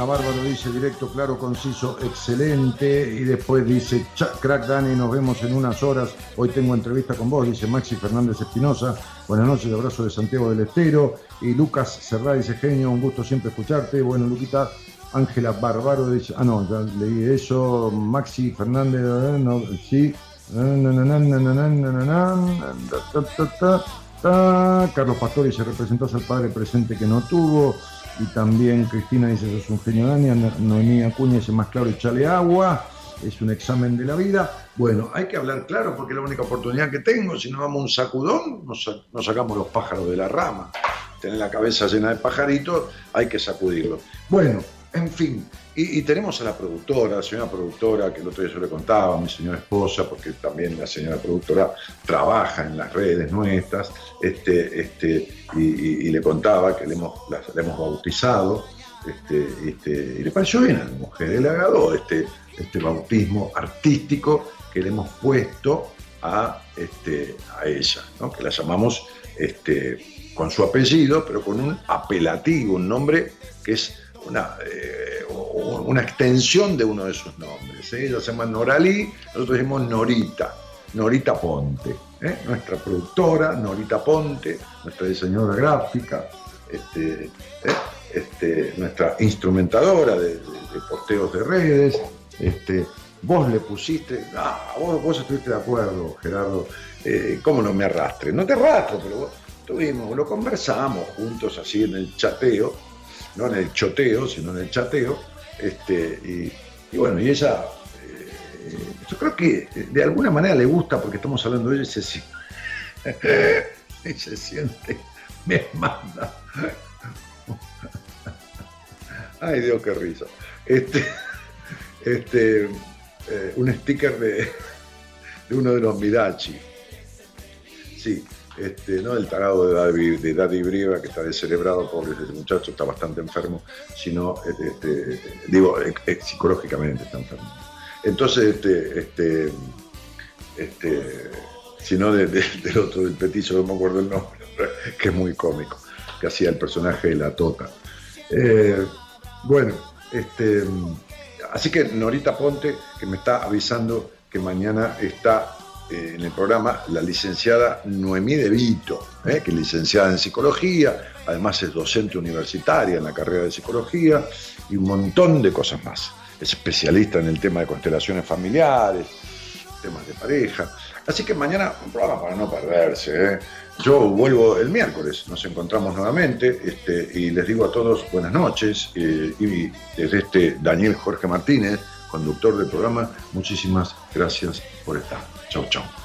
Bárbaro dice directo, claro, conciso, excelente. Y después dice, crack Dani, nos vemos en unas horas. Hoy tengo entrevista con vos, dice Maxi Fernández Espinosa. Buenas noches, abrazo de Santiago del Estero. Y Lucas Serrá dice, genio, un gusto siempre escucharte. Bueno, Luquita, Ángela Bárbaro dice, ah, no, ya leí eso. Maxi Fernández, sí. Carlos Pastori se representó al padre presente que no tuvo. Y también Cristina dice, sos un genio Dani, No- Noemí Acuña dice, más claro, echale agua, es un examen de la vida. Bueno, hay que hablar claro porque es la única oportunidad que tengo, si no damos un sacudón, nos, nos sacamos los pájaros de la rama. Tener la cabeza llena de pajaritos, hay que sacudirlo. Bueno, en fin, y, tenemos a la productora, la señora productora, que el otro día yo le contaba, a mi señora esposa, porque también la señora productora trabaja en las redes nuestras, este, este, y, le contaba que le hemos, la hemos bautizado, este, este, y le pareció bien a la mujer, le agradó este, este bautismo artístico que le hemos puesto a, este, a ella, ¿no? que la llamamos este, con su apellido, pero con un apelativo, un nombre que es una, eh, una extensión de uno de sus nombres. ¿eh? Ella se llama Noralí, nosotros decimos Norita, Norita Ponte, ¿eh? nuestra productora, Norita Ponte, nuestra diseñadora gráfica, este, ¿eh? este, nuestra instrumentadora de, posteos de redes. Este, vos le pusiste, ah, vos, vos estuviste de acuerdo, Gerardo, ¿cómo no me arrastre? No te arrastro, pero vos, tuvimos, lo conversamos juntos así en el chateo, no en el choteo, sino en el chateo, este, y, bueno, y ella, eh, yo creo que eh, de alguna manera le gusta porque estamos hablando de ella y se, siente, me manda. Ay Dios, qué risa. Este, este, eh, un sticker de, de uno de los Mirachi. Sí, este, no del tarado de Daddy, de Daddy que está descerebrado, pobre ese muchacho, está bastante enfermo, sino, este, este, digo, psicológicamente está enfermo. Entonces, este, este, este, sino de- de- del otro, del petizo, no me acuerdo el nombre, que es muy cómico, que hacía el personaje de la Tota. Eh, bueno, este, así que Norita Ponte, que me está avisando que mañana está eh, en el programa la licenciada Noemí De Vito, eh, que es licenciada en psicología, además es docente universitaria en la carrera de psicología y un montón de cosas más. Es especialista en el tema de constelaciones familiares, temas de pareja. Así que mañana un programa para no perderse. ¿eh? Yo vuelvo el miércoles, nos encontramos nuevamente este, y les digo a todos buenas noches. y desde este Daniel Jorge Martínez, conductor del programa, muchísimas gracias por estar. Tchau, tchau.